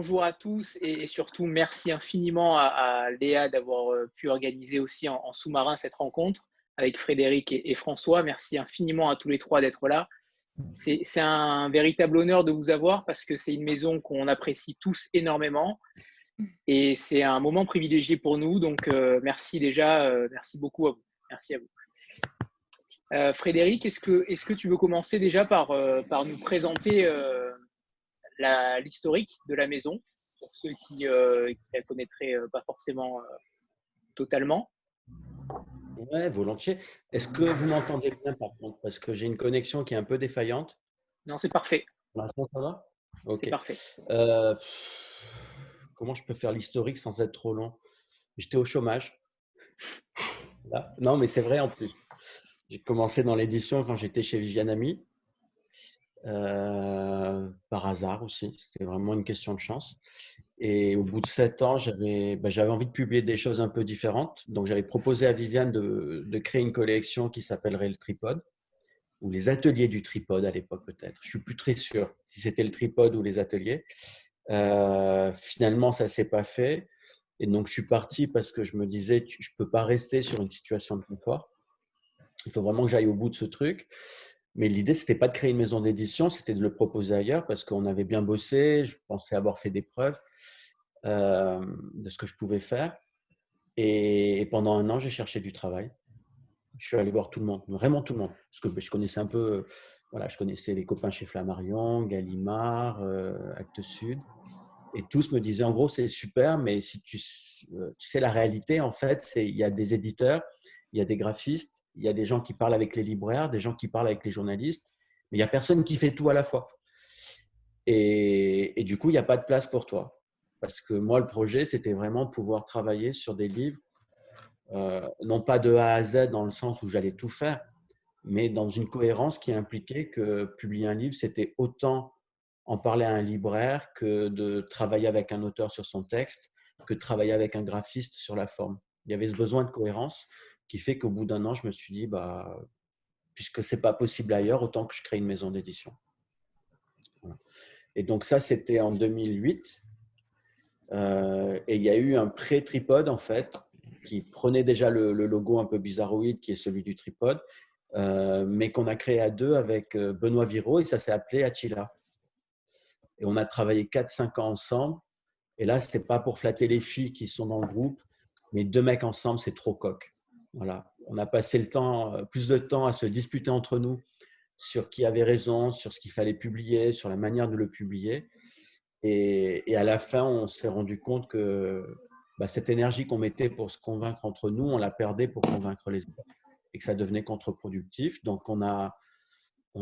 bonjour à tous et surtout merci infiniment à, Léa d'avoir euh, pu organiser aussi en, sous-marin cette rencontre avec Frédéric et, François. Merci infiniment à tous les trois d'être là. C'est un véritable honneur de vous avoir parce que c'est une maison qu'on apprécie tous énormément et c'est un moment privilégié pour nous. Donc euh, merci déjà, euh, merci beaucoup à vous. Merci à vous. Frédéric, est-ce que, est que tu veux commencer déjà par, par nous présenter l'historique de la maison, pour ceux qui ne euh, la connaîtraient euh, pas forcément euh, totalement. Ouais, volontiers. Est-ce que vous m'entendez bien par contre? Parce que j'ai une connexion qui est un peu défaillante. Non, c'est parfait. ça va? C'est parfait. comment je peux faire l'historique sans être trop long? J'étais au chômage. Non, mais c'est vrai en plus. J'ai commencé dans l'édition quand j'étais chez Viviane Ami. Euh, par hasard aussi. C'était vraiment une question de chance. Et au bout de sept ans, j'avais j'avais envie de publier des choses un peu différentes. Donc, j'avais proposé à Viviane de, créer une collection qui s'appellerait le tripode, ou les ateliers du tripode à l'époque peut-être. Je suis plus très sûr si c'était le tripode ou les ateliers. Euh, finalement, ça s'est pas fait. Et donc, je suis parti parce que je me disais, je peux pas rester sur une situation de confort. Il faut vraiment que j'aille au bout de ce truc. Mais l'idée, c'était pas de créer une maison d'édition, c'était de le proposer ailleurs parce qu'on avait bien bossé. Je pensais avoir fait des preuves euh, de ce que je pouvais faire. Et, pendant un an, j'ai cherché du travail. Je suis allé voir tout le monde, vraiment tout le monde, parce que je connaissais un peu, voilà, je connaissais les copains chez Flammarion, Gallimard, euh, Actes Sud, et tous me disaient en gros c'est super, mais si tu, euh, tu sais la réalité en fait, il y a des éditeurs, il y a des graphistes, il y a des gens qui parlent avec les libraires, des gens qui parlent avec les journalistes, mais il n'y a personne qui fait tout à la fois. Et, du coup, il n'y a pas de place pour toi. Parce que moi, le projet, c'était vraiment pouvoir travailler sur des livres, euh, non pas de A à Z dans le sens où j'allais tout faire, mais dans une cohérence qui impliquait que publier un livre, c'était autant en parler à un libraire que de travailler avec un auteur sur son texte, que de travailler avec un graphiste sur la forme. Il y avait ce besoin de cohérence qui fait qu'au bout d'un an, je me suis dit, bah, puisque c'est pas possible ailleurs, autant que je crée une maison d'édition. Et donc ça, c'était en 2008. Euh, et il y a eu un pré-tripode, en fait, qui prenait déjà le, logo un peu bizarroïde, qui est celui du tripode, euh, mais qu'on a créé à deux avec euh, Benoît Viro, et ça s'est appelé Attila. Et on a travaillé 4-5 ans ensemble. Et là, ce n'est pas pour flatter les filles qui sont dans le groupe, mais deux mecs ensemble, c'est trop coq. Voilà. On a passé le temps, euh, plus de temps à se disputer entre nous sur qui avait raison, sur ce qu'il fallait publier, sur la manière de le publier. Et, à la fin, on s'est rendu compte que bah, cette énergie qu'on mettait pour se convaincre entre nous, on la perdait pour convaincre les autres et que ça devenait contre-productif. Donc, on a,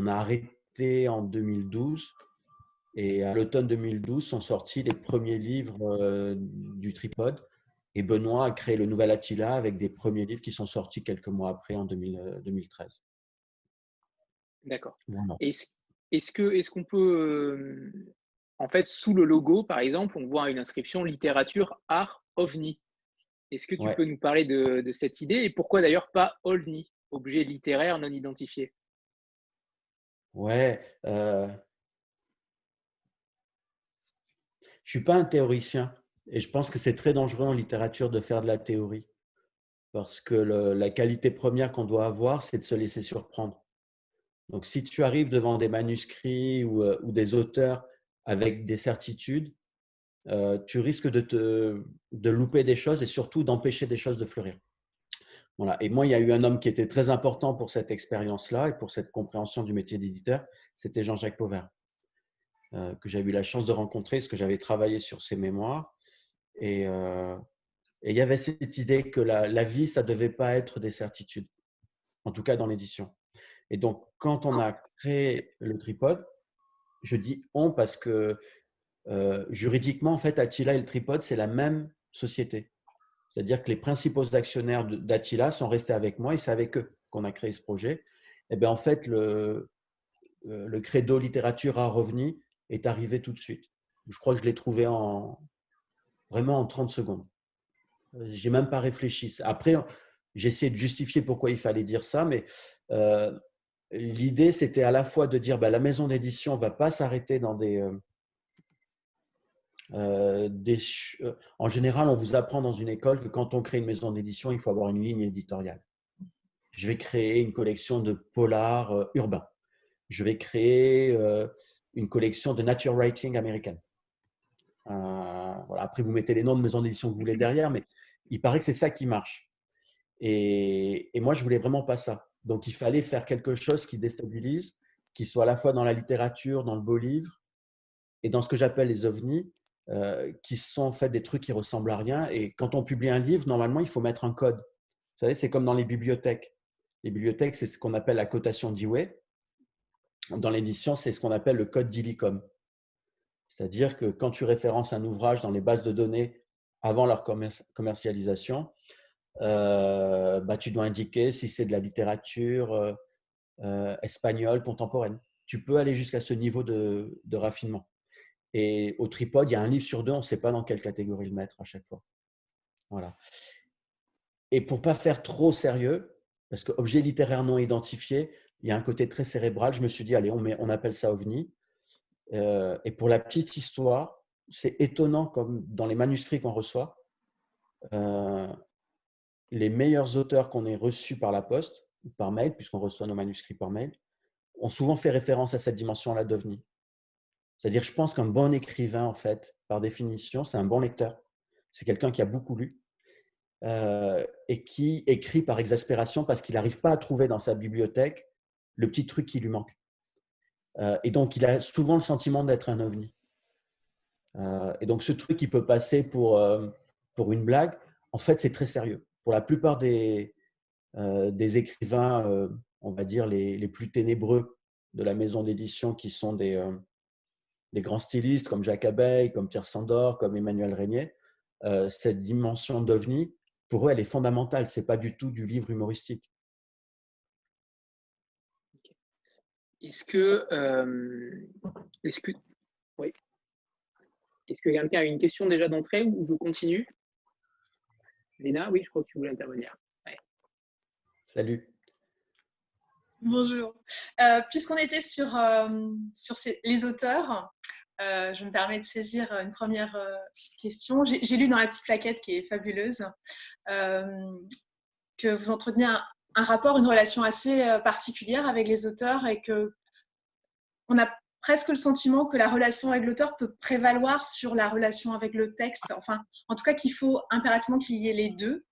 arrêté en 2012 et à l'automne 2012 sont sortis les premiers livres euh, du tripode et Benoît a créé le Nouvel Attila avec des premiers livres qui sont sortis quelques mois après, en 2013. Euh, D'accord. Est-ce qu'on est peut, euh, en fait, sous le logo, par exemple, on voit une inscription littérature, art, ovni. Est-ce que tu peux nous parler de, cette idée et pourquoi d'ailleurs pas ovni, objet littéraire non identifié? Ouais. Euh... Je suis pas un théoricien. Et je pense que c'est très dangereux en littérature de faire de la théorie. Parce que la qualité première qu'on doit avoir, c'est de se laisser surprendre. Donc, si tu arrives devant des manuscrits ou, euh, des auteurs avec des certitudes, euh, tu risques de, louper des choses et surtout d'empêcher des choses de fleurir. Voilà. Et moi, il y a eu un homme qui était très important pour cette expérience-là et pour cette compréhension du métier d'éditeur, c'était Jean-Jacques Pauvert, euh, que j'avais eu la chance de rencontrer parce que j'avais travaillé sur ses mémoires. Euh, et il y avait cette idée que la, vie, ça ne devait pas être des certitudes, en tout cas dans l'édition. Et donc, quand on a créé le tripode, je dis on parce que euh, juridiquement, en fait, Attila et le tripode, c'est la même société. C'est-à-dire que les principaux actionnaires d'Attila sont restés avec moi et c'est avec eux qu'on a créé ce projet. Et bien, en fait, le, euh, le credo littérature à revenir est arrivé tout de suite. Je crois que je l'ai trouvé en, vraiment en 30 secondes. Euh, j'ai même pas réfléchi. Après, essayé de justifier pourquoi il fallait dire ça, mais euh, l'idée, c'était à la fois de dire bah, la maison d'édition ne va pas s'arrêter dans des, Euh, en général, on vous apprend dans une école que quand on crée une maison d'édition, il faut avoir une ligne éditoriale. Je vais créer une collection de polars urbains. Je vais créer une collection de nature writing américaine. Voilà. Après, vous mettez les noms de maisons d'édition que vous voulez derrière, mais il paraît que c'est ça qui marche. Et, moi, je voulais vraiment pas ça. Donc, il fallait faire quelque chose qui déstabilise, qui soit à la fois dans la littérature, dans le beau livre et dans ce que j'appelle les ovnis, euh, qui sont en fait des trucs qui ressemblent à rien. Et quand on publie un livre, normalement, il faut mettre un code. Vous savez, c'est comme dans les bibliothèques. Les bibliothèques, c'est ce qu'on appelle la cotation Dewey. Dans l'édition, c'est ce qu'on appelle le code d'Illicom. C'est-à-dire que quand tu références un ouvrage dans les bases de données avant leur commercialisation, euh, bah, tu dois indiquer si c'est de la littérature euh, euh, espagnole contemporaine. Tu peux aller jusqu'à ce niveau de, raffinement. Et au tripode, il y a un livre sur deux, on ne sait pas dans quelle catégorie le mettre à chaque fois. Voilà. Et pour pas faire trop sérieux, parce que objet littéraire non identifié, il y a un côté très cérébral. Je me suis dit, allez, on, appelle ça OVNI. Et pour la petite histoire, c'est étonnant comme dans les manuscrits qu'on reçoit, les meilleurs auteurs qu'on ait reçus par la poste ou par mail, puisqu'on reçoit nos manuscrits par mail, ont souvent fait référence à cette dimension-là d'OVNI. C'est-à-dire, je pense qu'un bon écrivain, en fait, par définition, c'est un bon lecteur. C'est quelqu'un qui a beaucoup lu euh, et qui écrit par exaspération parce qu'il n'arrive pas à trouver dans sa bibliothèque le petit truc qui lui manque. Euh, et donc, il a souvent le sentiment d'être un ovni. Euh, et donc, ce truc qui peut passer pour, pour une blague, en fait, c'est très sérieux pour la plupart des, euh, des écrivains, euh, on va dire, les, les, plus ténébreux de la maison d'édition, qui sont des, euh, des, grands stylistes comme Jacques Abeille, comme Pierre Sandor, comme Emmanuel Régnier, cette dimension d'OVNI, pour eux, elle est fondamentale. Ce n'est pas du tout du livre humoristique. Est-ce que, est-ce que, oui. Est-ce que quelqu'un a une question déjà d'entrée ou je continue? Léna, oui, je crois que tu voulais intervenir. Salut. Bonjour. Euh, puisqu'on était sur, euh, sur les auteurs, euh, je me permets de saisir une première question. J'ai lu dans la petite plaquette qui est fabuleuse que vous entreteniez un, un, rapport, une relation assez particulière avec les auteurs et que on a presque le sentiment que la relation avec l'auteur peut prévaloir sur la relation avec le texte. Enfin, en tout cas, qu'il faut impérativement qu'il y ait les deux,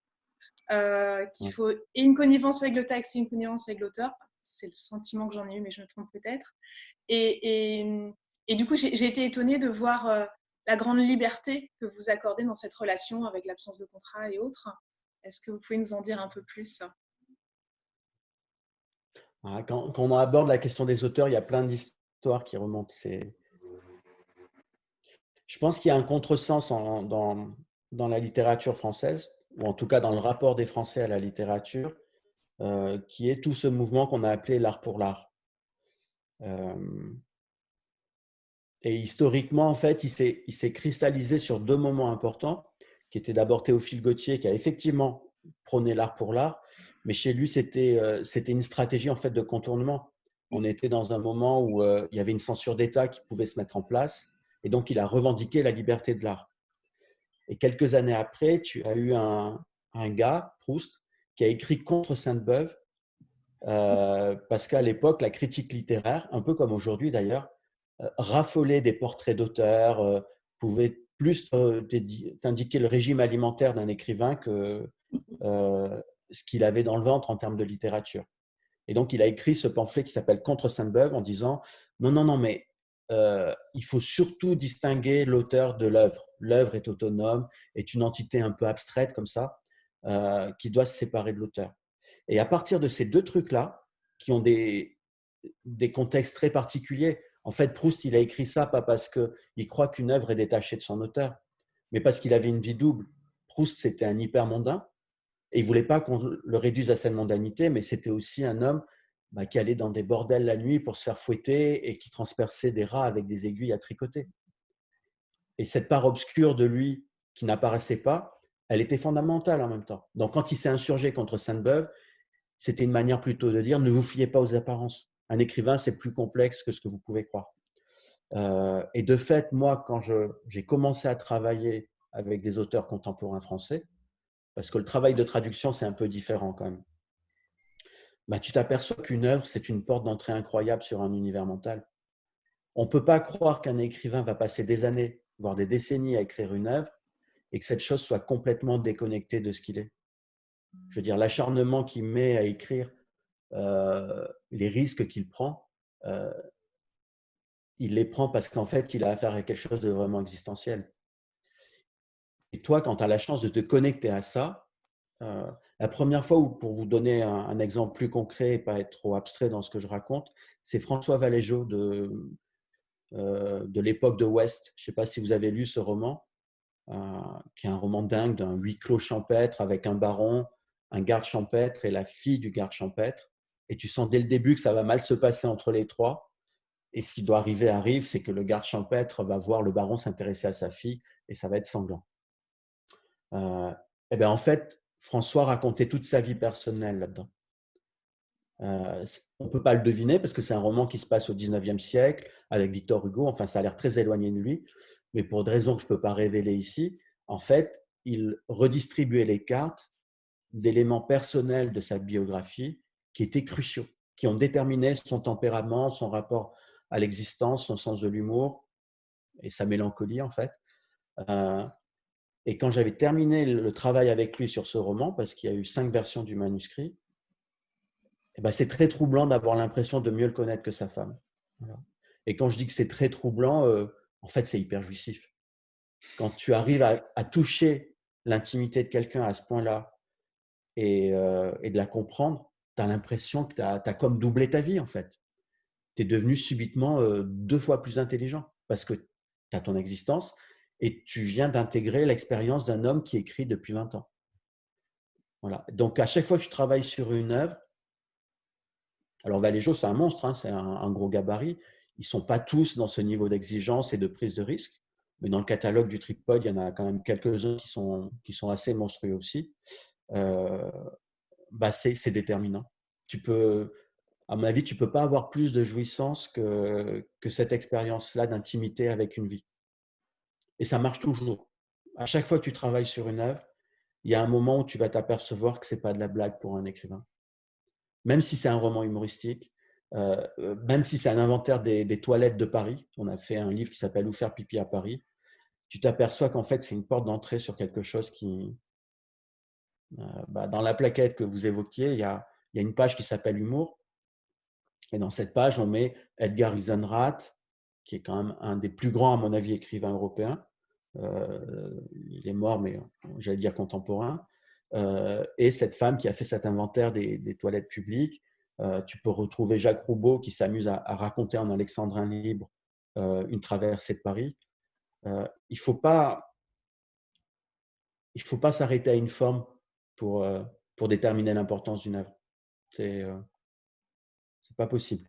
euh, qu'il faut et une connivence avec le texte et une connivence avec l'auteur. C'est le sentiment que j'en ai eu, mais je me trompe peut-être. Et, et, du coup, j'ai été étonnée de voir euh, la grande liberté que vous accordez dans cette relation avec l'absence de contrat et autres. Est-ce que vous pouvez nous en dire un peu plus? Quand, quand, on aborde la question des auteurs, il y a plein d'histoires qui remonte. C'est... Je pense qu'il y a un contresens en, dans, la littérature française, ou en tout cas dans le rapport des Français à la littérature, euh, qui est tout ce mouvement qu'on a appelé l'art pour l'art. Euh, et historiquement, en fait, il s'est cristallisé sur deux moments importants, qui étaient d'abord Théophile Gautier, qui a effectivement prôné l'art pour l'art, mais chez lui, c'était, euh, une stratégie en fait de contournement on était dans un moment où euh, il y avait une censure d'État qui pouvait se mettre en place, et donc il a revendiqué la liberté de l'art. Et quelques années après, tu as eu un, gars, Proust, qui a écrit contre Sainte-Beuve, euh, parce qu'à l'époque, la critique littéraire, un peu comme aujourd'hui d'ailleurs, euh, raffolait des portraits d'auteurs, pouvait plus t'indiquer le régime alimentaire d'un écrivain que ce qu'il avait dans le ventre en termes de littérature. Et donc, il a écrit ce pamphlet qui s'appelle Contre Sainte-Beuve en disant non, non, non, mais euh, il faut surtout distinguer l'auteur de l'œuvre. L'œuvre est autonome, est une entité un peu abstraite comme ça, euh, qui doit se séparer de l'auteur. Et à partir de ces deux trucs-là, qui ont des, des contextes très particuliers, en fait, Proust, il a écrit ça pas parce qu'il croit qu'une œuvre est détachée de son auteur, mais parce qu'il avait une vie double. Proust, c'était un hyper mondain, et il voulait pas qu'on le réduise à cette mondanité, mais c'était aussi un homme bah, qui allait dans des bordels la nuit pour se faire fouetter et qui transperçait des rats avec des aiguilles à tricoter. Et cette part obscure de lui qui n'apparaissait pas, elle était fondamentale en même temps. Donc quand il s'est insurgé contre Sainte-Beuve, c'était une manière plutôt de dire ne vous fiez pas aux apparences. Un écrivain, c'est plus complexe que ce que vous pouvez croire. et de fait, moi, quand j'ai commencé à travailler avec des auteurs contemporains français, parce que le travail de traduction, c'est un peu différent quand même, bah, tu t'aperçois qu'une œuvre, c'est une porte d'entrée incroyable sur un univers mental. On ne peut pas croire qu'un écrivain va passer des années, voire des décennies à écrire une œuvre et que cette chose soit complètement déconnectée de ce qu'il est. Je veux dire, l'acharnement qu'il met à écrire, euh, les risques qu'il prend, euh, il les prend parce qu'en fait, il a affaire à quelque chose de vraiment existentiel. Et toi, quand tu as la chance de te connecter à ça, euh, la première fois où, pour vous donner un, exemple plus concret et pas être trop abstrait dans ce que je raconte, c'est François Valéjo de, de l'époque de West. Je ne sais pas si vous avez lu ce roman, qui est un roman dingue d'un huis clos champêtre avec un baron, un garde champêtre et la fille du garde champêtre. Et tu sens dès le début que ça va mal se passer entre les trois. Et ce qui doit arriver arrive, c'est que le garde champêtre va voir le baron s'intéresser à sa fille et ça va être sanglant. Euh, et eh bien en fait, François racontait toute sa vie personnelle là-dedans. Euh, on ne peut pas le deviner parce que c'est un roman qui se passe au 19e siècle avec Victor Hugo. Enfin, ça a l'air très éloigné de lui. Mais pour des raisons que je ne peux pas révéler ici, en fait, il redistribuait les cartes d'éléments personnels de sa biographie qui étaient cruciaux, qui ont déterminé son tempérament, son rapport à l'existence, son sens de l'humour et sa mélancolie en fait. Euh, et quand j'avais terminé le travail avec lui sur ce roman, parce qu'il y a eu cinq versions du manuscrit, eh ben c'est très troublant d'avoir l'impression de mieux le connaître que sa femme. Et quand je dis que c'est très troublant, euh, en fait, c'est hyper jouissif. Quand tu arrives à, toucher l'intimité de quelqu'un à ce point-là euh, et, de la comprendre, tu as l'impression que tu as, comme doublé ta vie, en fait. Tu es devenu subitement euh, deux fois plus intelligent parce que tu as ton existence et tu viens d'intégrer l'expérience d'un homme qui écrit depuis 20 ans. Voilà. Donc, à chaque fois que je travaille sur une œuvre, alors Valéjo, c'est un monstre, hein, c'est un, gros gabarit. Ils ne sont pas tous dans ce niveau d'exigence et de prise de risque, mais dans le catalogue du Tripod, il y en a quand même quelques-uns qui sont, qui sont assez monstrueux aussi. Euh, bah c'est déterminant. Tu peux, à mon avis, tu ne peux pas avoir plus de jouissance que, que cette expérience-là d'intimité avec une vie. Et ça marche toujours. À chaque fois que tu travailles sur une œuvre, il y a un moment où tu vas t'apercevoir que ce n'est pas de la blague pour un écrivain. Même si c'est un roman humoristique, euh, euh, même si c'est un inventaire des, toilettes de Paris, on a fait un livre qui s'appelle Où faire pipi à Paris, tu t'aperçois qu'en fait, c'est une porte d'entrée sur quelque chose qui. Euh, bah, dans la plaquette que vous évoquiez, il y a, une page qui s'appelle Humour. Et dans cette page, on met Edgar Ilsenrath, qui est quand même un des plus grands, à mon avis, écrivains européens. il est mort, mais j'allais dire contemporain. et cette femme qui a fait cet inventaire des, toilettes publiques euh, tu peux retrouver Jacques Roubaud qui s'amuse à, raconter en alexandrin libre euh, une traversée de Paris. Euh, il ne faut pas, il faut pas s'arrêter à une forme pour, pour déterminer l'importance d'une œuvre. C'est c'est pas possible.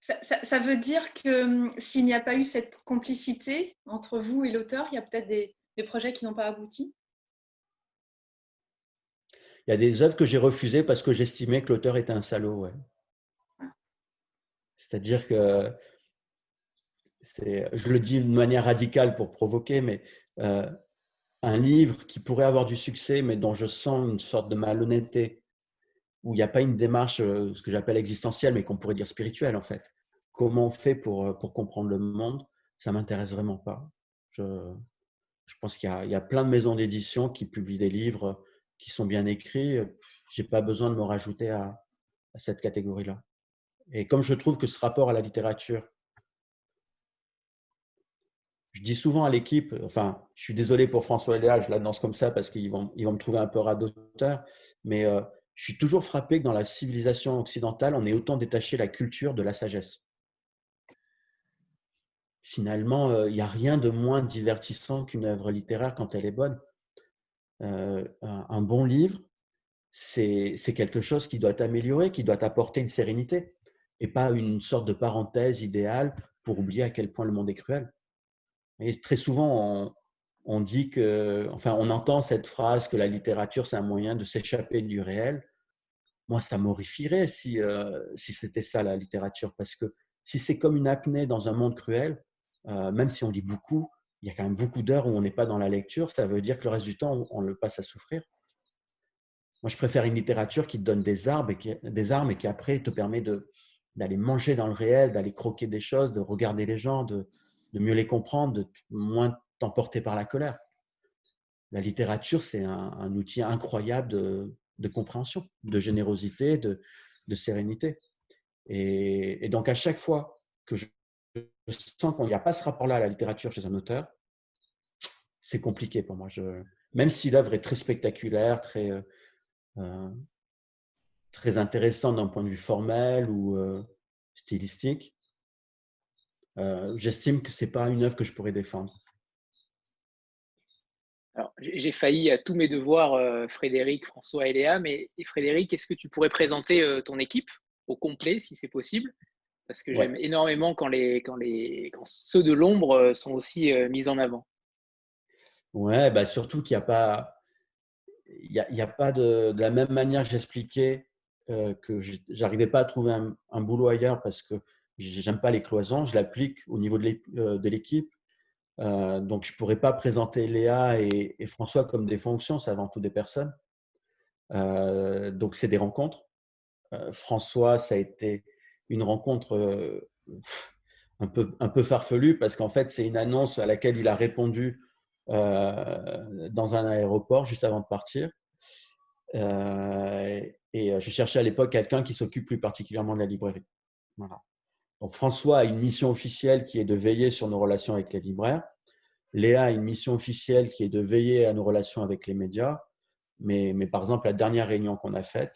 Ça, veut dire que hum, s'il n'y a pas eu cette complicité entre vous et l'auteur, il y a peut-être des, des projets qui n'ont pas abouti? Il y a des œuvres que j'ai refusées parce que j'estimais que l'auteur était un salaud. Ouais. C'est-à-dire que, je le dis de manière radicale pour provoquer, mais euh, un livre qui pourrait avoir du succès, mais dont je sens une sorte de malhonnêteté, où il n'y a pas une démarche, euh, ce que j'appelle existentielle, mais qu'on pourrait dire spirituelle en fait. Comment on fait pour, euh, pour comprendre le monde? Ça m'intéresse vraiment pas. Je, je pense qu'il y, y, a plein de maisons d'édition qui publient des livres qui sont bien écrits, je n'ai pas besoin de me rajouter à, cette catégorie-là. Et comme je trouve que ce rapport à la littérature, je dis souvent à l'équipe, enfin, je suis désolé pour François Léa, je l'annonce comme ça parce qu'ils vont, ils vont me trouver un peu radoteur, mais euh, je suis toujours frappé que dans la civilisation occidentale, on ait autant détaché la culture de la sagesse. Finalement, euh, il n'y a rien de moins divertissant qu'une œuvre littéraire quand elle est bonne. Euh, un bon livre, c'est quelque chose qui doit t'améliorer, qui doit t'apporter une sérénité et pas une sorte de parenthèse idéale pour oublier à quel point le monde est cruel. Et très souvent, on, dit que, enfin, on entend cette phrase que la littérature, c'est un moyen de s'échapper du réel. Moi, ça m'horrifierait si, euh, si c'était ça la littérature, parce que si c'est comme une apnée dans un monde cruel, euh, même si on lit beaucoup, il y a quand même beaucoup d'heures où on n'est pas dans la lecture. Ça veut dire que le reste du temps, on, le passe à souffrir. Moi, je préfère une littérature qui te donne des armes et qui, des armes et qui après te permet d'aller manger dans le réel, d'aller croquer des choses, de regarder les gens, de, de mieux les comprendre, de moins t'emporter par la colère. La littérature, c'est un, outil incroyable de, compréhension, de générosité, de, sérénité. Et, donc, à chaque fois que je, sens qu'il n'y a pas ce rapport-là à la littérature chez un auteur, c'est compliqué pour moi. Même si l'œuvre est très spectaculaire, très, euh, euh, très intéressante d'un point de vue formel ou euh, stylistique, j'estime que ce n'est pas une œuvre que je pourrais défendre. J'ai failli à tous mes devoirs, Frédéric, François et Léa, mais Frédéric, est-ce que tu pourrais présenter ton équipe au complet, si c'est possible? Parce que j'aime énormément quand, les, quand, les, quand ceux de l'ombre sont aussi mis en avant. Ouais, bah surtout qu'il n'y a pas, il y a, y a pas de, de, la même manière que j'expliquais euh, que j'arrivais pas à trouver un, un, boulot ailleurs parce que j'aime pas les cloisons, je l'applique au niveau de euh, l'équipe. Euh, donc, je pourrais pas présenter Léa et, François comme des fonctions, c'est avant tout des personnes. Euh, donc, c'est des rencontres. Euh, François, ça a été une rencontre un peu, un peu farfelue parce qu'en fait, c'est une annonce à laquelle il a répondu dans un aéroport juste avant de partir. Et je cherchais à l'époque quelqu'un qui s'occupe plus particulièrement de la librairie. Voilà. François a une mission officielle qui est de veiller sur nos relations avec les libraires. Léa a une mission officielle qui est de veiller à nos relations avec les médias. Mais, par exemple, la dernière réunion qu'on a faite,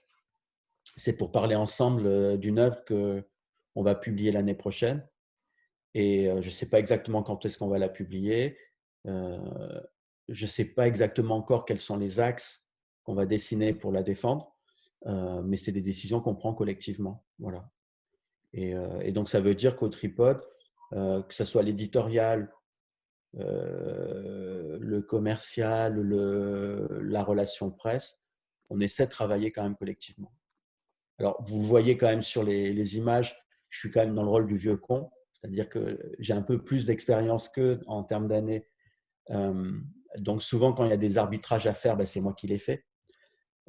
c'est pour parler ensemble euh, d'une œuvre que on va publier l'année prochaine. Et je ne sais pas exactement quand est-ce qu'on va la publier. Euh, je ne sais pas exactement encore quels sont les axes qu'on va dessiner pour la défendre, euh, mais c'est des décisions qu'on prend collectivement. Voilà. Et, euh, et, donc, ça veut dire qu'au tripode, que ce soit l'éditorial, le commercial, la relation presse, on essaie de travailler quand même collectivement. Alors, vous voyez quand même sur les, images, je suis quand même dans le rôle du vieux con, c'est-à-dire que j'ai un peu plus d'expérience qu'eux en termes d'années euh, donc souvent, quand il y a des arbitrages à faire, ben, c'est moi qui les fais.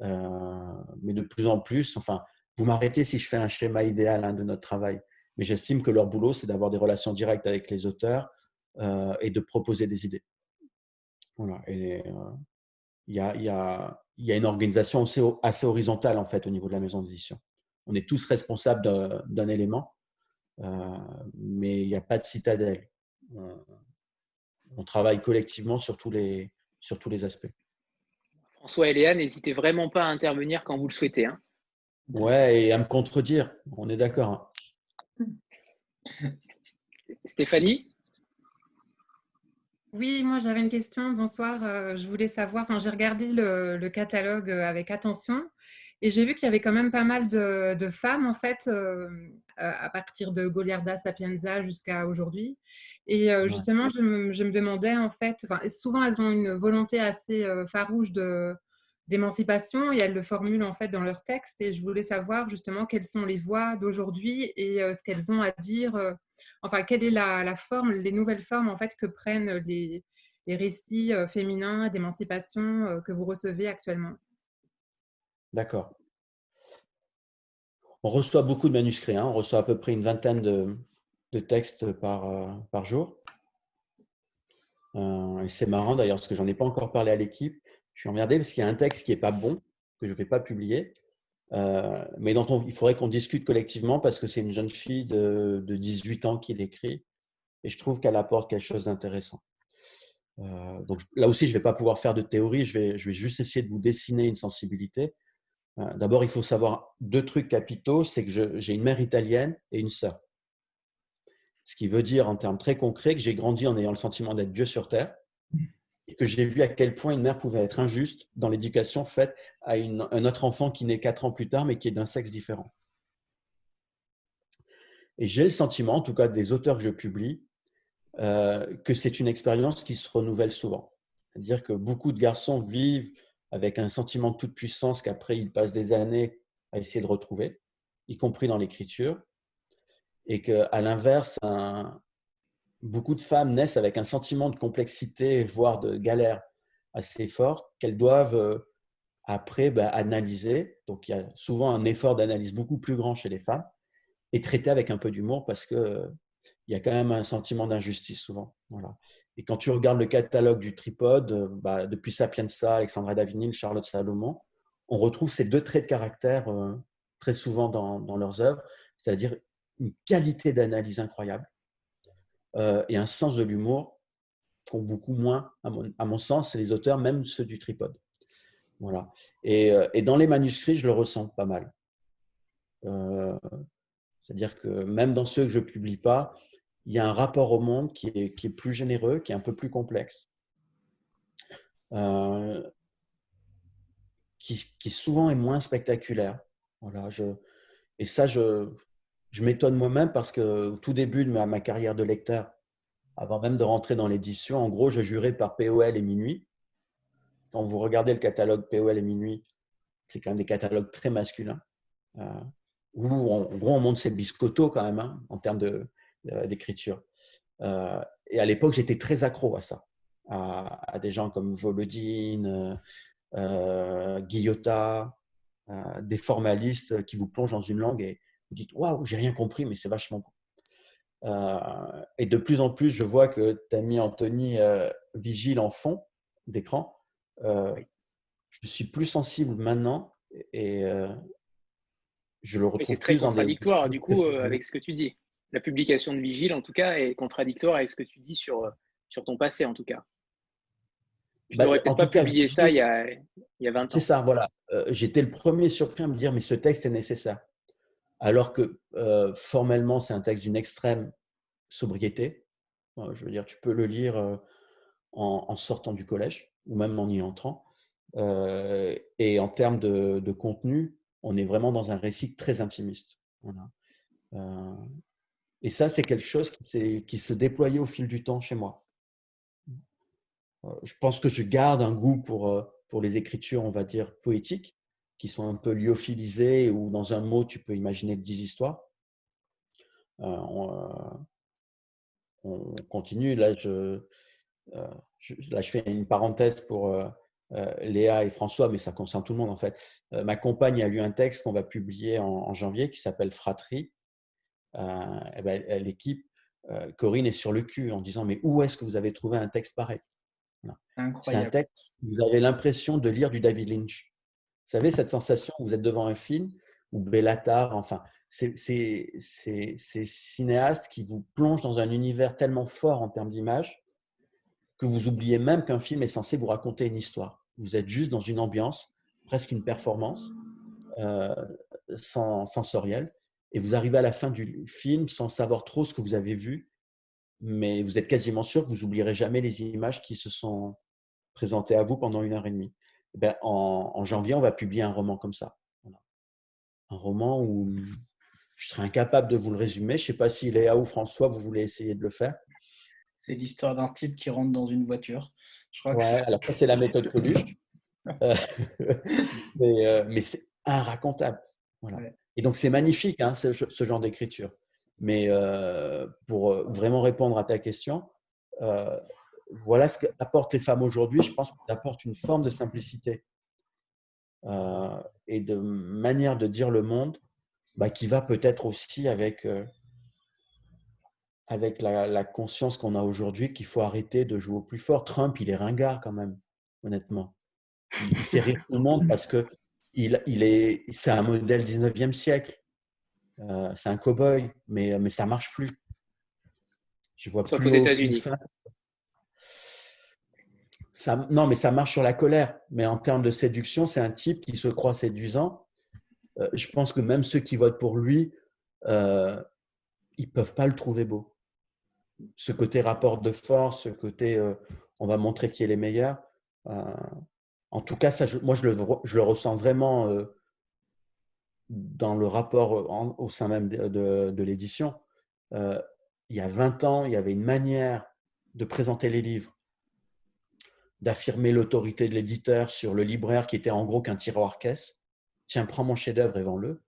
Euh, mais de plus en plus, enfin, vous m'arrêtez si je fais un schéma idéal hein, de notre travail. Mais j'estime que leur boulot, c'est d'avoir des relations directes avec les auteurs euh, et de proposer des idées. Voilà. Et il y, a, y, a, y, a, une organisation assez, assez, horizontale en fait au niveau de la maison d'édition. On est tous responsables d'un élément, mais il n'y a pas de citadelle on travaille collectivement sur tous les, sur tous les aspects. François et Léa, n'hésitez vraiment pas à intervenir quand vous le souhaitez. Hein. Ouais, et à me contredire, on est d'accord. Hein. Stéphanie? Oui, moi j'avais une question. Bonsoir. Euh, je voulais savoir, enfin, j'ai regardé le, catalogue euh, avec attention et j'ai vu qu'il y avait quand même pas mal de, femmes, en fait, euh, à partir de Goliarda Sapienza jusqu'à aujourd'hui. Et euh, justement, je me, je me, demandais, en fait, souvent elles ont une volonté assez euh, farouche de, d'émancipation et elles le formulent en fait dans leur texte et je voulais savoir justement quelles sont les voix d'aujourd'hui et ce qu'elles ont à dire enfin quelle est la, forme les nouvelles formes en fait que prennent les, les récits féminins d'émancipation que vous recevez actuellement D'accord. On reçoit beaucoup de manuscrits, hein. on reçoit à peu près une vingtaine de, textes par, euh, par jour. Euh, c'est marrant d'ailleurs, parce que j'en ai pas encore parlé à l'équipe. Je suis emmerdé parce qu'il y a un texte qui n'est pas bon, que je ne vais pas publier, euh, mais dont il faudrait qu'on discute collectivement parce que c'est une jeune fille de, de 18 ans qui l'écrit et je trouve qu'elle apporte quelque chose d'intéressant. donc là aussi, je ne vais pas pouvoir faire de théorie, je vais, je vais juste essayer de vous dessiner une sensibilité euh, d'abord, il faut savoir deux trucs capitaux, c'est que j'ai une mère italienne et une sœur. Ce qui veut dire en termes très concrets que j'ai grandi en ayant le sentiment d'être Dieu sur terre et que j'ai vu à quel point une mère pouvait être injuste dans l'éducation faite à un autre enfant qui naît quatre ans plus tard mais qui est d'un sexe différent. Et j'ai le sentiment, en tout cas des auteurs que je publie, euh, que c'est une expérience qui se renouvelle souvent. C'est-à-dire que beaucoup de garçons vivent avec un sentiment de toute puissance qu'après ils passent des années à essayer de retrouver, y compris dans l'écriture. et qu'à l'inverse, beaucoup de femmes naissent avec un sentiment de complexité, voire de galère assez fort, qu'elles doivent euh, après ben, analyser. Donc il y a souvent un effort d'analyse beaucoup plus grand chez les femmes et traiter avec un peu d'humour parce qu'il euh, y a quand même un sentiment d'injustice souvent. Voilà. Et quand tu regardes le catalogue du tripode, euh, bah, depuis Sapienza, Alexandra Davinil, Charlotte Salomon, on retrouve ces deux traits de caractère très souvent dans, dans leurs œuvres, c'est-à-dire une qualité d'analyse incroyable euh, et un sens de l'humour qu'ont beaucoup moins, à mon, sens, les auteurs, même ceux du tripode. Voilà. Et, euh, et, dans les manuscrits, je le ressens pas mal. Euh, c'est-à-dire que même dans ceux que je ne publie pas, il y a un rapport au monde qui est, qui est, plus généreux, qui est un peu plus complexe, qui, qui, souvent est moins spectaculaire. Voilà, je, et ça, je, je m'étonne moi-même parce que au tout début de ma, carrière de lecteur, avant même de rentrer dans l'édition, en gros, je jurais par POL et Minuit. Quand vous regardez le catalogue POL et Minuit, c'est quand même des catalogues très masculins. Euh, où, en gros, on montre ses biscottos quand même, hein, en termes d'écriture. Euh, et à l'époque, j'étais très accro à ça, à, des gens comme Volodine, euh, euh, des formalistes qui vous plongent dans une langue et vous dites Waouh, j'ai rien compris, mais c'est vachement bon. Euh, et de plus en plus, je vois que tu as mis Anthony euh, Vigile en fond d'écran. Euh, je suis plus sensible maintenant et je le retrouve C'est très contradictoire, du coup, avec ce que tu dis. La publication de Vigile, en tout cas, est contradictoire avec ce que tu dis sur, sur ton passé, en tout cas. Je bah, n'aurais peut-être pas publié ça il y, a, il y a 20 ans. C'est ça, voilà. J'étais le premier surpris à me dire, mais ce texte est nécessaire alors que euh, formellement, c'est un texte d'une extrême sobriété. je veux dire, tu peux le lire euh, en, sortant du collège ou même en y entrant. Euh, et en termes de, contenu, on est vraiment dans un récit très intimiste. et ça, c'est quelque chose qui, se déployait au fil du temps chez moi. Je pense que je garde un goût pour les écritures, on va dire, poétiques, qui sont un peu lyophilisés ou dans un mot, tu peux imaginer 10 histoires. Euh, euh, on, continue. Là je, euh, je, là, je fais une parenthèse pour Léa et François, mais ça concerne tout le monde en fait. ma compagne a lu un texte qu'on va publier en, janvier qui s'appelle Fratrie. Eh ben, l'équipe, Corinne est sur le cul en disant Mais où est-ce que vous avez trouvé un texte pareil? C'est un texte, vous avez l'impression de lire du David Lynch. Savez, cette sensation, vous êtes devant un film, ou Bellatar, enfin, ces cinéastes qui vous plongent dans un univers tellement fort en termes d'image que vous oubliez même qu'un film est censé vous raconter une histoire. Vous êtes juste dans une ambiance, presque une performance euh, sensorielle, et vous arrivez à la fin du film sans savoir trop ce que vous avez vu, mais vous êtes quasiment sûr que vous oublierez jamais les images qui se sont présentées à vous pendant une heure et demie. Eh ben, en, janvier, on va publier un roman comme ça. Un roman où je serais incapable de vous le résumer. Je ne sais pas si Léa ou François, vous voulez essayer de le faire. C'est l'histoire d'un type qui rentre dans une voiture. Je crois ouais, alors c'est la méthode Coluche. Euh, mais, euh, mais c'est inracontable. Voilà. Et donc, c'est magnifique, hein, ce, genre d'écriture. Mais euh, pour vraiment répondre à ta question, voilà ce qu'apportent les femmes aujourd'hui. Je pense qu'elles apportent une forme de simplicité euh, et de manière de dire le monde bah, qui va peut-être aussi avec, euh, avec la, conscience qu'on a aujourd'hui qu'il faut arrêter de jouer au plus fort. Trump, il est ringard quand même, honnêtement. Il fait rire tout le monde parce que il, il est, c'est un modèle 19e siècle. Euh, c'est un cow-boy, mais, mais ça marche plus. Je vois Sauf plus aux États-Unis non, mais ça marche sur la colère. Mais en termes de séduction, c'est un type qui se croit séduisant. Euh, je pense que même ceux qui votent pour lui, euh, ils ne peuvent pas le trouver beau. Ce côté rapport de force, ce côté euh, on va montrer qui est les meilleurs. en tout cas, moi, je le, ressens vraiment dans le rapport au sein même de, de l'édition. il y a 20 ans, il y avait une manière de présenter les livres d'affirmer l'autorité de l'éditeur sur le libraire qui était en gros qu'un tiroir caisse. Tiens, prends mon chef-d'œuvre et vends-le.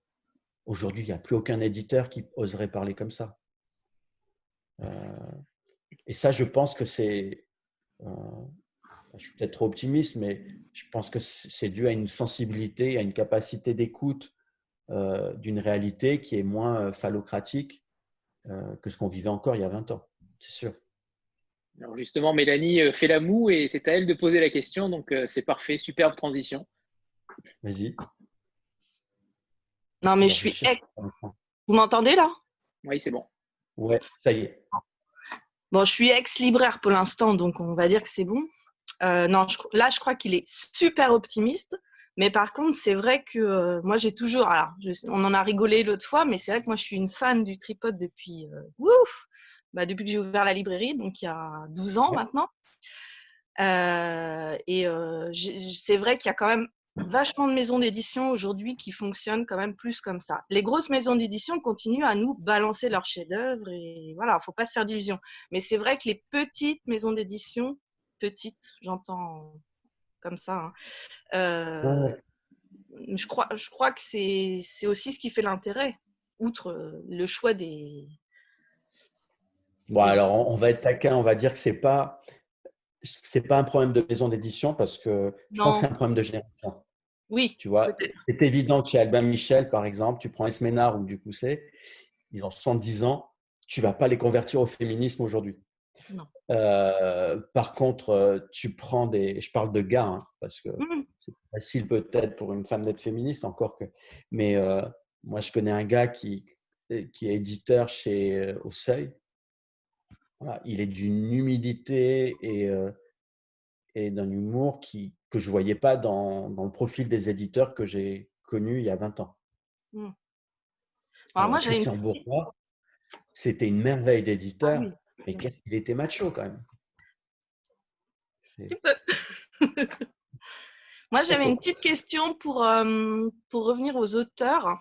Aujourd'hui, il n'y a plus aucun éditeur qui oserait parler comme ça. et ça, je pense que c'est je suis peut-être trop optimiste, mais je pense que c'est dû à une sensibilité, à une capacité d'écoute euh, d'une réalité qui est moins euh, phallocratique euh, que ce qu'on vivait encore il y a 20 ans, c'est sûr. Alors justement, Mélanie fait la moue et c'est à elle de poser la question, donc c'est parfait, superbe transition. Vas-y. Non, mais je suis. Vous m'entendez là? Oui, c'est bon. Ouais, ça y est. Bon, je suis ex-libraire pour l'instant, donc on va dire que c'est bon. Euh, non, là, je crois qu'il est super optimiste. Mais par contre, c'est vrai que euh, moi, j'ai toujours. Alors, on en a rigolé l'autre fois, mais c'est vrai que moi, je suis une fan du tripod depuis. Euh, ouf bah, Depuis que j'ai ouvert la librairie, donc il y a 12 ans maintenant. et c'est vrai qu'il y a quand même vachement de maisons d'édition aujourd'hui qui fonctionnent quand même plus comme ça. Les grosses maisons d'édition continuent à nous balancer leurs chefs-d'œuvre et voilà, il ne faut pas se faire d'illusions. Mais c'est vrai que les petites maisons d'édition petite, j'entends comme ça. Hein. Euh, je, crois, je crois que c'est aussi ce qui fait l'intérêt, outre euh, le choix des. Bon, alors on va être taquin, on va dire que c'est pas c'est pas un problème de maison d'édition parce que je pense que c'est un problème de génération. Oui. Tu vois, c'est évident que chez Albin Michel, par exemple, tu prends Esménard ou Ducousset, ils ont 70 ans, tu vas pas les convertir au féminisme aujourd'hui. Euh, par contre, euh, tu prends des. Je parle de gars, hein, parce que mmh c'est facile peut-être pour une femme d'être féministe, encore que. Mais euh, moi, je connais un gars qui, qui est éditeur chez Au Seuil. Il est d'une humidité et, et d'un humour qui, que je ne voyais pas dans, dans, le profil des éditeurs que j'ai connus il y a 20 ans. Mmh. Alors, moi, Christian c'était une merveille d'éditeur. Ah mais qu'est-ce qu'il était macho quand même. Moi, j'avais une petite question pour, euh, pour revenir aux auteurs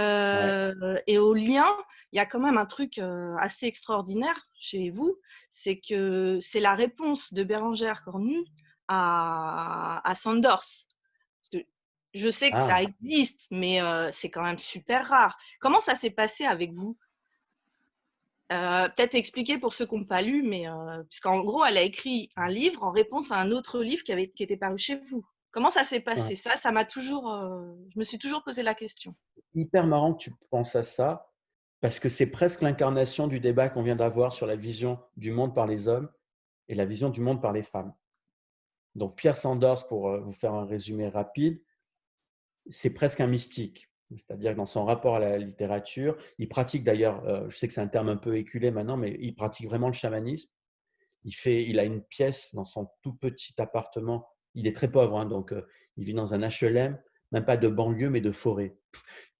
euh, et aux liens. Il y a quand même un truc euh, assez extraordinaire chez vous, c'est que c'est la réponse de Bérangère Cornu à, à Sanders. je sais que ça ah. existe, mais c'est quand même super rare. Comment ça s'est passé avec vous? Euh, peut-être expliquer pour ceux qui n'ont pas lu, mais euh, puisqu'en gros, elle a écrit un livre en réponse à un autre livre qui, avait, qui était paru chez vous. Comment ça s'est passé? Ça, ça m'a toujours, euh, je me suis toujours posé la question. Hyper marrant que tu penses à ça, parce que c'est presque l'incarnation du débat qu'on vient d'avoir sur la vision du monde par les hommes et la vision du monde par les femmes. Donc Pierre Sanders, pour vous faire un résumé rapide, c'est presque un mystique. C'est-à-dire que dans son rapport à la littérature, il pratique d'ailleurs, euh, je sais que c'est un terme un peu éculé maintenant, mais il pratique vraiment le chamanisme. Il, fait, il a une pièce dans son tout petit appartement. Il est très pauvre, hein, donc euh, il vit dans un HLM, même pas de banlieue, mais de forêt.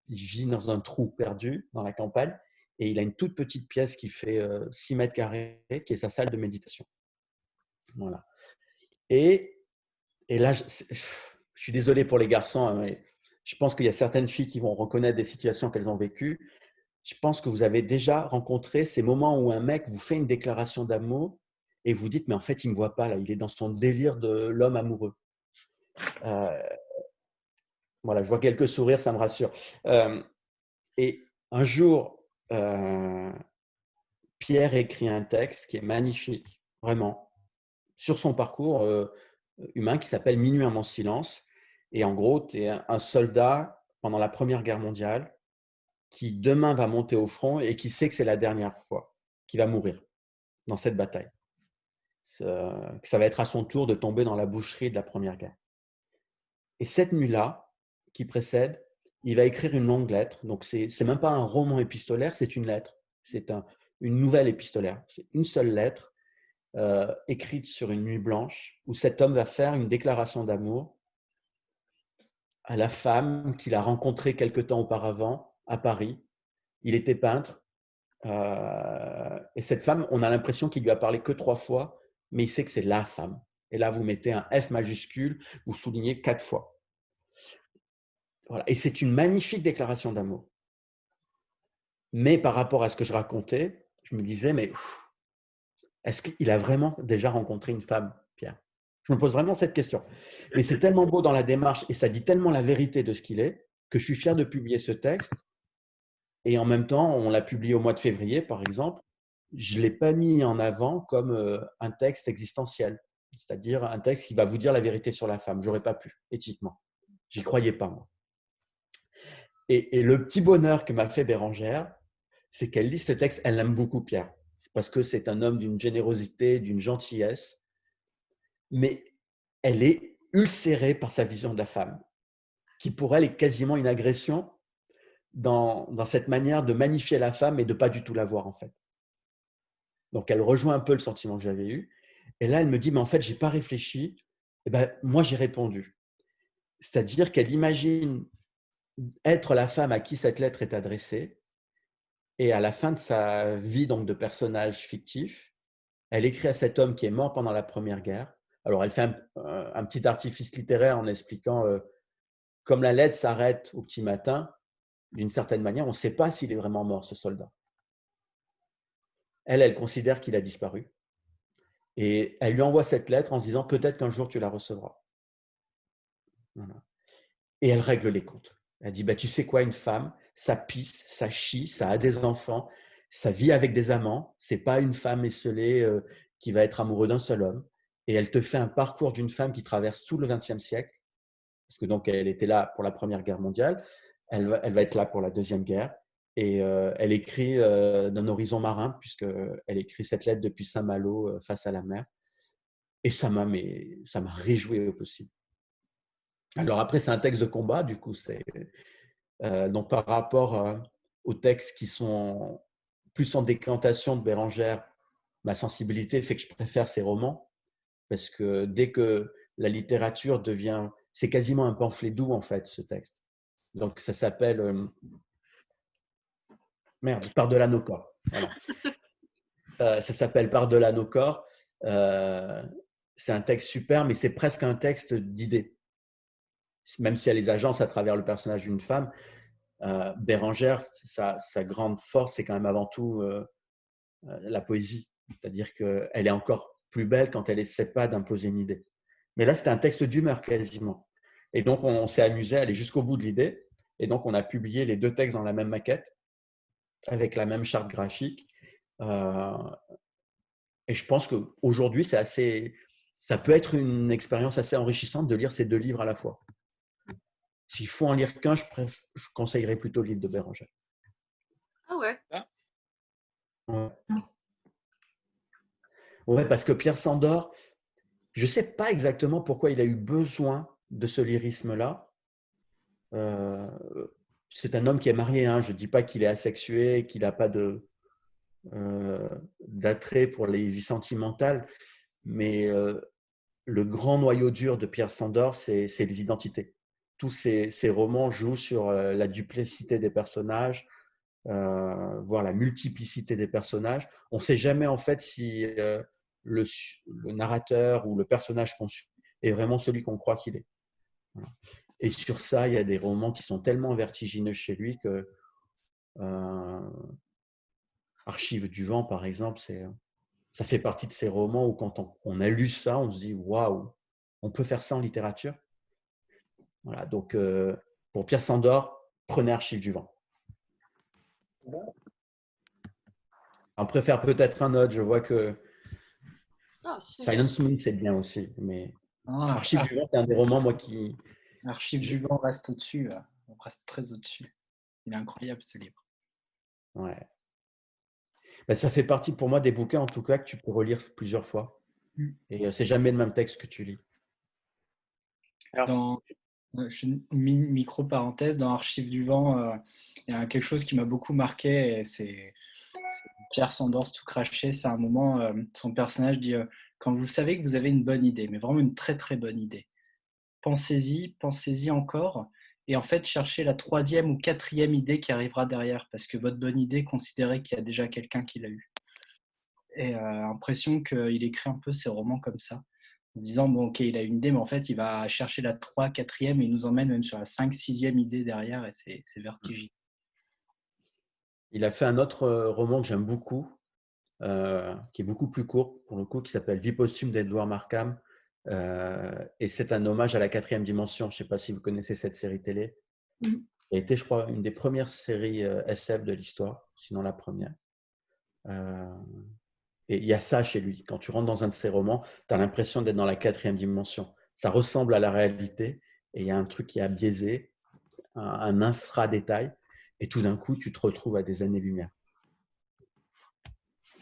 Il vit dans un trou perdu dans la campagne et il a une toute petite pièce qui fait 6 euh, mètres carrés, qui est sa salle de méditation. Voilà. Et, et là, je, je suis désolé pour les garçons, hein, mais je pense qu'il y a certaines filles qui vont reconnaître des situations qu'elles ont vécues. Je pense que vous avez déjà rencontré ces moments où un mec vous fait une déclaration d'amour et vous dites, mais en fait, il ne me voit pas là, il est dans son délire de l'homme amoureux. Euh, voilà, je vois quelques sourires, ça me rassure. Euh, et un jour, euh, Pierre écrit un texte qui est magnifique, vraiment, sur son parcours humain qui s'appelle Minuit à mon silence. Et en gros, tu es un soldat pendant la Première Guerre mondiale qui demain va monter au front et qui sait que c'est la dernière fois qu'il va mourir dans cette bataille. Que ça va être à son tour de tomber dans la boucherie de la Première Guerre. Et cette nuit-là, qui précède, il va écrire une longue lettre. Donc, ce n'est même pas un roman épistolaire, c'est une lettre. C'est un, une nouvelle épistolaire. C'est une seule lettre euh, écrite sur une nuit blanche où cet homme va faire une déclaration d'amour à la femme qu'il a rencontrée quelque temps auparavant à Paris. Il était peintre. Euh, et cette femme, on a l'impression qu'il lui a parlé que trois fois, mais il sait que c'est la femme. Et là, vous mettez un F majuscule, vous soulignez quatre fois. Voilà. Et c'est une magnifique déclaration d'amour. Mais par rapport à ce que je racontais, je me disais, mais est-ce qu'il a vraiment déjà rencontré une femme je me pose vraiment cette question. Mais c'est tellement beau dans la démarche et ça dit tellement la vérité de ce qu'il est que je suis fier de publier ce texte Et en même temps, on l'a publié au mois de février, par exemple. Je ne l'ai pas mis en avant comme euh, un texte existentiel, c'est-à-dire un texte qui va vous dire la vérité sur la femme. J'aurais pas pu, éthiquement. J'y croyais pas, moi. Et, le petit bonheur que m'a fait Bérangère, c'est qu'elle lit ce texte, elle aime beaucoup Pierre, parce que c'est un homme d'une générosité, d'une gentillesse, mais elle est ulcérée par sa vision de la femme, qui pour elle est quasiment une agression dans, dans cette manière de magnifier la femme et de pas du tout la voir en fait. Donc elle rejoint un peu le sentiment que j'avais eu. Et là, elle me dit, mais en fait, je n'ai pas réfléchi. Et eh ben, moi, j'ai répondu. C'est-à-dire qu'elle imagine être la femme à qui cette lettre est adressée. Et à la fin de sa vie donc de personnage fictif, elle écrit à cet homme qui est mort pendant la Première Guerre. Alors, elle fait un, petit artifice littéraire en expliquant, euh, comme la lettre s'arrête au petit matin, d'une certaine manière, on ne sait pas s'il est vraiment mort, ce soldat. Elle, elle considère qu'il a disparu. Et elle lui envoie cette lettre en se disant peut-être qu'un jour tu la recevras. Et elle règle les comptes. Elle dit bah, Tu sais quoi, une femme, ça pisse, ça chie, ça a des enfants, ça vit avec des amants. C'est pas une femme esselée euh, qui va être amoureuse d'un seul homme. Et elle te fait un parcours d'une femme qui traverse tout le XXe siècle, parce que donc elle était là pour la Première Guerre mondiale, elle va, elle va être là pour la Deuxième Guerre, et euh, elle écrit euh, d'un horizon marin, puisqu'elle écrit cette lettre depuis Saint-Malo euh, face à la mer. Et ça m'a, ça m'a réjoui au possible. Alors après, c'est un texte de combat, du coup, c'est donc par rapport aux textes qui sont plus en décantation de Bérangère, ma sensibilité fait que je préfère ces romans, parce que dès que la littérature devient, c'est quasiment un pamphlet doux en fait, ce texte. Donc ça s'appelle Merde, Par-delà nos corps. ça s'appelle Par-delà nos corps. Euh, c'est un texte super, mais c'est presque un texte d'idées. Même si elle les agences à travers le personnage d'une femme, euh, Bérangère, sa, grande force, c'est quand même avant tout euh, la poésie. C'est-à-dire qu'elle est encore plus belle quand elle essaie pas d'imposer une idée. Mais là, c'était un texte d'humeur quasiment. Et donc, on s'est amusé à aller jusqu'au bout de l'idée. Et donc, on a publié les deux textes dans la même maquette avec la même charte graphique. Euh, et je pense qu'aujourd'hui, c'est assez, ça peut être une expérience assez enrichissante de lire ces deux livres à la fois. S'il faut en lire qu'un, je, je conseillerais plutôt le livre de Béranger. Ah ouais. ouais. Ouais, parce que Pierre Sandor, je ne sais pas exactement pourquoi il a eu besoin de ce lyrisme-là. Euh, c'est un homme qui est marié. Hein. Je ne dis pas qu'il est asexué, qu'il n'a pas euh, d'attrait pour les vies sentimentales, mais euh, le grand noyau dur de Pierre Sandor, c'est, les identités. Tous ces, romans jouent sur euh, la duplicité des personnages, voire la multiplicité des personnages. On ne sait jamais en fait si le, narrateur ou le personnage qu'on est vraiment celui qu'on croit qu'il est. Et sur ça, il y a des romans qui sont tellement vertigineux chez lui que euh, Archives du vent, par exemple, c'est, ça fait partie de ces romans où quand on, a lu ça, on se dit waouh, on peut faire ça en littérature. Voilà, donc euh, pour Pierre Sandor, prenez Archives du vent. On préfère peut-être un autre, je vois que ah, Silence Moon, c'est bien aussi, mais ah, Archives du vent, c'est un des romans moi qui, Archive du vent reste au-dessus, euh, on reste très au-dessus. Il est incroyable ce livre. Ouais. Ben, ça fait partie pour moi des bouquins en tout cas que tu peux relire plusieurs fois. Mm. Et euh, c'est jamais le même texte que tu lis. dans, euh, une micro parenthèse, dans Archive du vent, il y a quelque chose qui m'a beaucoup marqué, c'est Pierre Sandors tout craché. C'est un moment, son personnage dit quand vous savez que vous avez une bonne idée, mais vraiment une très très bonne idée, pensez-y, pensez-y encore, et en fait cherchez la troisième ou quatrième idée qui arrivera derrière, parce que votre bonne idée, considérez qu'il y a déjà quelqu'un qui l'a eu. Et euh, l'impression qu'il écrit un peu ses romans comme ça, en se disant, bon ok, il a une idée, mais en fait il va chercher la 3, quatrième, et il nous emmène même sur la 5, sixième idée derrière, et c'est vertigineux. Il a fait un autre euh, roman que j'aime beaucoup, euh, qui est beaucoup plus court pour le coup, qui s'appelle Vie posthume d'Edouard Markham, euh, et c'est un hommage à la quatrième dimension. Je ne sais pas si vous connaissez cette série télé. Mm. a été, je crois, une des premières séries SF de l'histoire, sinon la première. et il y a ça chez lui. Quand tu rentres dans un de ses romans, tu as l'impression d'être dans la quatrième dimension. Ça ressemble à la réalité et il y a un truc qui a biaisé, un, un infra-détail, et tout d'un coup, tu te retrouves à des années-lumière.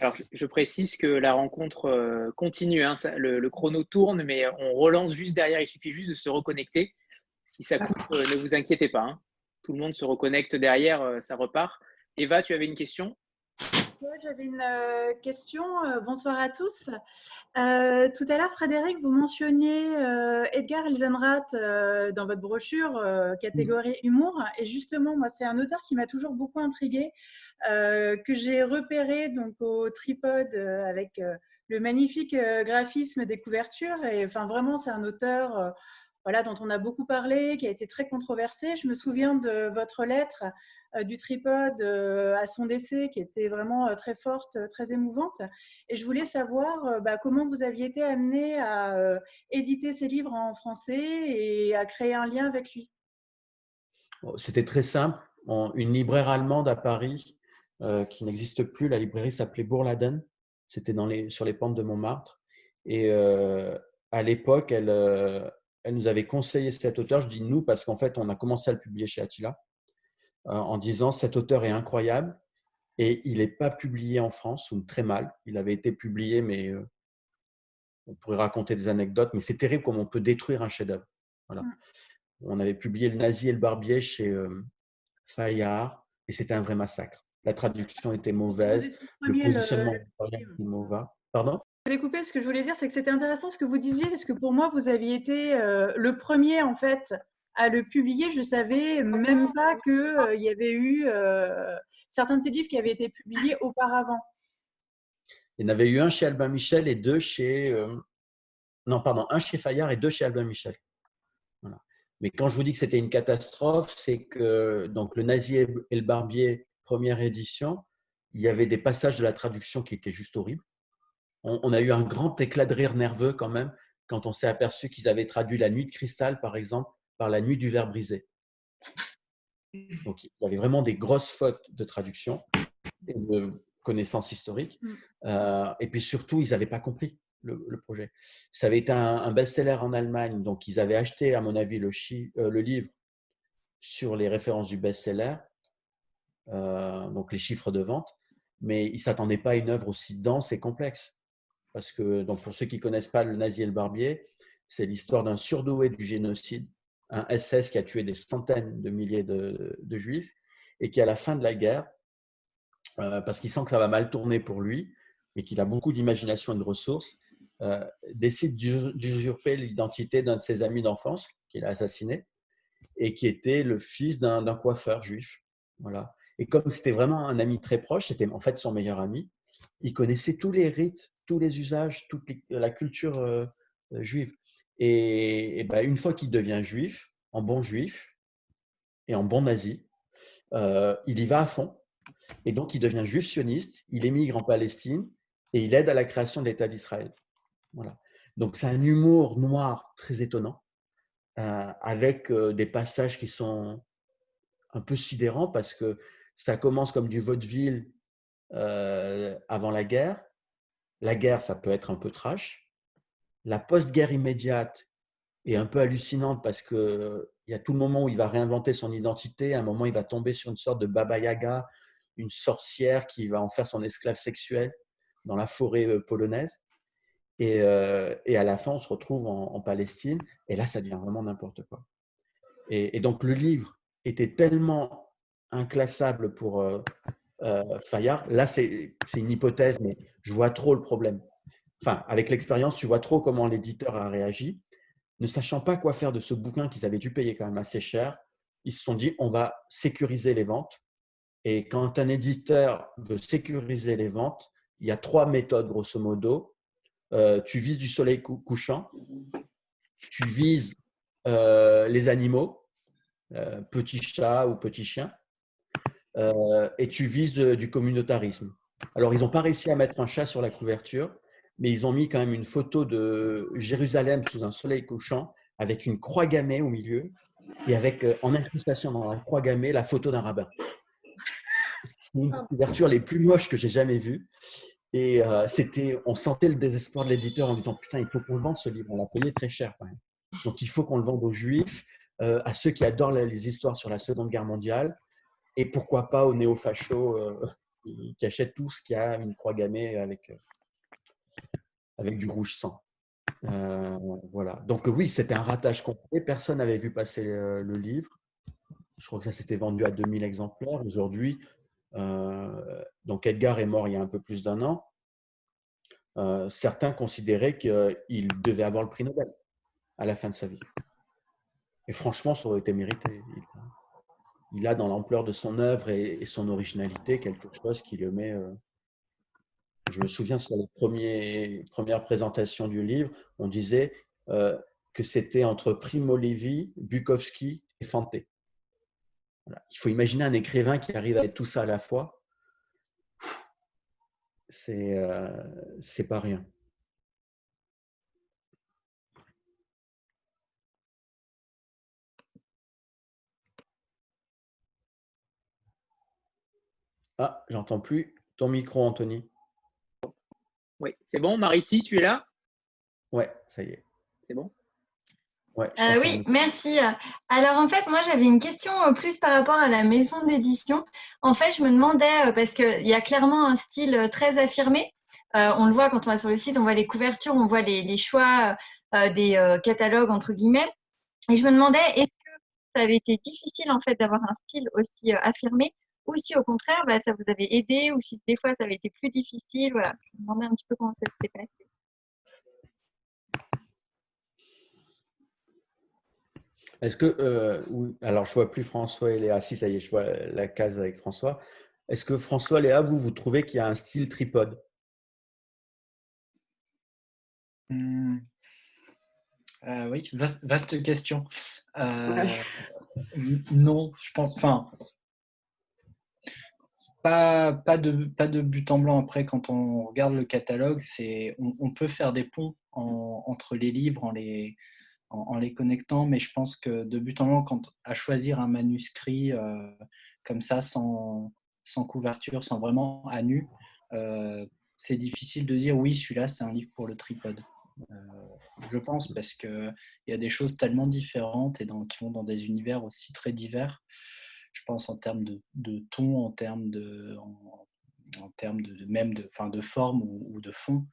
Alors, je, précise que la rencontre euh, continue. Hein, le, chrono tourne, mais on relance juste derrière. Il suffit juste de se reconnecter. Si ça coupe, euh, ne vous inquiétez pas. Hein. Tout le monde se reconnecte derrière, euh, ça repart. Eva, tu avais une question? J'avais une question. bonsoir à tous. tout à l'heure, Frédéric, vous mentionniez Edgar Elzenrath dans votre brochure, catégorie humour. Et justement, moi, c'est un auteur qui m'a toujours beaucoup intriguée. Euh, que j'ai repéré donc au tripode euh, avec euh, le magnifique graphisme des couvertures. Et enfin, vraiment, c'est un auteur voilà, dont on a beaucoup parlé, qui a été très controversé. Je me souviens de votre lettre du tripode à son décès, qui était vraiment très forte, très émouvante. Et je voulais savoir bah, comment vous aviez été amené à éditer ces livres en français et à créer un lien avec lui? C'était très simple. Une libraire allemande à Paris euh, qui n'existe plus. La librairie s'appelait Bourladen. C'était sur les pentes de Montmartre. Et euh, à l'époque, elle, euh, elle nous avait conseillé cet auteur. Je dis nous parce qu'en fait, on a commencé à le publier chez Attila en disant cet auteur est incroyable et il n'est pas publié en France ou très mal. Il avait été publié, mais on pourrait raconter des anecdotes, mais c'est terrible comment on peut détruire un chef-d'œuvre. Voilà. Mmh. On avait publié Le Nazi et le Barbier chez Fayard et c'était un vrai massacre la traduction était mauvaise, le positionnement était mauvais. Pardon? Je vais couper. Ce que je voulais dire, c'est que c'était intéressant ce que vous disiez, parce que pour moi, vous aviez été euh, le premier, en fait, à le publier. Je savais même pas qu'il euh, y avait eu euh, certains de ces livres qui avaient été publiés auparavant. Il y en avait eu un chez Albin Michel et deux chez. non, pardon, un chez Fayard et deux chez Albin Michel. Voilà. Mais quand je vous dis que c'était une catastrophe, c'est que donc, le nazi et le barbier première édition, il y avait des passages de la traduction qui étaient juste horribles. On, a eu un grand éclat de rire nerveux quand même quand on s'est aperçu qu'ils avaient traduit La Nuit de cristal, par exemple, par La Nuit du verre brisé. Donc, il y avait vraiment des grosses fautes de traduction et de connaissances historiques. Mm. Euh, et puis surtout, ils n'avaient pas compris le, projet. Ça avait été un, best-seller en Allemagne, donc ils avaient acheté, à mon avis, le, euh, le livre sur les références du best-seller. Euh, donc les chiffres de vente, mais ils ne s'attendaient pas à une œuvre aussi dense et complexe. Parce que, donc pour ceux qui ne connaissent pas le nazi et le barbier, c'est l'histoire d'un surdoué du génocide, un SS qui a tué des centaines de milliers de, juifs et qui, à la fin de la guerre, euh, parce qu'il sent que ça va mal tourner pour lui, mais qu'il a beaucoup d'imagination et de ressources, euh, décide d'usurper l'identité d'un de ses amis d'enfance qu'il a assassiné et qui était le fils d'un coiffeur juif. Voilà. Et comme c'était vraiment un ami très proche, c'était en fait son meilleur ami, il connaissait tous les rites, tous les usages, toute la culture euh, juive. Et, ben, une fois qu'il devient juif, en bon juif et en bon nazi, euh, il y va à fond. Et donc, il devient juif sioniste, il émigre en Palestine et il aide à la création de l'État d'Israël. Voilà. Donc, c'est un humour noir très étonnant, avec des passages qui sont un peu sidérants parce que ça commence comme du vaudeville euh, avant la guerre. La guerre, ça peut être un peu trash. La post-guerre immédiate est un peu hallucinante parce qu'il y a tout le moment où il va réinventer son identité. À un moment, il va tomber sur une sorte de Baba Yaga, une sorcière qui va en faire son esclave sexuel dans la forêt euh, polonaise. Euh, et, à la fin, on se retrouve en, Palestine. Et là, ça devient vraiment n'importe quoi. et, donc, le livre était tellement inclassable pour euh, Fayard. Là, c'est une hypothèse, mais je vois trop le problème. Enfin, avec l'expérience, tu vois trop comment l'éditeur a réagi. Ne sachant pas quoi faire de ce bouquin qu'ils avaient dû payer quand même assez cher, ils se sont dit on va sécuriser les ventes. Et quand un éditeur veut sécuriser les ventes, il y a trois méthodes grosso modo. Euh, tu vises du soleil couchant, tu vises les animaux, petits chats ou petits chiens, euh, et tu vises du communautarisme. Alors, ils n'ont pas réussi à mettre un chat sur la couverture, mais ils ont mis quand même une photo de Jérusalem sous un soleil couchant avec une croix gammée au milieu et avec en incrustation dans la croix gammée la photo d'un rabbin. C'est une couverture les plus moches que j'ai jamais vues. Et c'était, on sentait le désespoir de l'éditeur en disant Putain, il faut qu'on le vende ce livre. On l'a payé très cher quand même. Donc il faut qu'on le vende aux juifs, à ceux qui adorent les histoires sur la Seconde Guerre mondiale, et pourquoi pas aux néo-fachos qui, achètent tout ce qui a une croix gammée avec, avec du rouge sang. voilà. Donc oui, c'était un ratage complet. Personne n'avait vu passer le livre. Je crois que ça s'était vendu à 2000 exemplaires. Aujourd'hui, euh, donc Edgar est mort il y a un peu plus d'un an. Euh, certains considéraient qu'il devait avoir le prix Nobel à la fin de sa vie. Et franchement, ça aurait été mérité. Il a, dans l'ampleur de son œuvre et, son originalité quelque chose qui le met. Euh, je me souviens sur les premières présentations du livre, on disait que c'était entre Primo Levi, Bukowski et Fanté. Il faut imaginer un écrivain qui arrive à être tout ça à la fois. C'est euh, pas rien. Ah, j'entends plus ton micro, Anthony. Oui, c'est bon. Mariti, tu es là? Ouais, ça y est. C'est bon? Euh, oui, merci. Alors en fait, moi j'avais une question euh, plus par rapport à la maison d'édition. En fait, je me demandais, euh, parce qu'il y a clairement un style très affirmé, on le voit quand on va sur le site, on voit les couvertures, on voit les, choix des catalogues, entre guillemets. Et je me demandais, est-ce que ça avait été difficile en fait d'avoir un style aussi affirmé? Ou si au contraire, bah, ça vous avait aidé ou si des fois ça avait été plus difficile. Voilà, je me demandais un petit peu comment ça s'était passé. Est-ce que, euh, alors je vois plus François et Léa, si ça y est, je vois la case avec François. Est-ce que François, Léa, vous, vous trouvez qu'il y a un style tripode? Hmm. euh, Oui, vaste, question. Euh, non, je pense, enfin, pas, pas, de, pas de but en blanc. Après, quand on regarde le catalogue, c'est, on, peut faire des ponts entre les livres en les en, les connectant, mais je pense que de but en blanc, quand, à choisir un manuscrit euh, comme ça, sans, sans, couverture, sans vraiment à nu, euh, c'est difficile de dire oui, celui-là, c'est un livre pour le tripode. Euh, je pense parce qu'il y a des choses tellement différentes et qui vont dans des univers aussi très divers. Je pense en termes de, ton, en termes de, en, termes de, même de, de forme ou, de fond,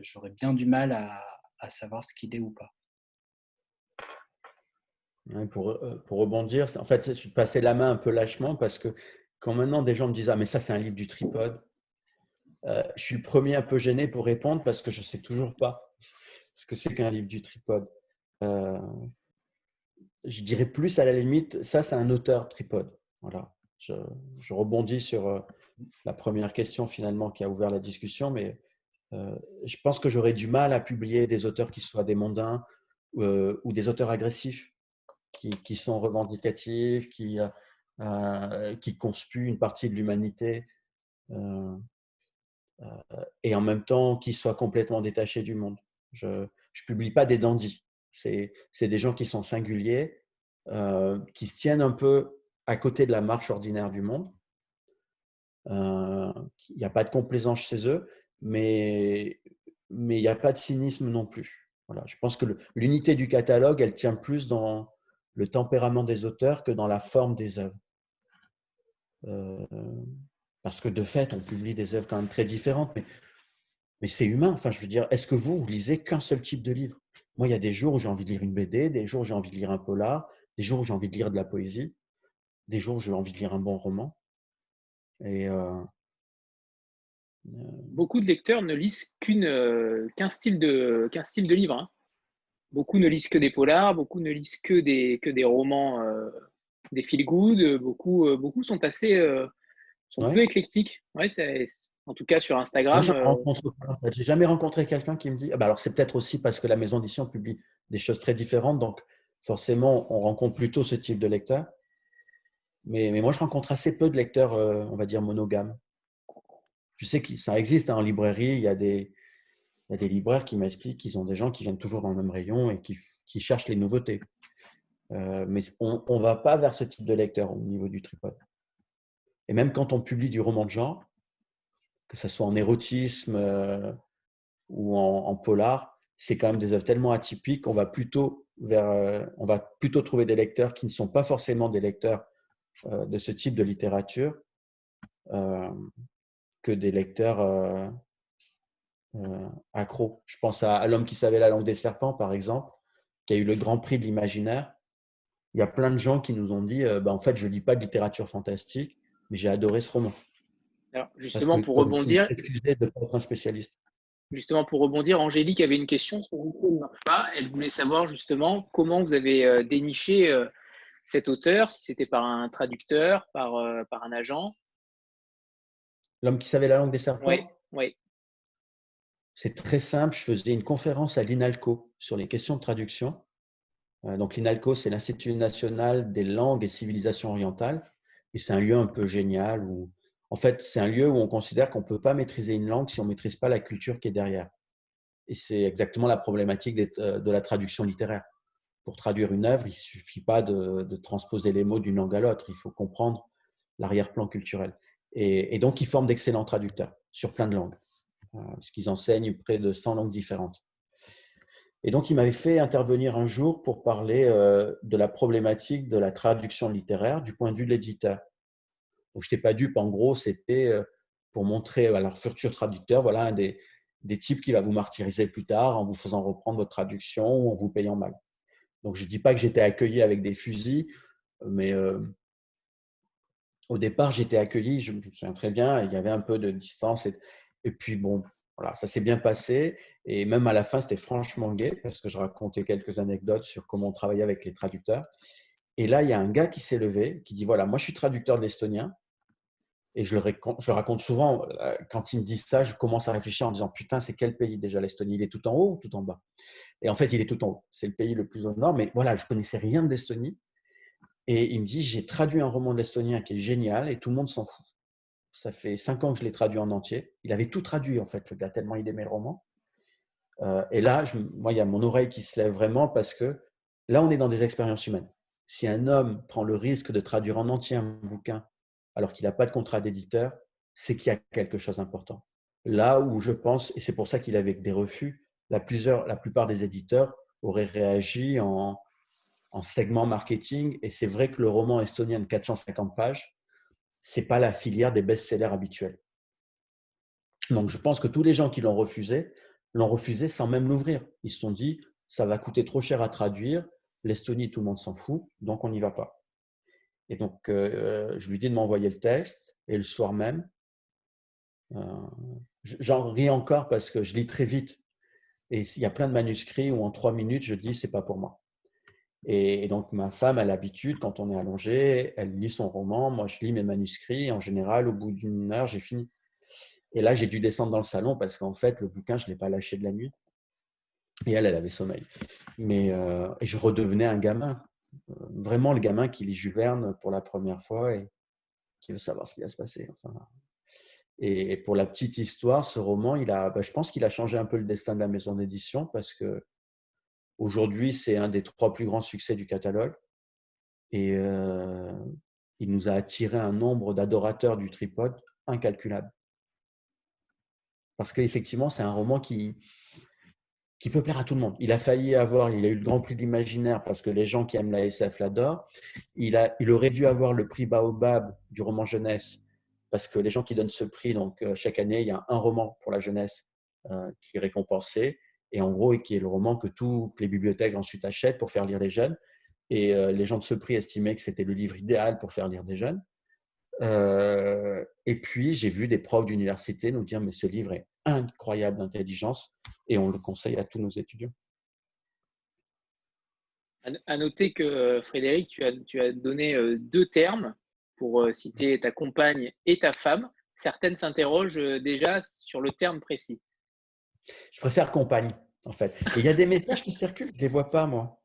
j'aurais bien du mal à, savoir ce qu'il est ou pas. pour, euh, pour, rebondir, en fait, je suis passé la main un peu lâchement parce que quand maintenant des gens me disent Ah, mais ça, c'est un livre du tripode, euh, je suis le premier un peu gêné pour répondre parce que je ne sais toujours pas ce que c'est qu'un livre du tripode. Euh, je dirais plus à la limite, ça, c'est un auteur tripode. Voilà. Je, rebondis sur la première question finalement qui a ouvert la discussion, mais euh, je pense que j'aurais du mal à publier des auteurs qui soient des mondains euh, ou des auteurs agressifs, qui, sont revendicatifs, qui, euh, qui conspuent une partie de l'humanité et en même temps qui soient complètement détachés du monde. Je ne publie pas des dandys. C'est des gens qui sont singuliers, qui se tiennent un peu à côté de la marche ordinaire du monde. Il n'y a pas de complaisance chez eux, mais il n'y a pas de cynisme non plus. Je pense que l'unité du catalogue, elle tient plus dans le tempérament des auteurs que dans la forme des œuvres. Euh, parce que de fait, on publie des œuvres quand même très différentes, mais, mais c'est humain. Enfin, je veux dire, est-ce que vous, vous lisez qu'un seul type de livre? Moi, il y a des jours où j'ai envie de lire une BD, des jours où j'ai envie de lire un polar, des jours où j'ai envie de lire de la poésie, des jours où j'ai envie de lire un bon roman. Et, euh, beaucoup de lecteurs ne lisent euh, qu'un style, de, style de livre. Hein. Beaucoup ne lisent que des polars, beaucoup ne lisent que des, que des romans, euh, des feel good. Beaucoup, euh, beaucoup sont assez sont peu éclectiques. Ouais, en tout cas sur Instagram. J'ai jamais rencontré quelqu'un qui me dit. Ah bah alors c'est peut-être aussi parce que la maison d'édition publie des choses très différentes, donc forcément on rencontre plutôt ce type de lecteur. Mais, mais moi je rencontre assez peu de lecteurs, on va dire monogames je sais que ça existe hein, en librairie. Il y a des, des libraires qui m'expliquent qu'ils ont des gens qui viennent toujours dans le même rayon et qui, cherchent les nouveautés. mais on ne va pas vers ce type de lecteur au niveau du tripode. Et même quand on publie du roman de genre, que ce soit en érotisme ou en, polar, c'est quand même des œuvres tellement atypiques qu'on va plutôt vers, on va plutôt trouver des lecteurs qui ne sont pas forcément des lecteurs de ce type de littérature que des lecteurs euh, accro. Je pense à, L'homme qui savait la langue des serpents, par exemple, qui a eu le grand prix de l'imaginaire. Il y a plein de gens qui nous ont dit euh, bah, en fait, je ne lis pas de littérature fantastique, mais j'ai adoré ce roman. Justement, pour rebondir. Excusez de pas être un spécialiste. Justement, pour rebondir, Angélique avait une question sur pas. Elle voulait savoir justement comment vous avez euh, déniché cet auteur, si c'était par un traducteur, par, par un agent. L'homme qui savait la langue des serpents Oui, oui. C'est très simple. Je faisais une conférence à l'INALCO sur les questions de traduction. Euh, donc, l'INALCO, c'est l'Institut national des langues et civilisations orientales. Et c'est un lieu un peu génial où, en fait, c'est un lieu où on considère qu'on ne peut pas maîtriser une langue si on ne maîtrise pas la culture qui est derrière. Et c'est exactement la problématique euh, de la traduction littéraire. Pour traduire une œuvre, il ne suffit pas de, transposer les mots d'une langue à l'autre. Il faut comprendre l'arrière-plan culturel. Et, donc, ils forment d'excellents traducteurs sur plein de langues. Euh, parce qu'ils enseignent près de 100 langues différentes. Et donc, il m'avait fait intervenir un jour pour parler euh, de la problématique de la traduction littéraire du point de vue de l'éditeur. Donc, je n'étais pas dupe. En gros, c'était pour montrer à leur futur traducteur, voilà, un des, des types qui va vous martyriser plus tard en vous faisant reprendre votre traduction ou en vous payant mal. Donc, je ne dis pas que j'étais accueilli avec des fusils, mais au départ, j'étais accueilli, je me souviens très bien, il y avait un peu de distance. Et, et puis, bon, voilà, ça s'est bien passé. Et même à la fin, c'était franchement gai parce que je racontais quelques anecdotes sur comment on travaillait avec les traducteurs. Et là, il y a un gars qui s'est levé, qui dit Voilà, moi, je suis traducteur de l'estonien. Et je le, raconte souvent, euh, quand il me dit ça, je commence à réfléchir en disant Putain, c'est quel pays déjà? l'Estonie Il est tout en haut ou tout en bas? Et en fait, il est tout en haut. C'est le pays le plus au nord. Mais voilà, je connaissais rien de l'Estonie. Et il me dit J'ai traduit un roman de l'estonien qui est génial et tout le monde s'en fout. Ça fait cinq ans que je l'ai traduit en entier. Il avait tout traduit, en fait, le gars, tellement il aimait le roman. Euh, et là, moi, il y a mon oreille qui se lève vraiment parce que là, on est dans des expériences humaines. Si un homme prend le risque de traduire en entier un bouquin alors qu'il n'a pas de contrat d'éditeur, c'est qu'il y a quelque chose d'important. Là où je pense, et c'est pour ça qu'il avait des refus, la, plupart des éditeurs auraient réagi en, en segment marketing. Et c'est vrai que le roman estonien de 450 pages, c'est pas la filière des best-sellers habituels. Donc, je pense que tous les gens qui l'ont refusé l'ont refusé sans même l'ouvrir. Ils se sont dit, ça va coûter trop cher à traduire. L'Estonie, tout le monde s'en fout, donc on n'y va pas. Et donc, euh, je lui dis de m'envoyer le texte. Et le soir même, euh, j'en ris encore parce que je lis très vite. Et il y a plein de manuscrits où en trois minutes, je dis, c'est pas pour moi. Et, donc, ma femme a l'habitude, quand on est allongé, elle lit son roman, moi je lis mes manuscrits. En général, au bout d'une heure, j'ai fini. Et là, j'ai dû descendre dans le salon parce qu'en fait, le bouquin, je ne l'ai pas lâché de la nuit. Et elle, elle avait sommeil. Mais euh, je redevenais un gamin. Vraiment le gamin qui lit Jules pour la première fois et qui veut savoir ce qui va se passer. Et pour la petite histoire, ce roman, il a, bah, je pense qu'il a changé un peu le destin de la maison d'édition parce que Aujourd'hui, c'est un des trois plus grands succès du catalogue. Et euh, il nous a attiré un nombre d'adorateurs du tripode incalculable. Parce qu'effectivement, c'est un roman qui, qui peut plaire à tout le monde. Il a failli avoir, il a eu le Grand Prix de l'imaginaire parce que les gens qui aiment la SF l'adorent. Il, il aurait dû avoir le prix Baobab du roman jeunesse parce que les gens qui donnent ce prix, donc euh, chaque année, il y a un roman pour la jeunesse euh, qui est récompensé et en gros, qui est le roman que toutes les bibliothèques ensuite achètent pour faire lire les jeunes. Et euh, les gens de ce prix estimaient que c'était le livre idéal pour faire lire des jeunes. Euh, et puis, j'ai vu des profs d'université nous dire, mais ce livre est incroyable d'intelligence et on le conseille à tous nos étudiants. À noter que, Frédéric, tu as, tu as donné euh, deux termes pour citer ta compagne et ta femme. Certaines s'interrogent déjà sur le terme précis. Je préfère compagne, en fait. il y a des messages qui circulent, je ne les vois pas, moi.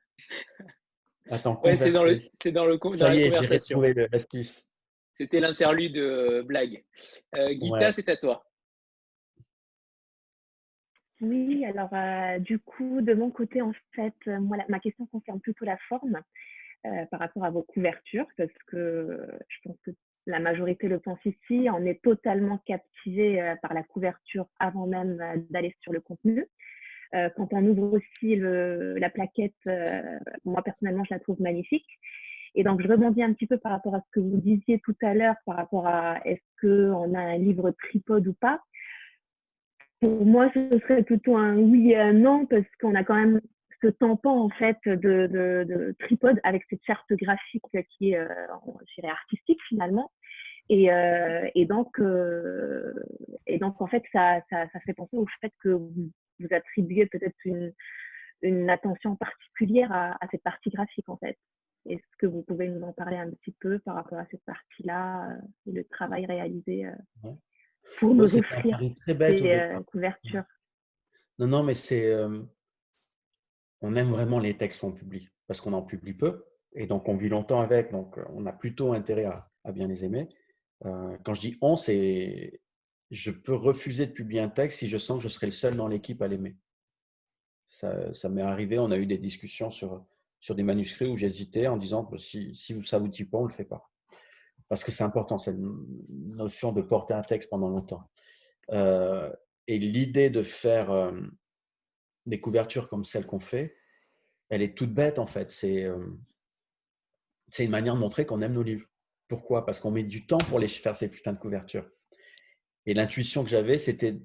Attends, c'est dans le, dans le Ça y est, j'ai l'astuce. C'était l'interlude de euh, blague. Euh, Guita, c'est à toi. Oui, alors euh, du coup, de mon côté, en fait, moi, ma question concerne plutôt la forme. par rapport à vos couvertures, parce que je pense que la majorité le pense ici, on est totalement captivé par la couverture avant même d'aller sur le contenu. quand on ouvre aussi la plaquette, moi personnellement, je la trouve magnifique. Et donc, je rebondis un petit peu par rapport à ce que vous disiez tout à l'heure, par rapport à est-ce qu'on a un livre tripode ou pas. Pour moi, ce serait plutôt un oui et un non, parce qu'on a quand même ce tampon en fait de, de, tripode avec cette charte graphique qui est, euh, je dirais, artistique finalement. Et, euh, euh, donc, en fait, ça, fait penser au fait que vous, attribuez peut-être une, une, attention particulière à, à, cette partie graphique, en fait. Est-ce que vous pouvez nous en parler un petit peu par rapport à cette partie-là euh, et le travail réalisé euh, pour nous offrir très bête euh, couvertures? Non, non, mais c'est. on aime vraiment les textes qu'on publie parce qu'on en publie peu et donc on vit longtemps avec, donc on a plutôt intérêt à, à bien les aimer. quand je dis on, c'est je peux refuser de publier un texte si je sens que je serai le seul dans l'équipe à l'aimer. Ça, ça m'est arrivé, on a eu des discussions sur sur des manuscrits où j'hésitais en disant bah, si, si ça vous dit pas, on ne le fait pas. Parce que c'est important, cette notion de porter un texte pendant longtemps. Euh, et l'idée de faire euh, des couvertures comme celle qu'on fait, elle est toute bête en fait. C'est euh, c'est une manière de montrer qu'on aime nos livres. Pourquoi? Parce qu'on met du temps pour les faire ces putains de couvertures. Et l'intuition que j'avais, c'était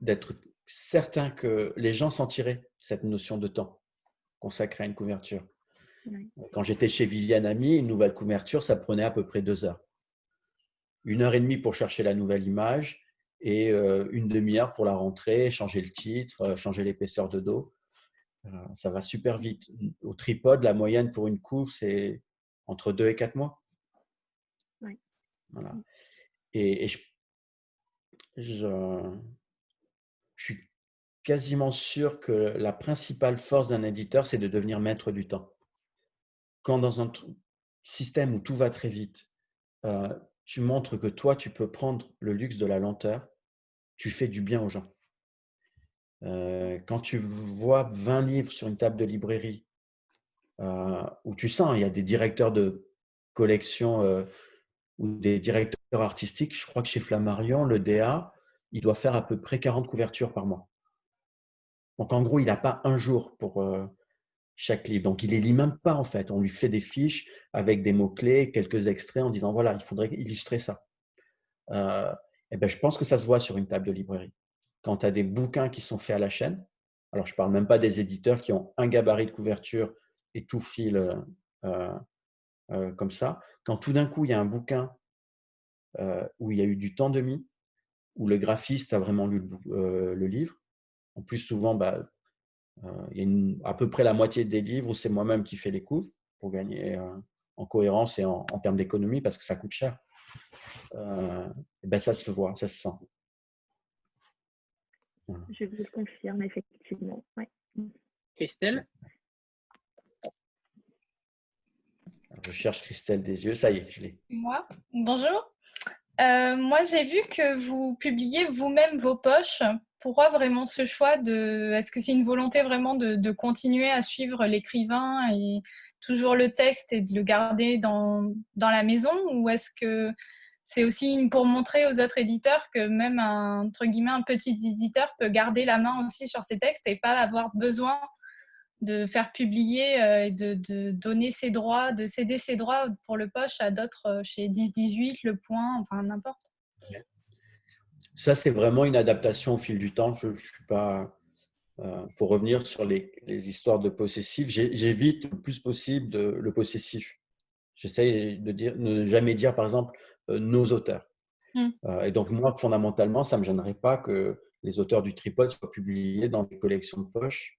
d'être certain que les gens sentiraient cette notion de temps consacré à une couverture. Quand j'étais chez Ami, une nouvelle couverture, ça prenait à peu près deux heures. Une heure et demie pour chercher la nouvelle image et euh, une demi-heure pour la rentrer, changer le titre, euh, changer l'épaisseur de dos. Euh, ça va super vite. Au tripode, la moyenne pour une couve, c'est entre deux et quatre mois. Voilà. Et, je, je, je, suis quasiment sûr que la principale force d'un éditeur, c'est de devenir maître du temps quand dans un système où tout va très vite, euh, tu montres que toi, tu peux prendre le luxe de la lenteur, tu fais du bien aux gens. Euh, quand tu vois 20 livres sur une table de librairie, euh, où tu sens, il y a des directeurs de collection ou des directeurs artistiques, je crois que chez Flammarion, le DA, il doit faire à peu près 40 couvertures par mois. Donc en gros, il n'a pas un jour pour, chaque livre. Donc, il les lit même pas, en fait. On lui fait des fiches avec des mots-clés, quelques extraits en disant, voilà, il faudrait illustrer ça. Euh, et ben, je pense que ça se voit sur une table de librairie. Quand tu as des bouquins qui sont faits à la chaîne, alors je ne parle même pas des éditeurs qui ont un gabarit de couverture et tout file euh, euh, comme ça. Quand tout d'un coup, il y a un bouquin où il y a eu du temps de mis, où le graphiste a vraiment lu le, livre, en plus souvent, bah, il y a à peu près la moitié des livres où c'est moi-même qui fais les couves pour gagner euh, en cohérence et en, termes d'économie parce que ça coûte cher. Euh, ben ça se voit, ça se sent. Je vous le confirme, effectivement. Christelle? Je cherche Christelle des yeux. Ça y est, je l'ai. Moi? Bonjour. moi, j'ai vu que vous publiez vous-même vos poches pourquoi vraiment ce choix de Est-ce que c'est une volonté vraiment de, continuer à suivre l'écrivain et toujours le texte et de le garder dans, dans la maison? Ou est-ce que c'est aussi pour montrer aux autres éditeurs que même un, entre guillemets, un petit éditeur peut garder la main aussi sur ses textes et pas avoir besoin de faire publier euh, et de, donner ses droits, de céder ses droits pour le poche à d'autres euh, chez 10-18, Le Point, enfin n'importe. Ça, c'est vraiment une adaptation au fil du temps. Je, je suis pas. Euh, pour revenir sur les, histoires de possessif, j'évite le plus possible de, le possessif. J'essaie de dire, ne jamais dire, par exemple, euh, nos auteurs. Mmh. Euh, et donc, moi, fondamentalement, ça ne me gênerait pas que les auteurs du tripode soient publiés dans des collections de poche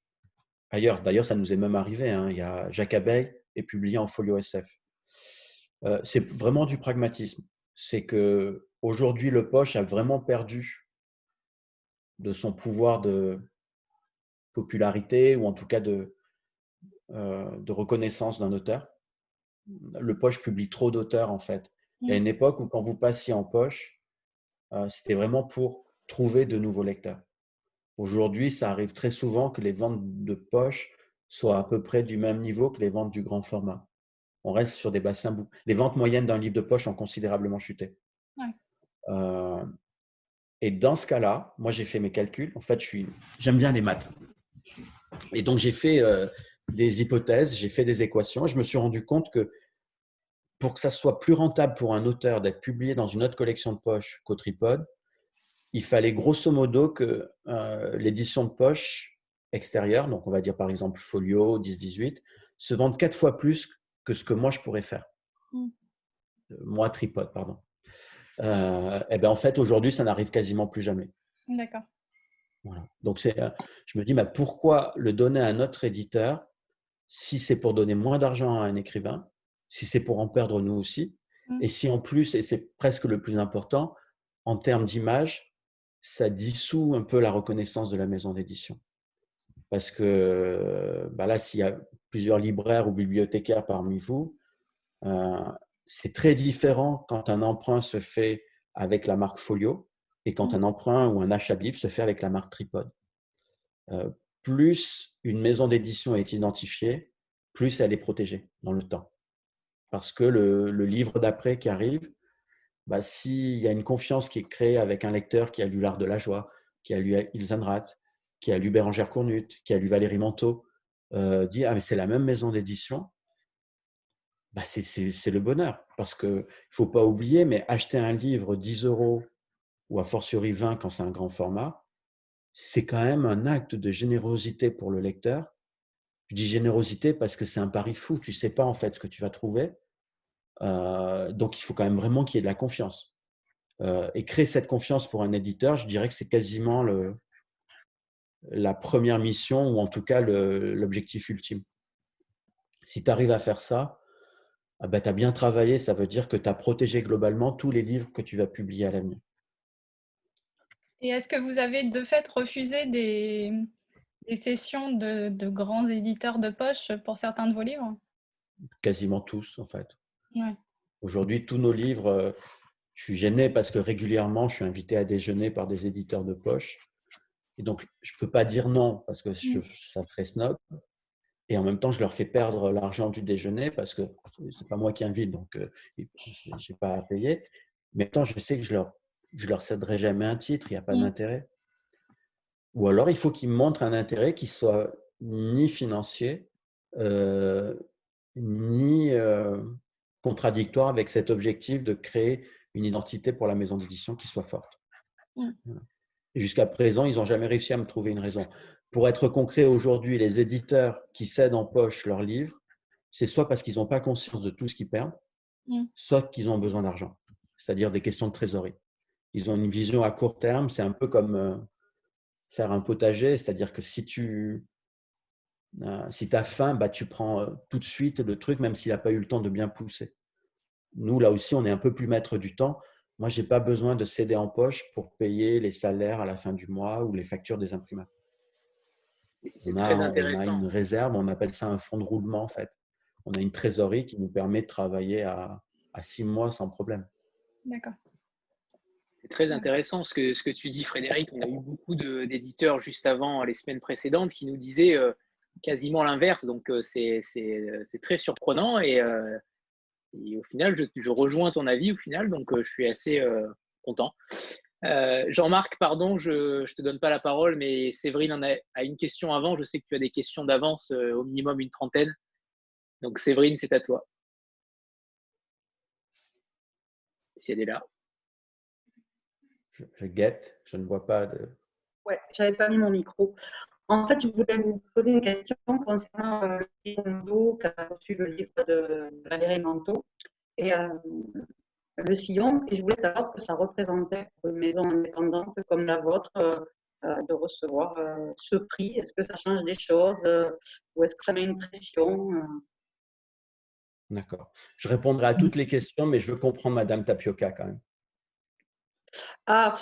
ailleurs. D'ailleurs, ça nous est même arrivé. Hein. Il y a Jacques Abeille est publié en folio SF. c'est vraiment du pragmatisme. C'est que Aujourd'hui, le poche a vraiment perdu de son pouvoir de popularité ou en tout cas de, euh, de reconnaissance d'un auteur. Le poche publie trop d'auteurs en fait. Il y a une époque où quand vous passiez en poche, euh, c'était vraiment pour trouver de nouveaux lecteurs. Aujourd'hui, ça arrive très souvent que les ventes de poche soient à peu près du même niveau que les ventes du grand format. on reste sur des bassins. Les ventes moyennes d'un livre de poche ont considérablement chuté. Euh, et dans ce cas-là, moi, j'ai fait mes calculs. En fait, j'aime bien les maths. Et donc, j'ai fait euh, des hypothèses, j'ai fait des équations. Et je me suis rendu compte que pour que ça soit plus rentable pour un auteur d'être publié dans une autre collection de poche qu'au tripode, il fallait grosso modo que euh, l'édition de poche extérieure, donc on va dire par exemple Folio 10-18, se vende quatre fois plus que ce que moi je pourrais faire. Mmh. Euh, moi, tripode, pardon. Euh, et ben en fait, aujourd'hui, ça n'arrive quasiment plus jamais. D'accord. Voilà. Donc, c'est, je me dis, mais pourquoi le donner à un autre éditeur si c'est pour donner moins d'argent à un écrivain, si c'est pour en perdre nous aussi, mmh. et si en plus, et c'est presque le plus important, en termes d'image, ça dissout un peu la reconnaissance de la maison d'édition. Parce que bah là, s'il y a plusieurs libraires ou bibliothécaires parmi vous, euh, c'est très différent quand un emprunt se fait avec la marque Folio et quand mmh. un emprunt ou un achat de livre se fait avec la marque Tripod. Euh, plus une maison d'édition est identifiée, plus elle est protégée dans le temps. Parce que le, livre d'après qui arrive, bah, s'il y a une confiance qui est créée avec un lecteur qui a lu L'Art de la Joie, qui a lu Ilsenrath, qui a lu Bérangère Cournut, qui a lu Valérie Manteau, euh, dit Ah, mais c'est la même maison d'édition, bah, c'est le bonheur. Parce qu'il ne faut pas oublier, mais acheter un livre 10 euros ou à fortiori 20 quand c'est un grand format, c'est quand même un acte de générosité pour le lecteur. Je dis générosité parce que c'est un pari fou. Tu ne sais pas en fait ce que tu vas trouver. Euh, donc il faut quand même vraiment qu'il y ait de la confiance. Euh, et créer cette confiance pour un éditeur, je dirais que c'est quasiment la première mission ou en tout cas l'objectif ultime. Si tu arrives à faire ça, ah bah, tu as bien travaillé, ça veut dire que tu as protégé globalement tous les livres que tu vas publier à l'avenir. Et est-ce que vous avez de fait refusé des, sessions de, grands éditeurs de poche pour certains de vos livres? Quasiment tous, en fait. Aujourd'hui, tous nos livres, euh, je suis gêné parce que régulièrement, je suis invité à déjeuner par des éditeurs de poche. Et donc, je ne peux pas dire non parce que mmh. ça ferait snob. Et en même temps, je leur fais perdre l'argent du déjeuner parce que ce n'est pas moi qui invite, donc euh, je n'ai pas à payer. Mais temps, je sais que je leur, je leur céderai jamais un titre, il n'y a pas mmh. d'intérêt. Ou alors, il faut qu'ils montrent un intérêt qui soit ni financier, euh, ni euh, contradictoire avec cet objectif de créer une identité pour la maison d'édition qui soit forte. Mmh. Jusqu'à présent, ils n'ont jamais réussi à me trouver une raison. Pour être concret, aujourd'hui, les éditeurs qui cèdent en poche leurs livres, c'est soit parce qu'ils n'ont pas conscience de tout ce qu'ils perdent, mmh. soit qu'ils ont besoin d'argent, c'est-à-dire des questions de trésorerie. Ils ont une vision à court terme, c'est un peu comme euh, faire un potager, c'est-à-dire que si tu euh, si as faim, bah, tu prends euh, tout de suite le truc, même s'il n'a pas eu le temps de bien pousser. Nous, là aussi, on est un peu plus maître du temps. Moi, je n'ai pas besoin de céder en poche pour payer les salaires à la fin du mois ou les factures des très intéressant. On a une réserve, on appelle ça un fonds de roulement en fait. On a une trésorerie qui nous permet de travailler à, six mois sans problème. D'accord. C'est très intéressant ce que, ce que tu dis, Frédéric. On a eu beaucoup d'éditeurs juste avant les semaines précédentes qui nous disaient euh, quasiment l'inverse. Donc, euh, c'est très surprenant. Et, euh, et au final, je, rejoins ton avis au final, donc euh, je suis assez euh, content. Euh, Jean-Marc, pardon, je ne te donne pas la parole, mais Séverine en a, une question avant. Je sais que tu as des questions d'avance, au minimum une trentaine. Donc Séverine, c'est à toi. Si elle est là. Je, guette, je ne vois pas de. Ouais, j'avais pas mis mon micro. En fait, je voulais vous poser une question concernant euh, le livre qui a reçu le livre de Valérie Manteau et euh, le sillon. Et je voulais savoir ce que ça représentait pour une maison indépendante comme la vôtre euh, de recevoir ce prix. Est-ce que ça change des choses ou est-ce que ça met une pression D'accord. Je répondrai à toutes les questions, mais je veux comprendre Madame Tapioca quand même. Ah,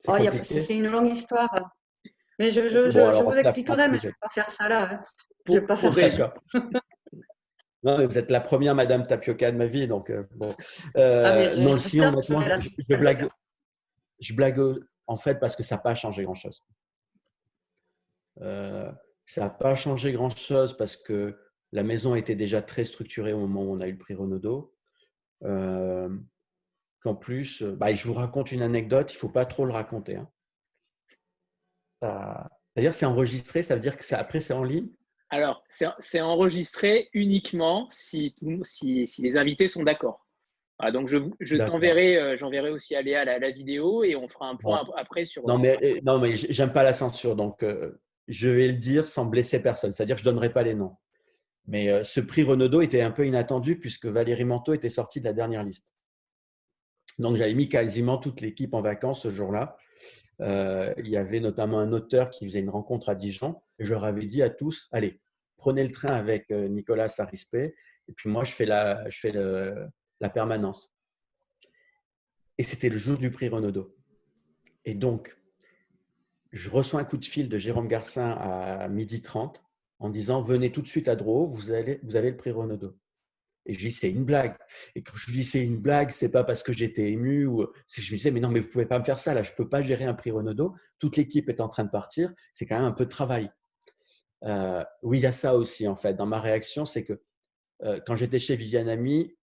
c'est oh, une longue histoire. Mais je, je, je, vous expliquerai, mais je ne vais pas faire ça là. Hein. Je vais pas faire ça. non, vous êtes la première Madame Tapioca de ma vie, donc euh, bon. Euh, ah, non, si je, je, blague. Je blague en fait parce que ça n'a pas changé grand-chose. Euh, ça n'a pas changé grand-chose parce que La maison était déjà très structurée au moment où on a eu le prix Renaudot. Qu'en plus, bah, je vous raconte une anecdote, il ne faut pas trop le raconter. Hein. D'ailleurs, c'est enregistré, ça veut dire que après, c'est en ligne? Alors, c'est enregistré uniquement si, si, si les invités sont d'accord. donc, je, je t'enverrai, euh, j'enverrai aussi à Léa la, vidéo et on fera un point après sur. Non, mais, euh, non, mais j'aime pas la censure, donc euh, je vais le dire sans blesser personne. C'est-à-dire que je ne donnerai pas les noms. Mais ce prix Renaudot était un peu inattendu puisque Valérie Manteau était sortie de la dernière liste. Donc, j'avais mis quasiment toute l'équipe en vacances ce jour-là. Euh, il y avait notamment un auteur qui faisait une rencontre à Dijon. Et je leur avais dit à tous, allez, prenez le train avec euh, Nicolas Sarispé. Et puis moi, je fais la, permanence. Et c'était le jour du prix Renaudot. Et donc, je reçois un coup de fil de Jérôme Garcin à midi 30 en disant Venez tout de suite à Drouot, vous, avez le prix Renaudot. Et je lui dis, c'est une blague. Et quand je lui dis, c'est une blague, c'est pas parce que j'étais ému. Ou... Je lui disais, mais non, mais vous pouvez pas me faire ça. Là, je peux pas gérer un prix Renaudot. Toute l'équipe est en train de partir. C'est quand même un peu de travail. Euh, oui, il y a ça aussi, en fait. Dans ma réaction, c'est que euh, quand j'étais chez Viviane Ami,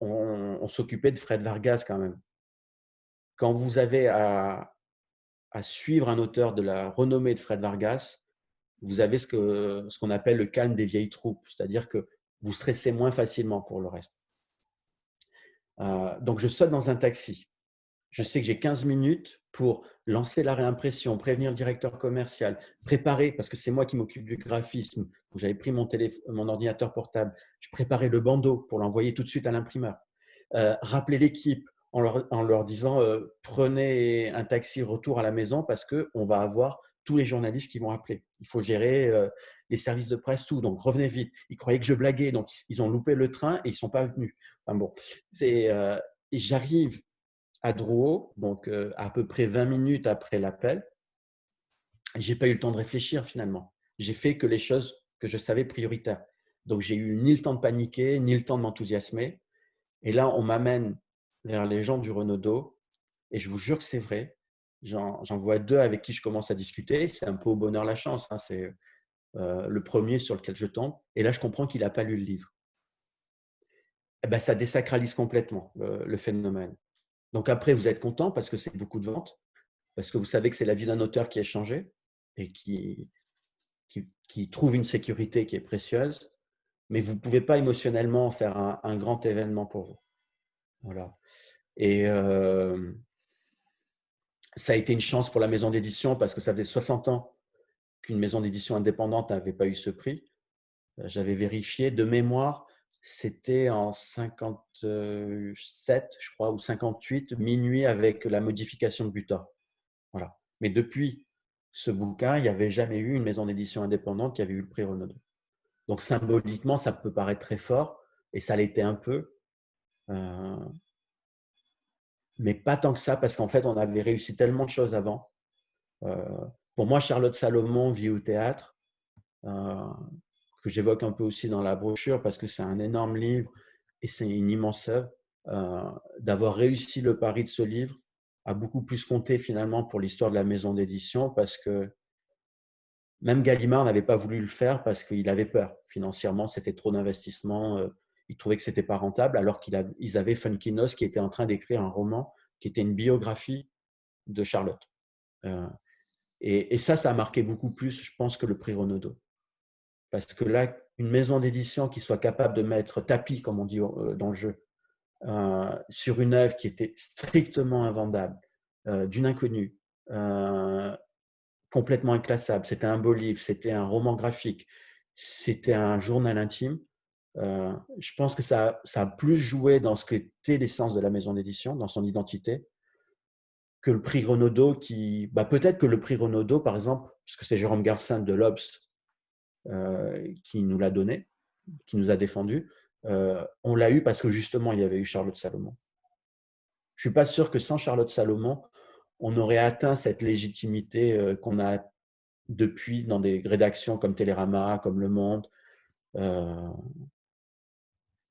on, s'occupait de Fred Vargas quand même. Quand vous avez à, suivre un auteur de la renommée de Fred Vargas, vous avez ce qu'on ce appelle le calme des vieilles troupes. C'est-à-dire que vous stressez moins facilement pour le reste. Euh, donc, je saute dans un taxi. Je sais que j'ai 15 minutes pour lancer la réimpression, prévenir le directeur commercial, préparer, parce que c'est moi qui m'occupe du graphisme. J'avais pris mon, mon ordinateur portable, je préparais le bandeau pour l'envoyer tout de suite à l'imprimeur. Euh, rappeler l'équipe en leur, disant euh, prenez un taxi retour à la maison parce qu'on va avoir tous les journalistes qui vont appeler. Il faut gérer les services de presse, tout. Donc, revenez vite. Ils croyaient que je blaguais, donc ils ont loupé le train et ils sont pas venus. Bon, c'est, euh, j'arrive à Drouot, donc euh, à peu près 20 minutes après l'appel. J'ai pas eu le temps de réfléchir finalement. J'ai fait que les choses que je savais prioritaires. Donc, j'ai eu ni le temps de paniquer, ni le temps de m'enthousiasmer. Et là, on m'amène vers les gens du Renaudot. Et je vous jure que c'est vrai. J'en vois deux avec qui je commence à discuter. C'est un peu au bonheur la chance. Hein. C'est euh, le premier sur lequel je tombe. Et là, je comprends qu'il n'a pas lu le livre. Eh ben, ça désacralise complètement le, phénomène. Donc après, vous êtes content parce que c'est beaucoup de ventes, parce que vous savez que c'est la vie d'un auteur qui a changé et qui, qui, trouve une sécurité qui est précieuse, mais vous ne pouvez pas émotionnellement faire un, grand événement pour vous. Voilà. Et euh, ça a été une chance pour la maison d'édition parce que ça faisait 60 ans qu'une maison d'édition indépendante n'avait pas eu ce prix. J'avais vérifié de mémoire, c'était en 57, je crois, ou 58, minuit avec la modification de Butor. Voilà. Mais depuis ce bouquin, il n'y avait jamais eu une maison d'édition indépendante qui avait eu le prix Renaudot. Donc symboliquement, ça peut paraître très fort, et ça l'était un peu, euh, mais pas tant que ça, parce qu'en fait, on avait réussi tellement de choses avant. Euh, pour moi, Charlotte Salomon vit au théâtre, euh, que j'évoque un peu aussi dans la brochure parce que c'est un énorme livre et c'est une immense œuvre. Euh, d'avoir réussi le pari de ce livre a beaucoup plus compté finalement pour l'histoire de la maison d'édition parce que même Gallimard n'avait pas voulu le faire parce qu'il avait peur. Financièrement, c'était trop d'investissement. Euh, il trouvait que c'était pas rentable alors qu'ils avaient Funkinos qui était en train d'écrire un roman qui était une biographie de Charlotte. Et, ça, ça a marqué beaucoup plus, je pense, que le prix Renaudot. Parce que là, une maison d'édition qui soit capable de mettre tapis, comme on dit euh, dans le jeu, euh, sur une œuvre qui était strictement invendable, euh, d'une inconnue, complètement inclassable. C'était un beau livre, c'était un roman graphique, c'était un journal intime. je pense que ça, ça a plus joué dans ce qu'était l'essence de la maison d'édition, dans son identité, que le prix Renaudot qui. Bah, Peut-être que le prix Renaudot, par exemple, puisque c'est Jérôme Garcin de l'Obs qui nous l'a donné, qui nous a défendu, euh, on l'a eu parce que justement, il y avait eu Charlotte Salomon. Je ne suis pas sûr que sans Charlotte Salomon, on aurait atteint cette légitimité euh, qu'on a depuis dans des rédactions comme Télérama, comme Le Monde.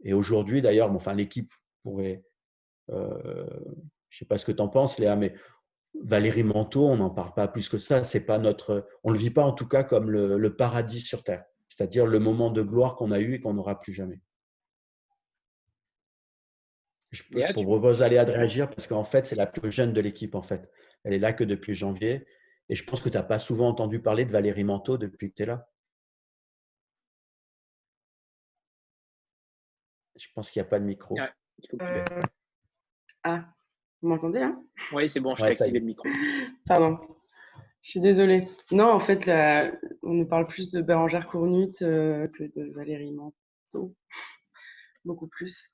et aujourd'hui, d'ailleurs, enfin, l'équipe pourrait je ne sais pas ce que tu en penses, Léa, mais Valérie Manteau, on n'en parle pas plus que ça. C'est pas notre, on ne le vit pas en tout cas comme le, paradis sur Terre. c'est-à-dire le moment de gloire qu'on a eu et qu'on n'aura plus jamais. Je, je propose à Léa de réagir parce qu'en fait, c'est la plus jeune de l'équipe. En fait. Elle est là que depuis janvier. Et je pense que tu n'as pas souvent entendu parler de Valérie Manteau depuis que tu es là. Je pense qu'il n'y a pas de micro. Euh, ah, vous m'entendez là? Oui, c'est bon, je vais activé le micro. Pardon. Je suis désolée. Non, en fait, on nous parle plus de Bérangère Cournut euh, que de Valérie Manteau. Beaucoup plus.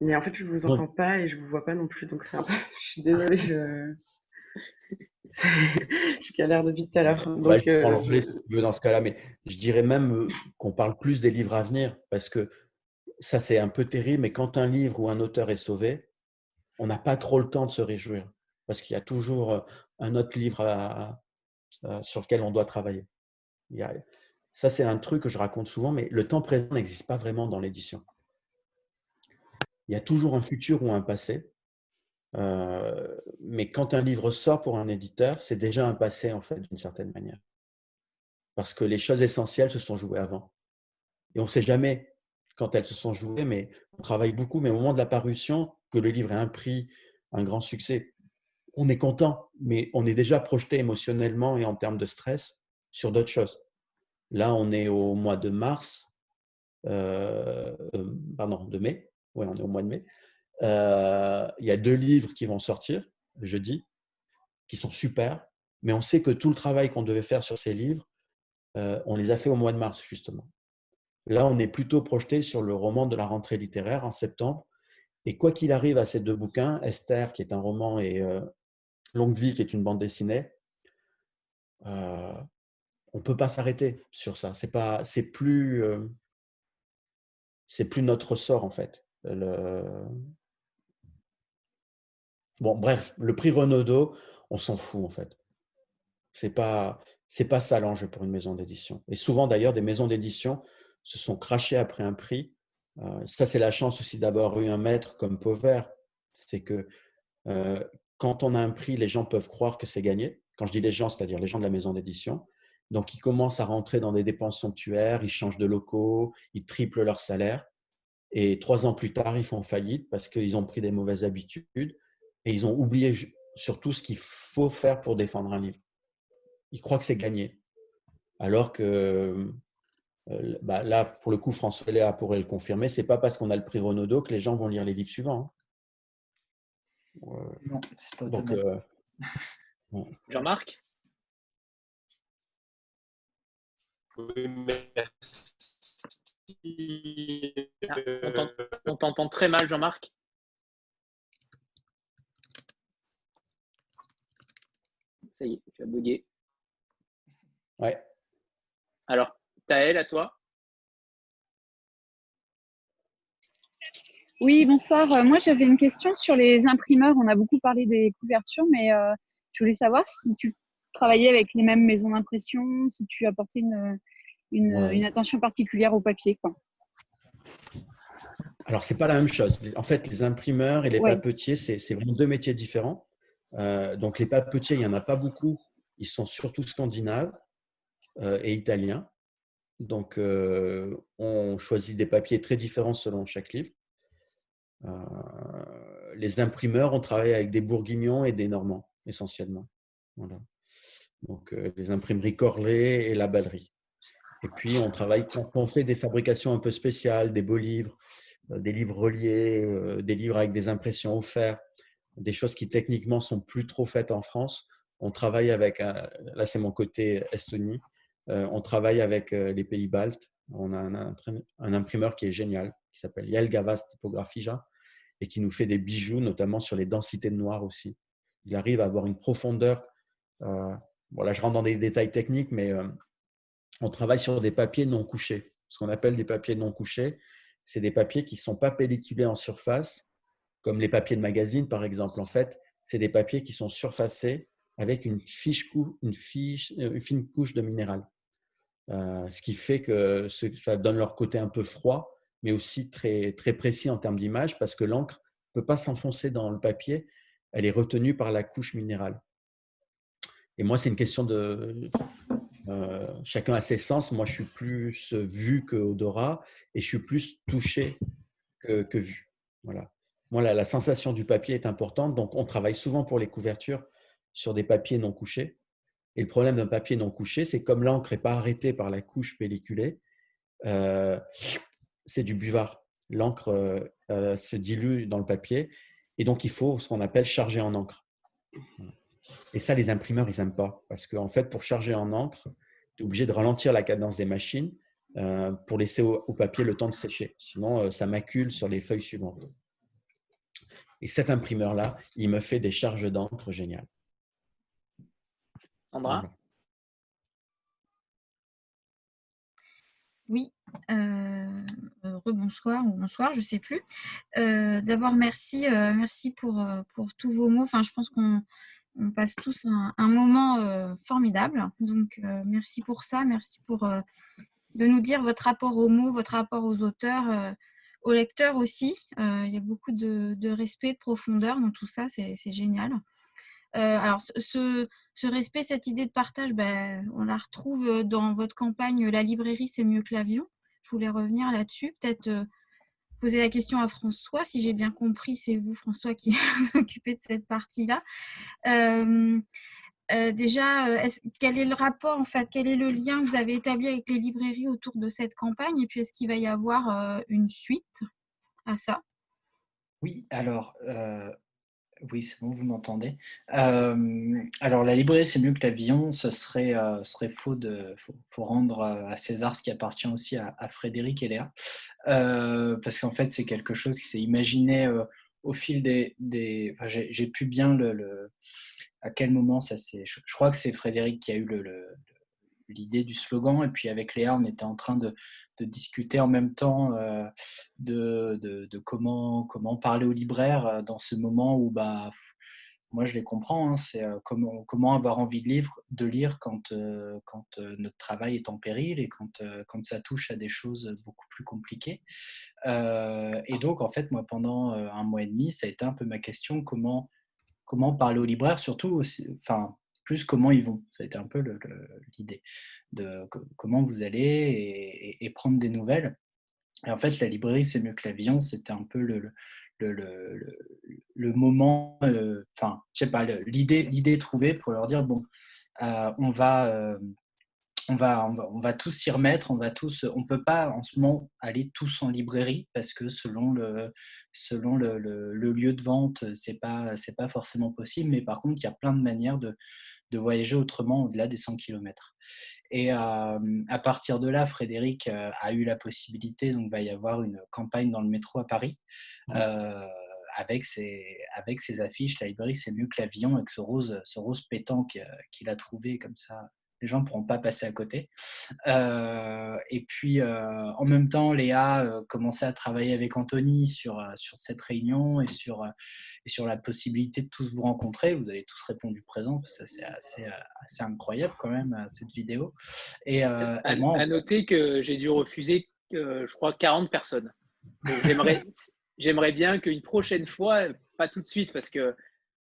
Mais en fait, je ne vous entends pas et je ne vous vois pas non plus. Donc, c'est un peu... je suis désolée. Je... je galère depuis tout à l'heure. Donc, euh, dans ce cas-là, mais je dirais même qu'on parle plus des livres à venir parce que ça, c'est un peu terrible, mais quand un livre ou un auteur est sauvé, on n'a pas trop le temps de se réjouir parce qu'il y a toujours euh, un autre livre euh, sur lequel on doit travailler. ça, c'est un truc que je raconte souvent, mais le temps présent n'existe pas vraiment dans l'édition. Il y a toujours un futur ou un passé, euh, mais quand un livre sort pour un éditeur, c'est déjà un passé, en fait, d'une certaine manière. Parce que les choses essentielles se sont jouées avant. Et on ne sait jamais quand elles se sont jouées, mais on travaille beaucoup. Mais au moment de la parution, que le livre ait un prix, un grand succès, on est content, mais on est déjà projeté émotionnellement et en termes de stress sur d'autres choses. Là, on est au mois de mars, euh, euh, pardon, de mai. Oui, on est au mois de mai. Euh, il y a deux livres qui vont sortir jeudi, qui sont super, mais on sait que tout le travail qu'on devait faire sur ces livres, on les a fait au mois de mars, justement. Là, on est plutôt projeté sur le roman de la rentrée littéraire en septembre. Et quoi qu'il arrive à ces deux bouquins, Esther, qui est un roman, et euh, Longue Vie, qui est une bande dessinée, euh, on ne peut pas s'arrêter sur ça. C'est pas, c'est plus, euh, c'est plus notre sort en fait. Bon, bref, le prix Renaudot, on s'en fout en fait. C'est pas, c'est pas ça l'enjeu pour une maison d'édition. Et souvent d'ailleurs, des maisons d'édition se sont crachés après un prix. Euh, ça, c'est la chance aussi d'avoir eu un maître comme Pauvert. C'est que euh, quand on a un prix, les gens peuvent croire que c'est gagné. Quand je dis les gens, c'est-à-dire les gens de la maison d'édition. Donc, ils commencent à rentrer dans des dépenses somptuaires, ils changent de locaux, ils triplent leur salaire. Et trois ans plus tard, ils font faillite parce qu'ils ont pris des mauvaises habitudes et ils ont oublié surtout ce qu'il faut faire pour défendre un livre. Ils croient que c'est gagné. Alors que bah, là, pour le coup, François Léa pourrait le confirmer, c'est pas parce qu'on a le prix Renaudot que les gens vont lire les livres suivants. Hein. non, c'est pas Donc, euh, Jean-Marc? Oui, merci. Ah, on t'entend très mal, Jean-Marc. Ça y est, tu as bugué. Ouais. Alors, Taël, à toi. Oui, bonsoir. Euh, moi, j'avais une question sur les imprimeurs. On a beaucoup parlé des couvertures, mais euh, je voulais savoir si tu travaillais avec les mêmes maisons d'impression, si tu apportais une, une, attention particulière au papier. Quoi. Alors, ce n'est pas la même chose. En fait, les imprimeurs et les papetiers, c'est vraiment deux métiers différents. Euh, donc, les papetiers, il n'y en a pas beaucoup. Ils sont surtout scandinaves et italiens. Donc, on choisit des papiers très différents selon chaque livre. Les imprimeurs, on travaille avec des bourguignons et des normands, essentiellement. Donc, les imprimeries Corlet et la Ballerie. Et puis, on travaille quand on fait des fabrications un peu spéciales, des beaux livres, des livres reliés, des livres avec des impressions fer, des choses qui techniquement sont plus trop faites en France. On travaille avec, là c'est mon côté Estonie, on travaille avec euh, les pays baltes. On a un, imprimeur qui est génial, qui s'appelle Yelgavas Typographija et qui nous fait des bijoux, notamment sur les densités de noir aussi. Il arrive à avoir une profondeur. Euh, je rentre dans des détails techniques, mais on travaille sur des papiers non couchés. Ce qu'on appelle des papiers non couchés, c'est des papiers qui ne sont pas pelliculés en surface, comme les papiers de magazine, par exemple. En fait, c'est des papiers qui sont surfacés avec une, fiche, une, fine couche de minéral. Euh, ce qui fait que ça donne leur côté un peu froid, mais aussi très, très précis en termes d'image, parce que l'encre ne peut pas s'enfoncer dans le papier, elle est retenue par la couche minérale. Et moi, c'est une question de, chacun a ses sens. Moi, je suis plus vu que odorat et je suis plus touché que, que vu. Voilà. Moi, la, sensation du papier est importante. Donc, on travaille souvent pour les couvertures sur des papiers non couchés. Et le problème d'un papier non couché, c'est comme l'encre n'est pas arrêtée par la couche pelliculée, euh, c'est du buvard. L'encre euh, euh, se dilue dans le papier et donc il faut ce qu'on appelle charger en encre. Et ça, les imprimeurs, ils n'aiment pas parce qu'en fait, pour charger en encre, tu es obligé de ralentir la cadence des machines pour laisser au, au, papier le temps de sécher. Sinon, ça macule sur les feuilles suivantes. Et cet imprimeur-là, il me fait des charges d'encre géniales. Sandra Oui, euh, rebonsoir ou bonsoir, je ne sais plus. Euh, d'abord, merci, euh, merci pour, pour tous vos mots. Enfin, je pense qu'on passe tous un, un moment formidable. Donc, merci pour ça. Merci pour de nous dire votre rapport aux mots, votre rapport aux auteurs, aux lecteurs aussi. il y a beaucoup de, de, respect, de profondeur dans tout ça. C'est génial. Euh, alors, ce, respect, cette idée de partage, ben, on la retrouve euh, dans votre campagne La librairie, c'est mieux que l'avion. Je voulais revenir là-dessus. Peut-être euh, poser la question à François. Si j'ai bien compris, c'est vous, François, qui vous occupez de cette partie-là. déjà, quel est le rapport, en fait, quel est le lien que vous avez établi avec les librairies autour de cette campagne? Et puis, est-ce qu'il va y avoir une suite à ça? Oui, alors, oui, c'est bon, vous m'entendez. alors, la librairie, c'est mieux que l'avion. Ce serait, serait faux de faut, rendre à César ce qui appartient aussi à, Frédéric et Léa. parce qu'en fait, c'est quelque chose qui s'est imaginé au fil des. des J'ai pu bien le, À quel moment ça s'est. Je, crois que c'est Frédéric qui a eu l'idée du slogan. Et puis, avec Léa, on était en train de, de discuter en même temps euh, de, de, comment, comment parler aux libraires euh, dans ce moment où bah, moi je les comprends, hein, c'est euh, comment, comment avoir envie de lire, de lire quand, quand notre travail est en péril et quand, quand ça touche à des choses beaucoup plus compliquées. et donc en fait, moi pendant un mois et demi, ça a été un peu ma question, comment, comment parler aux libraires, surtout, enfin, comment ils vont. Ça a été un peu l'idée de comment vous allez et, prendre des nouvelles. Et en fait, la librairie, c'est mieux que l'avion. C'était un peu le, le, le, moment, euh, enfin, je sais pas, l'idée, trouvée pour leur dire bon, euh, on va. Euh, on va, on va, tous s'y remettre, on va tous, on peut pas en ce moment aller tous en librairie parce que selon le, selon le, le, le lieu de vente, c'est pas, c'est pas forcément possible. Mais par contre, il y a plein de manières de, de voyager autrement au-delà des 100 km. Et à partir de là, Frédéric a eu la possibilité, donc il va y avoir une campagne dans le métro à Paris. avec ses, avec ses affiches, la librairie c'est mieux que l'avion, avec ce rose, ce rose pétant qu'il a trouvé comme ça les gens ne pourront pas passer à côté. Euh, et puis, euh, en même temps, Léa euh, commençait à travailler avec Anthony sur, sur cette réunion et sur, et sur la possibilité de tous vous rencontrer. Vous avez tous répondu présent, ça c'est assez, assez incroyable quand même, cette vidéo. Et, à, à, noter que j'ai dû refuser, je crois, 40 personnes. J'aimerais bien qu'une prochaine fois, pas tout de suite, parce que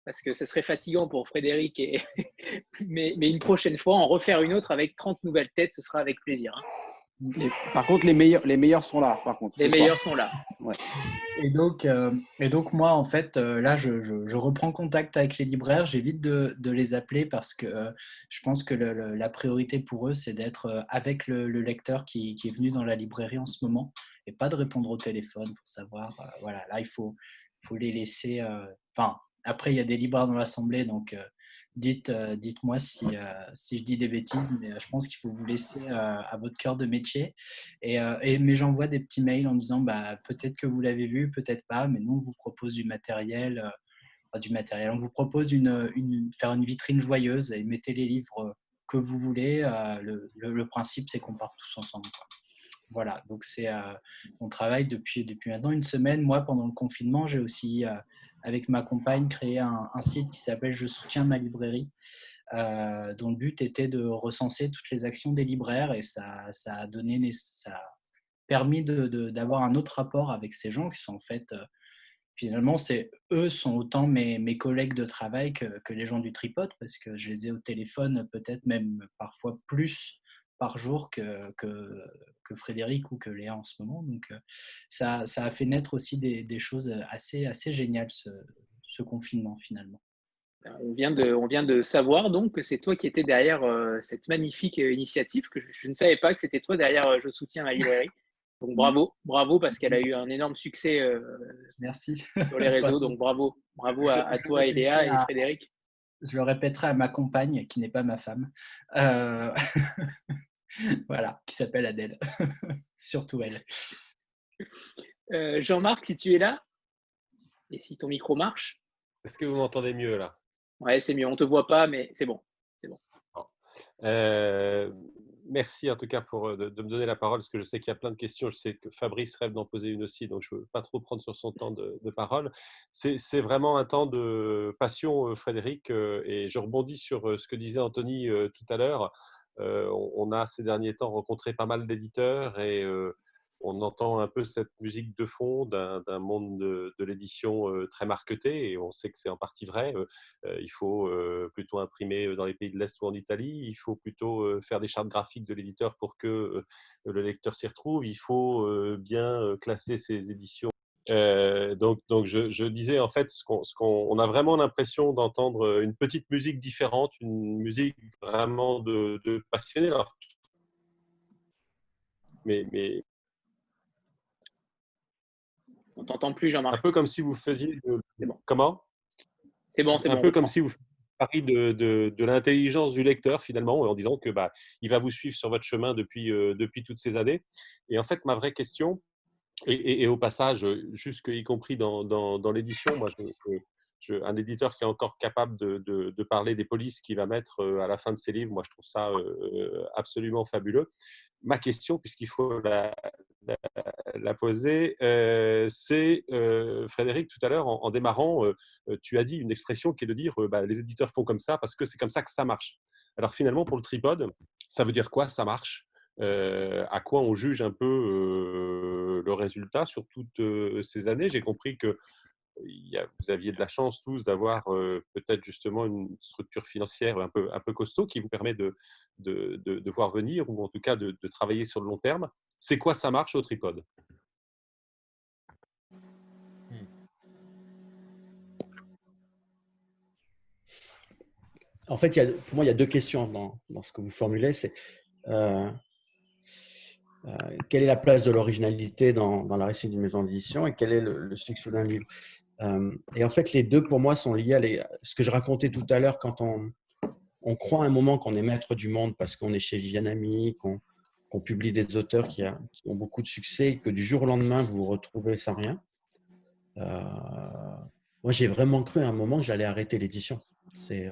parce que ce serait fatigant pour Frédéric. Et mais, une prochaine fois, en refaire une autre avec 30 nouvelles têtes, ce sera avec plaisir. Hein. par contre, les meilleurs, les meilleurs sont là. Par contre, les meilleurs sont là. Et donc, euh, et donc moi, en fait, euh, là, je, reprends contact avec les libraires. J'évite de, de, les appeler parce que euh, je pense que la priorité pour eux, c'est d'être avec le, lecteur qui, qui, est venu dans la librairie en ce moment et pas de répondre au téléphone pour savoir. voilà, là, il faut, faut les laisser. Enfin, après, il y a des libraires dans l'Assemblée, donc euh, euh, dites-moi si, euh, si je dis des bêtises, mais je pense qu'il faut vous laisser à votre cœur de métier. Et, mais j'envoie des petits mails en disant bah, peut-être que vous l'avez vu, peut-être pas, mais nous, on vous propose du matériel. du matériel. On vous propose une, une, faire une vitrine joyeuse et mettez les livres que vous voulez. Le, principe, c'est qu'on part tous ensemble. Voilà, donc c'est on travaille depuis maintenant une semaine. Moi, pendant le confinement, j'ai aussi avec ma compagne, créé un, site qui s'appelle Je soutiens ma librairie, euh, dont le but était de recenser toutes les actions des libraires et ça, ça a donné, ça a permis d'avoir un autre rapport avec ces gens qui sont en fait, euh, finalement, c'est eux sont autant mes, mes collègues de travail que, que, les gens du tripode, parce que je les ai au téléphone peut-être même parfois plus par jour que, que, que, Frédéric ou que Léa en ce moment. Donc ça, ça a fait naître aussi des, des choses assez, assez géniales, ce, ce, confinement finalement. Ben, on vient, de, on vient de savoir donc que c'est toi qui étais derrière cette magnifique initiative, que je, je ne savais pas que c'était toi derrière Je soutiens la librairie. Donc bravo, bravo parce qu'elle a eu un énorme succès euh, Merci. sur les réseaux. Donc bravo, bravo à, toi, Eléa et Frédéric. Je le répéterai à ma compagne, qui n'est pas ma femme. Euh, voilà, qui s'appelle Adèle. Surtout elle. Euh, Jean-Marc, si tu es là, et si ton micro marche. Est-ce que vous m'entendez mieux là? Ouais, c'est mieux. On ne te voit pas, mais c'est bon. C'est bon merci en tout cas pour, de, me donner la parole, parce que je sais qu'il y a plein de questions. Je sais que Fabrice rêve d'en poser une aussi, donc je ne veux pas trop prendre sur son temps de, parole. C'est vraiment un temps de passion, Frédéric, et je rebondis sur ce que disait Anthony tout à l'heure. On a ces derniers temps rencontré pas mal d'éditeurs et on entend un peu cette musique de fond d'un monde de, l'édition euh, très marketé, et on sait que c'est en partie vrai. Euh, euh, il faut plutôt imprimer dans les pays de l'Est ou en Italie, il faut plutôt faire des chartes graphiques de l'éditeur pour que le lecteur s'y retrouve, il faut bien classer ses éditions. donc, donc je, disais en fait, ce qu'on, a vraiment l'impression d'entendre une petite musique différente, une musique vraiment de, de passionné. mais, mais, on t'entend plus, Jean-Marc. Un peu comme si vous faisiez. bon. Comment? C'est bon, c'est bon. Un peu comme si vous faisiez de, de, l'intelligence du lecteur, finalement, en disant que bah, il va vous suivre sur votre chemin depuis, euh, depuis toutes ces années. Et en fait, ma vraie question, et, au passage, jusque y compris dans, dans, l'édition, moi, je, un éditeur qui est encore capable de, de, parler des polices qu'il va mettre euh, à la fin de ses livres, moi, je trouve ça euh, absolument fabuleux ma question, puisqu'il faut la, poser, euh, c'est, euh, Frédéric, tout à l'heure, en, démarrant, euh, tu as dit une expression qui est de dire bah, les éditeurs font comme ça parce que c'est comme ça que ça marche. Alors finalement, pour le tripode, ça veut dire quoi Ça marche? À quoi on juge un peu le résultat sur toutes ces années? J'ai compris que vous aviez de la chance tous d'avoir peut-être justement une structure financière un peu, un peu costaud qui vous permet de, de, de, voir venir ou en tout cas de, travailler sur le long terme. C'est quoi ça marche au tripode En fait, il y a, pour moi, il y a deux questions dans, dans ce que vous formulez. C'est euh, euh, quelle est la place de l'originalité dans, dans, la réussite d'une maison d'édition et quel est le, le succès d'un livre et en fait, les deux, pour moi, sont liés à ce que je racontais tout à l'heure quand on, croit un moment qu'on est maître du monde parce qu'on est chez Viviane qu'on publie des auteurs qui, ont beaucoup de succès et que du jour au lendemain, vous vous retrouvez sans rien. Euh, moi, j'ai vraiment cru à un moment que j'allais arrêter l'édition. Euh,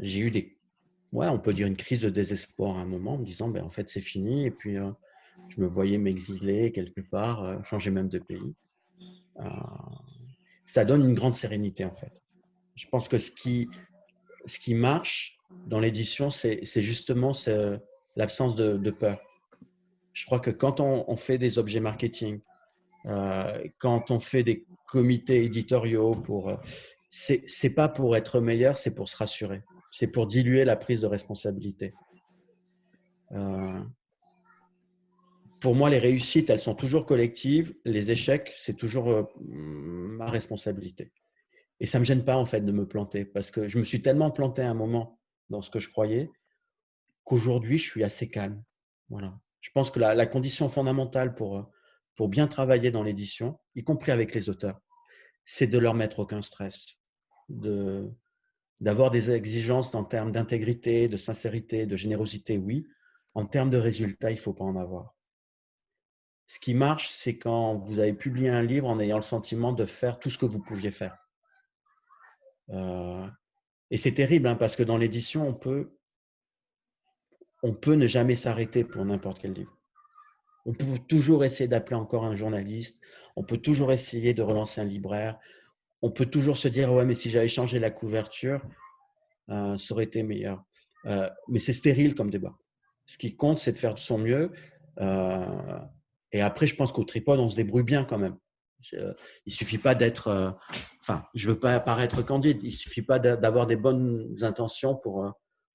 j'ai eu des, ouais, on peut dire une crise de désespoir à un moment en me disant, ben, en fait, c'est fini. Et puis, je me voyais m'exiler quelque part, changer même de pays. Euh, ça donne une grande sérénité en fait. Je pense que ce qui, ce qui marche dans l'édition, c'est justement l'absence de, peur. Je crois que quand on, fait des objets marketing, euh, quand on fait des comités éditoriaux, pour, euh, c'est pas pour être meilleur, c'est pour se rassurer. C'est pour diluer la prise de responsabilité. Euh, pour moi, les réussites, elles sont toujours collectives. Les échecs, c'est toujours euh, ma responsabilité. Et ça ne me gêne pas, en fait, de me planter parce que je me suis tellement planté à un moment dans ce que je croyais qu'aujourd'hui, je suis assez calme. Voilà. Je pense que la, condition fondamentale pour, euh, pour bien travailler dans l'édition, y compris avec les auteurs, c'est de leur mettre aucun stress, de, d'avoir des exigences en termes d'intégrité, de sincérité, de générosité, oui. En termes de résultats, il ne faut pas en avoir ce qui marche, c'est quand vous avez publié un livre en ayant le sentiment de faire tout ce que vous pouviez faire. Euh, et c'est terrible hein, parce que dans l'édition, on peut, on peut ne jamais s'arrêter pour n'importe quel livre. On peut toujours essayer d'appeler encore un journaliste, on peut toujours essayer de relancer un libraire, on peut toujours se dire ouais mais si j'avais changé la couverture, euh, ça aurait été meilleur. Euh, mais c'est stérile comme débat. Ce qui compte, c'est de faire de son mieux. Et après, je pense qu'au tripode, on se débrouille bien quand même. il il suffit pas d'être, enfin, je veux pas paraître candide. Il suffit pas d'avoir des bonnes intentions pour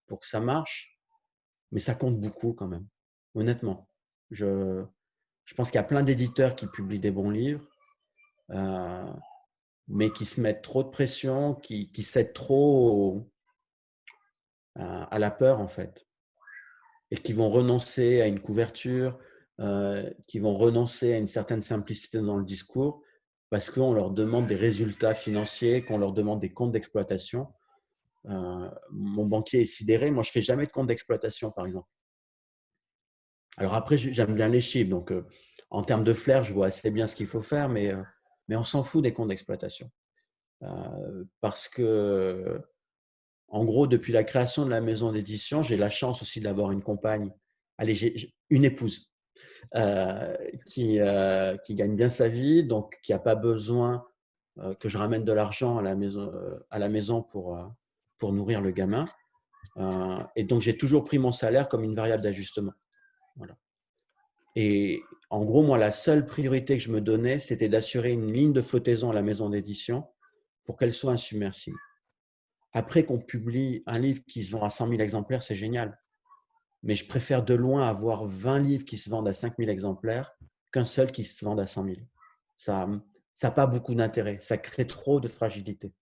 pour que ça marche, mais ça compte beaucoup quand même. Honnêtement, je je pense qu'il y a plein d'éditeurs qui publient des bons livres, mais qui se mettent trop de pression, qui, qui cèdent trop à la peur en fait, et qui vont renoncer à une couverture, euh, qui vont renoncer à une certaine simplicité dans le discours parce qu'on leur demande des résultats financiers, qu'on leur demande des comptes d'exploitation. Euh, mon banquier est sidéré. Moi, je fais jamais de compte d'exploitation, par exemple. Alors après, j'aime bien les chiffres. Donc, euh, en termes de flair, je vois assez bien ce qu'il faut faire, mais, mais on s'en fout des comptes d'exploitation. parce que, en gros, depuis la création de la maison d'édition, j'ai la chance aussi d'avoir une compagne, allez, une épouse qui, euh, qui, gagne bien sa vie, donc qui n'a pas besoin euh, que je ramène de l'argent à la maison, pour, nourrir le gamin. et donc, j'ai toujours pris mon salaire comme une variable d'ajustement. Et en gros, moi, la seule priorité que je me donnais, c'était d'assurer une ligne de flottaison à la maison d'édition pour qu'elle soit insubmersible. Après qu'on publie un livre qui se vend à 100 000 exemplaires, c'est génial mais je préfère de loin avoir 20 livres qui se vendent à 5000 exemplaires qu'un seul qui se vende à 100 000. Ça n'a pas beaucoup d'intérêt, ça crée trop de fragilité.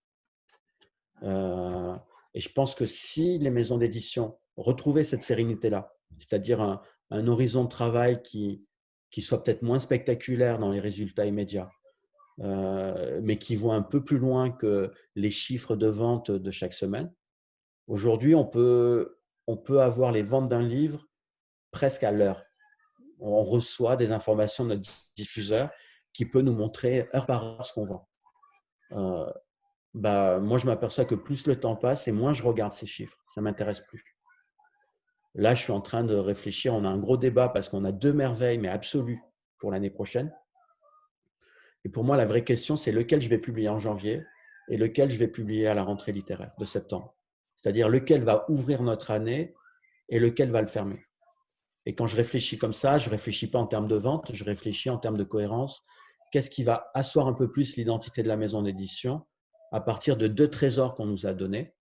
Euh, et je pense que si les maisons d'édition retrouvaient cette sérénité-là, c'est-à-dire un, horizon de travail qui, soit peut-être moins spectaculaire dans les résultats immédiats, euh, mais qui voit un peu plus loin que les chiffres de vente de chaque semaine. Aujourd'hui, on peut on peut avoir les ventes d'un livre presque à l'heure. On reçoit des informations de notre diffuseur qui peut nous montrer heure par heure ce qu'on vend. Euh, bah, moi, je m'aperçois que plus le temps passe et moins je regarde ces chiffres. Ça ne m'intéresse plus. Là, je suis en train de réfléchir. On a un gros débat parce qu'on a deux merveilles, mais absolues, pour l'année prochaine. Et pour moi, la vraie question, c'est lequel je vais publier en janvier et lequel je vais publier à la rentrée littéraire de septembre c'est-à-dire lequel va ouvrir notre année et lequel va le fermer. Et quand je réfléchis comme ça, je ne réfléchis pas en termes de vente, je réfléchis en termes de cohérence. Qu'est-ce qui va asseoir un peu plus l'identité de la maison d'édition à partir de deux trésors qu'on nous a donnés,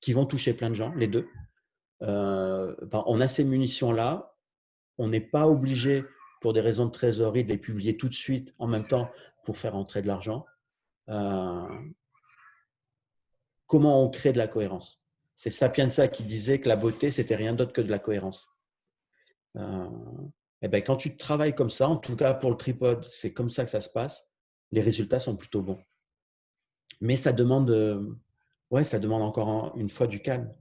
qui vont toucher plein de gens, les deux. Euh, on a ces munitions-là, on n'est pas obligé, pour des raisons de trésorerie, de les publier tout de suite en même temps pour faire entrer de l'argent. Euh, comment on crée de la cohérence. C'est Sapienza qui disait que la beauté, c'était rien d'autre que de la cohérence. et euh, eh ben, quand tu travailles comme ça, en tout cas pour le tripode, c'est comme ça que ça se passe, les résultats sont plutôt bons. Mais ça demande, euh, ouais, ça demande encore une fois du calme.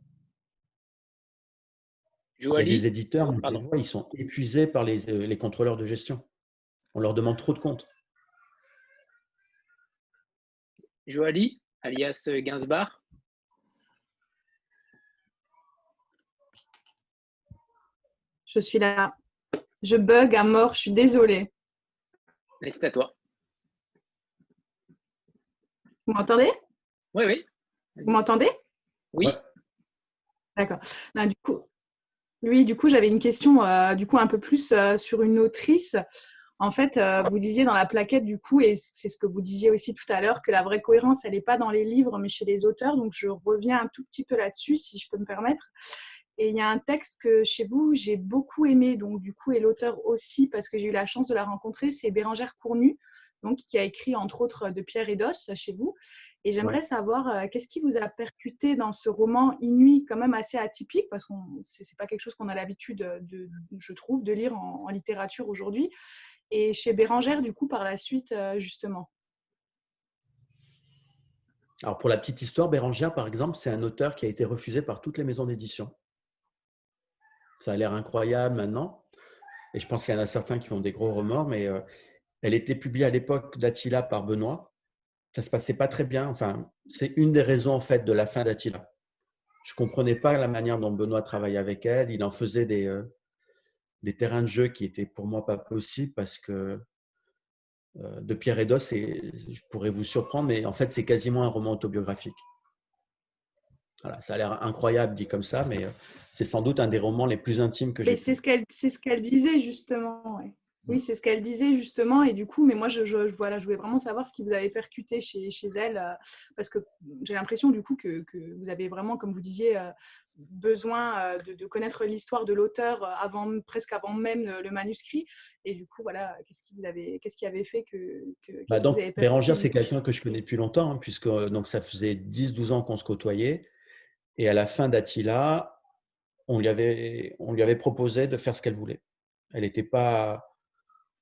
A des éditeurs, ils sont épuisés par les, euh, les contrôleurs de gestion. On leur demande trop de comptes. Joali alias Gainsbar. Je suis là. Je bug à mort, je suis désolée. C'est à toi. Vous m'entendez? Oui, oui. Vous m'entendez? Oui. D'accord. Ben, du coup, oui, du coup, j'avais une question euh, du coup un peu plus euh, sur une autrice. En fait, euh, vous disiez dans la plaquette, du coup, et c'est ce que vous disiez aussi tout à l'heure, que la vraie cohérence, elle n'est pas dans les livres, mais chez les auteurs. Donc, je reviens un tout petit peu là-dessus, si je peux me permettre. Et il y a un texte que chez vous, j'ai beaucoup aimé, donc du coup, et l'auteur aussi, parce que j'ai eu la chance de la rencontrer, c'est Bérangère Cournu, donc, qui a écrit entre autres de Pierre et d'Os chez vous. Et j'aimerais savoir euh, qu'est-ce qui vous a percuté dans ce roman Inuit, quand même assez atypique, parce que ce n'est pas quelque chose qu'on a l'habitude, de, je trouve, de lire en littérature aujourd'hui et chez Bérangère, du coup, par la suite, euh, justement Alors, pour la petite histoire, Bérangère, par exemple, c'est un auteur qui a été refusé par toutes les maisons d'édition. Ça a l'air incroyable maintenant. Et je pense qu'il y en a certains qui ont des gros remords, mais euh, elle était publiée à l'époque d'Attila par Benoît. Ça se passait pas très bien. Enfin, c'est une des raisons en fait de la fin d'Attila. Je comprenais pas la manière dont Benoît travaillait avec elle. Il en faisait des, euh, des terrains de jeu qui étaient pour moi pas possibles parce que euh, de Pierre Edos, je pourrais vous surprendre, mais en fait, c'est quasiment un roman autobiographique. Voilà, ça a l'air incroyable dit comme ça, mais euh, c'est sans doute un des romans les plus intimes que j'ai. C'est ce qu'elle, c'est ce qu'elle disait justement. Oui, c'est ce qu'elle disait justement. Et du coup, mais moi, je, je, voilà, je voulais vraiment savoir ce qui vous avait percuté chez, chez elle, euh, parce que j'ai l'impression du coup que, que, vous avez vraiment, comme vous disiez, euh, besoin euh, de, de connaître l'histoire de l'auteur avant, presque avant même le manuscrit. Et du coup, voilà, qu'est-ce qui vous avait, qu'est-ce qui avait fait que, que bah donc, Bérangère, c'est quelqu'un que je connais depuis longtemps, hein, puisque donc ça faisait 10-12 ans qu'on se côtoyait. Et à la fin d'Attila, on lui avait, proposé de faire ce qu'elle voulait. Elle n'était pas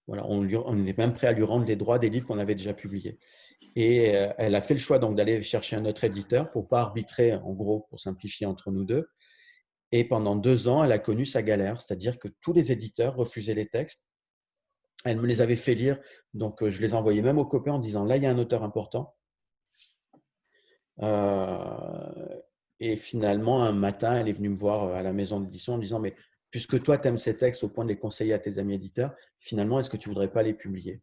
voilà, on, lui, était même prêt à lui rendre les droits des livres qu'on avait déjà publiés. Et euh, elle a fait le choix donc d'aller chercher un autre éditeur pour pas arbitrer, en gros, pour simplifier entre nous deux. Et pendant deux ans, elle a connu sa galère, c'est-à-dire que tous les éditeurs refusaient les textes. Elle me les avait fait lire, donc euh, je les envoyais même aux copains en disant là, il y a un auteur important. Euh, et finalement, un matin, elle est venue me voir à la maison d'édition en disant mais puisque toi, tu aimes ces textes au point de les conseiller à tes amis éditeurs, finalement, est-ce que tu voudrais pas les publier?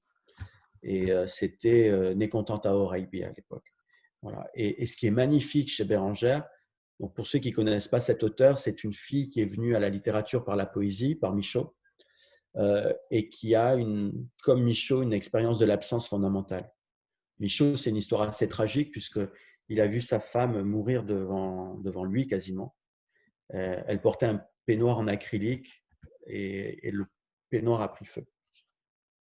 Et euh, c'était euh, Nécontente à Oraibi à l'époque. Voilà. Et, ce qui est magnifique chez Bérangère, donc pour ceux qui ne connaissent pas cet auteur, c'est une fille qui est venue à la littérature par la poésie, par Michaud, euh, et qui a, une, comme Michaud, une expérience de l'absence fondamentale. Michaud, c'est une histoire assez tragique puisqu'il a vu sa femme mourir devant, lui quasiment. elle portait un peignoir en acrylique et, le peignoir a pris feu.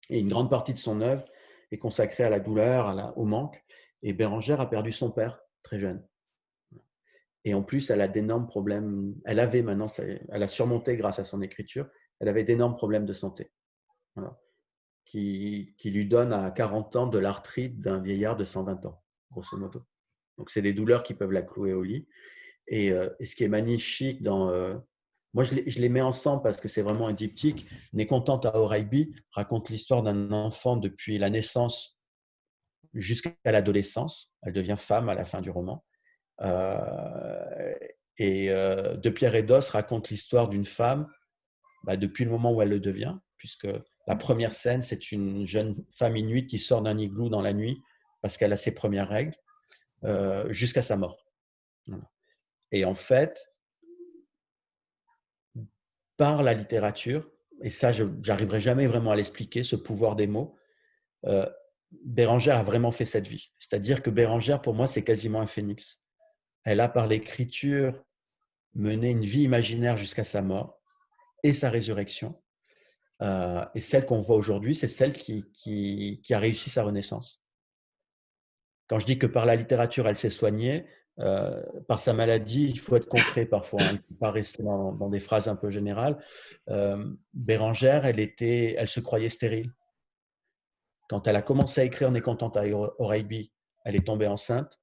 Et une grande partie de son œuvre est consacrée à la douleur, au manque. Et Bérangère a perdu son père très jeune. Et en plus, elle a d'énormes problèmes. Elle avait maintenant, elle a surmonté grâce à son écriture, elle avait d'énormes problèmes de santé. Qui, qui, lui donne à 40 ans de l'arthrite d'un vieillard de 120 ans, grosso modo. Donc, c'est des douleurs qui peuvent la clouer au lit. Et, euh, ce qui est magnifique dans, euh, moi, je les, mets ensemble parce que c'est vraiment un diptyque. N'est contente à Oraibi raconte l'histoire d'un enfant depuis la naissance jusqu'à l'adolescence. Elle devient femme à la fin du roman. Euh, et De Pierre et d'Os raconte l'histoire d'une femme bah, depuis le moment où elle le devient, puisque la première scène, c'est une jeune femme inuite qui sort d'un igloo dans la nuit parce qu'elle a ses premières règles, euh, jusqu'à sa mort. Et en fait, par la littérature, et ça, je n'arriverai jamais vraiment à l'expliquer, ce pouvoir des mots, euh, Bérangère a vraiment fait cette vie. C'est-à-dire que Bérangère, pour moi, c'est quasiment un phénix. Elle a, par l'écriture, mené une vie imaginaire jusqu'à sa mort et sa résurrection. Euh, et celle qu'on voit aujourd'hui, c'est celle qui, qui, a réussi sa renaissance. Quand je dis que par la littérature, elle s'est soignée, euh, par sa maladie, il faut être concret parfois, hein. ne faut pas rester dans, des phrases un peu générales. Euh, Bérangère, elle, était, elle se croyait stérile. Quand elle a commencé à écrire On est contente à Oraibi, elle est tombée enceinte.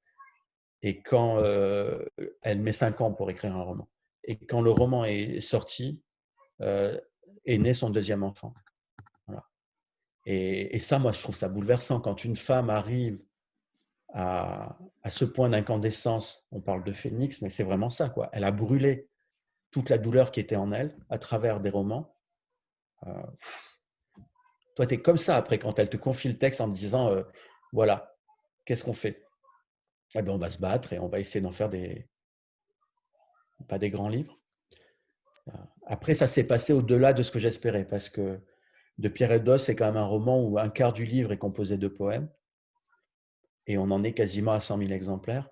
Et quand euh, elle met cinq ans pour écrire un roman. Et quand le roman est sorti, est né son deuxième enfant. Et, ça, moi, je trouve ça bouleversant. Quand une femme arrive à, ce point d'incandescence, on parle de phénix, mais c'est vraiment ça. Quoi. Elle a brûlé toute la douleur qui était en elle à travers des romans. Euh, toi, tu es comme ça après quand elle te confie le texte en te disant, euh, voilà, qu'est-ce qu'on fait? Eh bien, On va se battre et on va essayer d'en faire des... pas des grands livres. Euh, après, ça s'est passé au-delà de ce que j'espérais, parce que De Pierre et d'Os, c'est quand même un roman où un quart du livre est composé de poèmes et on en est quasiment à 100 000 exemplaires,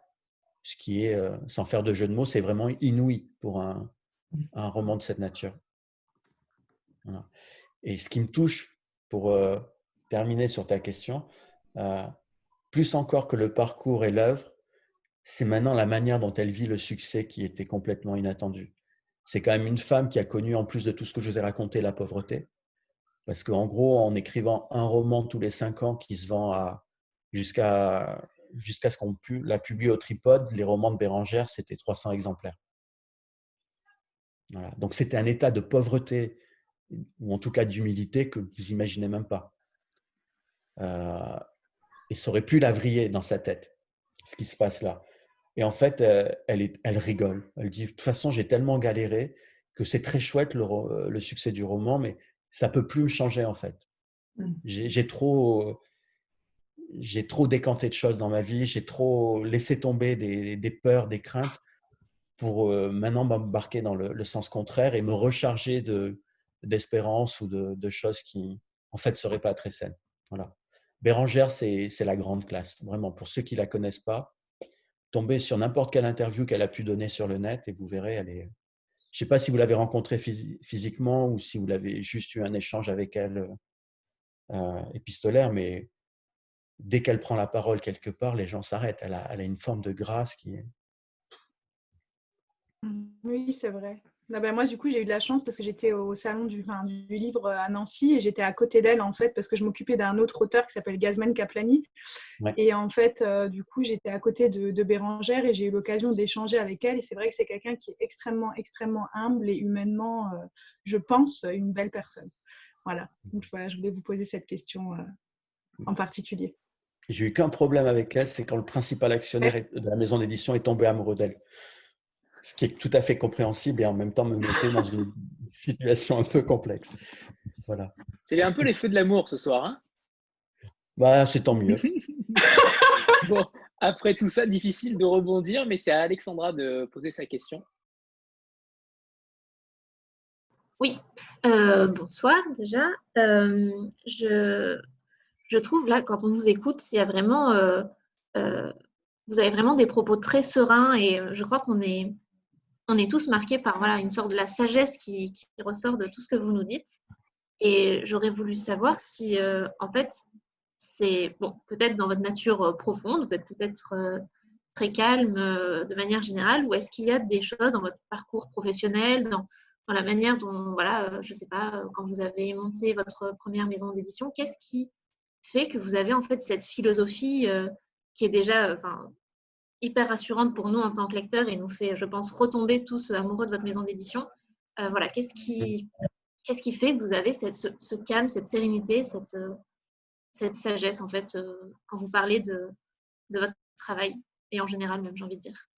ce qui est, euh, sans faire de jeu de mots, c'est vraiment inouï pour un, roman de cette nature. Et ce qui me touche, pour euh, terminer sur ta question, euh, plus encore que le parcours et l'œuvre, c'est maintenant la manière dont elle vit le succès qui était complètement inattendu. C'est quand même une femme qui a connu, en plus de tout ce que je vous ai raconté, la pauvreté. Parce qu'en gros, en écrivant un roman tous les cinq ans qui se vend à jusqu'à jusqu'à ce qu'on la publie au tripode. Les romans de Bérangère, c'était 300 exemplaires. Voilà. Donc c'était un état de pauvreté, ou en tout cas d'humilité, que vous imaginez même pas. Euh, et ça aurait pu la vriller dans sa tête, ce qui se passe là. Et en fait, euh, elle, est, elle rigole. Elle dit, de toute façon, j'ai tellement galéré que c'est très chouette le, le, succès du roman, mais ça peut plus me changer en fait. Mmh. J'ai trop, j'ai trop décanté de choses dans ma vie, j'ai trop laissé tomber des, peurs, des craintes pour euh, maintenant m'embarquer dans le, sens contraire et me recharger de, d'espérance ou de, choses qui, en fait, serait pas très saine. Voilà. Bérangère, c'est la grande classe. Vraiment, pour ceux qui la connaissent pas, tombez sur n'importe quelle interview qu'elle a pu donner sur le net et vous verrez, elle est. Je sais pas si vous l'avez rencontrée physiquement ou si vous l'avez juste eu un échange avec elle euh, épistolaire, mais dès qu'elle prend la parole quelque part, les gens s'arrêtent. Elle a, elle a, une forme de grâce qui est. Oui, c'est vrai. Ben, moi, du coup, j'ai eu de la chance parce que j'étais au salon du, du, livre à Nancy et j'étais à côté d'elle, en fait, parce que je m'occupais d'un autre auteur qui s'appelle Gazman Kaplani. Et en fait, euh, du coup, j'étais à côté de, de Bérangère et j'ai eu l'occasion d'échanger avec elle. Et c'est vrai que c'est quelqu'un qui est extrêmement, extrêmement humble et humainement, euh, je pense, une belle personne. Voilà. Donc, voilà, je voulais vous poser cette question euh, en particulier. J'ai eu qu'un problème avec elle, c'est quand le principal actionnaire de la maison d'édition est tombé amoureux d'elle ce qui est tout à fait compréhensible et en même temps me mettait dans une situation un peu complexe. Voilà. C'est un peu les feux de l'amour ce soir. Hein? Bah, c'est tant mieux. bon, après tout ça, difficile de rebondir, mais c'est à Alexandra de poser sa question. Oui, euh, bonsoir déjà. Euh, je, je, trouve là, quand on vous écoute, il y a vraiment, euh, vous avez vraiment des propos très sereins et je crois qu'on est, on est tous marqués par voilà, une sorte de la sagesse qui, ressort de tout ce que vous nous dites. Et j'aurais voulu savoir si, euh, en fait, c'est bon, peut-être dans votre nature euh, profonde, vous êtes peut-être euh, très calme de manière générale, ou est-ce qu'il y a des choses dans votre parcours professionnel, dans, dans la manière dont, voilà, je ne sais pas, quand vous avez monté votre première maison d'édition, qu'est-ce qui fait que vous avez en fait cette philosophie qui est déjà, enfin, hyper rassurante pour nous en tant que lecteurs et nous fait, je pense, retomber tous amoureux de votre maison d'édition. Euh, voilà, qu'est-ce qui, qu'est-ce qui fait que vous avez cette, ce, calme, cette sérénité, cette, cette sagesse, en fait, euh, quand vous parlez de, de votre travail et en général même, j'ai envie de dire?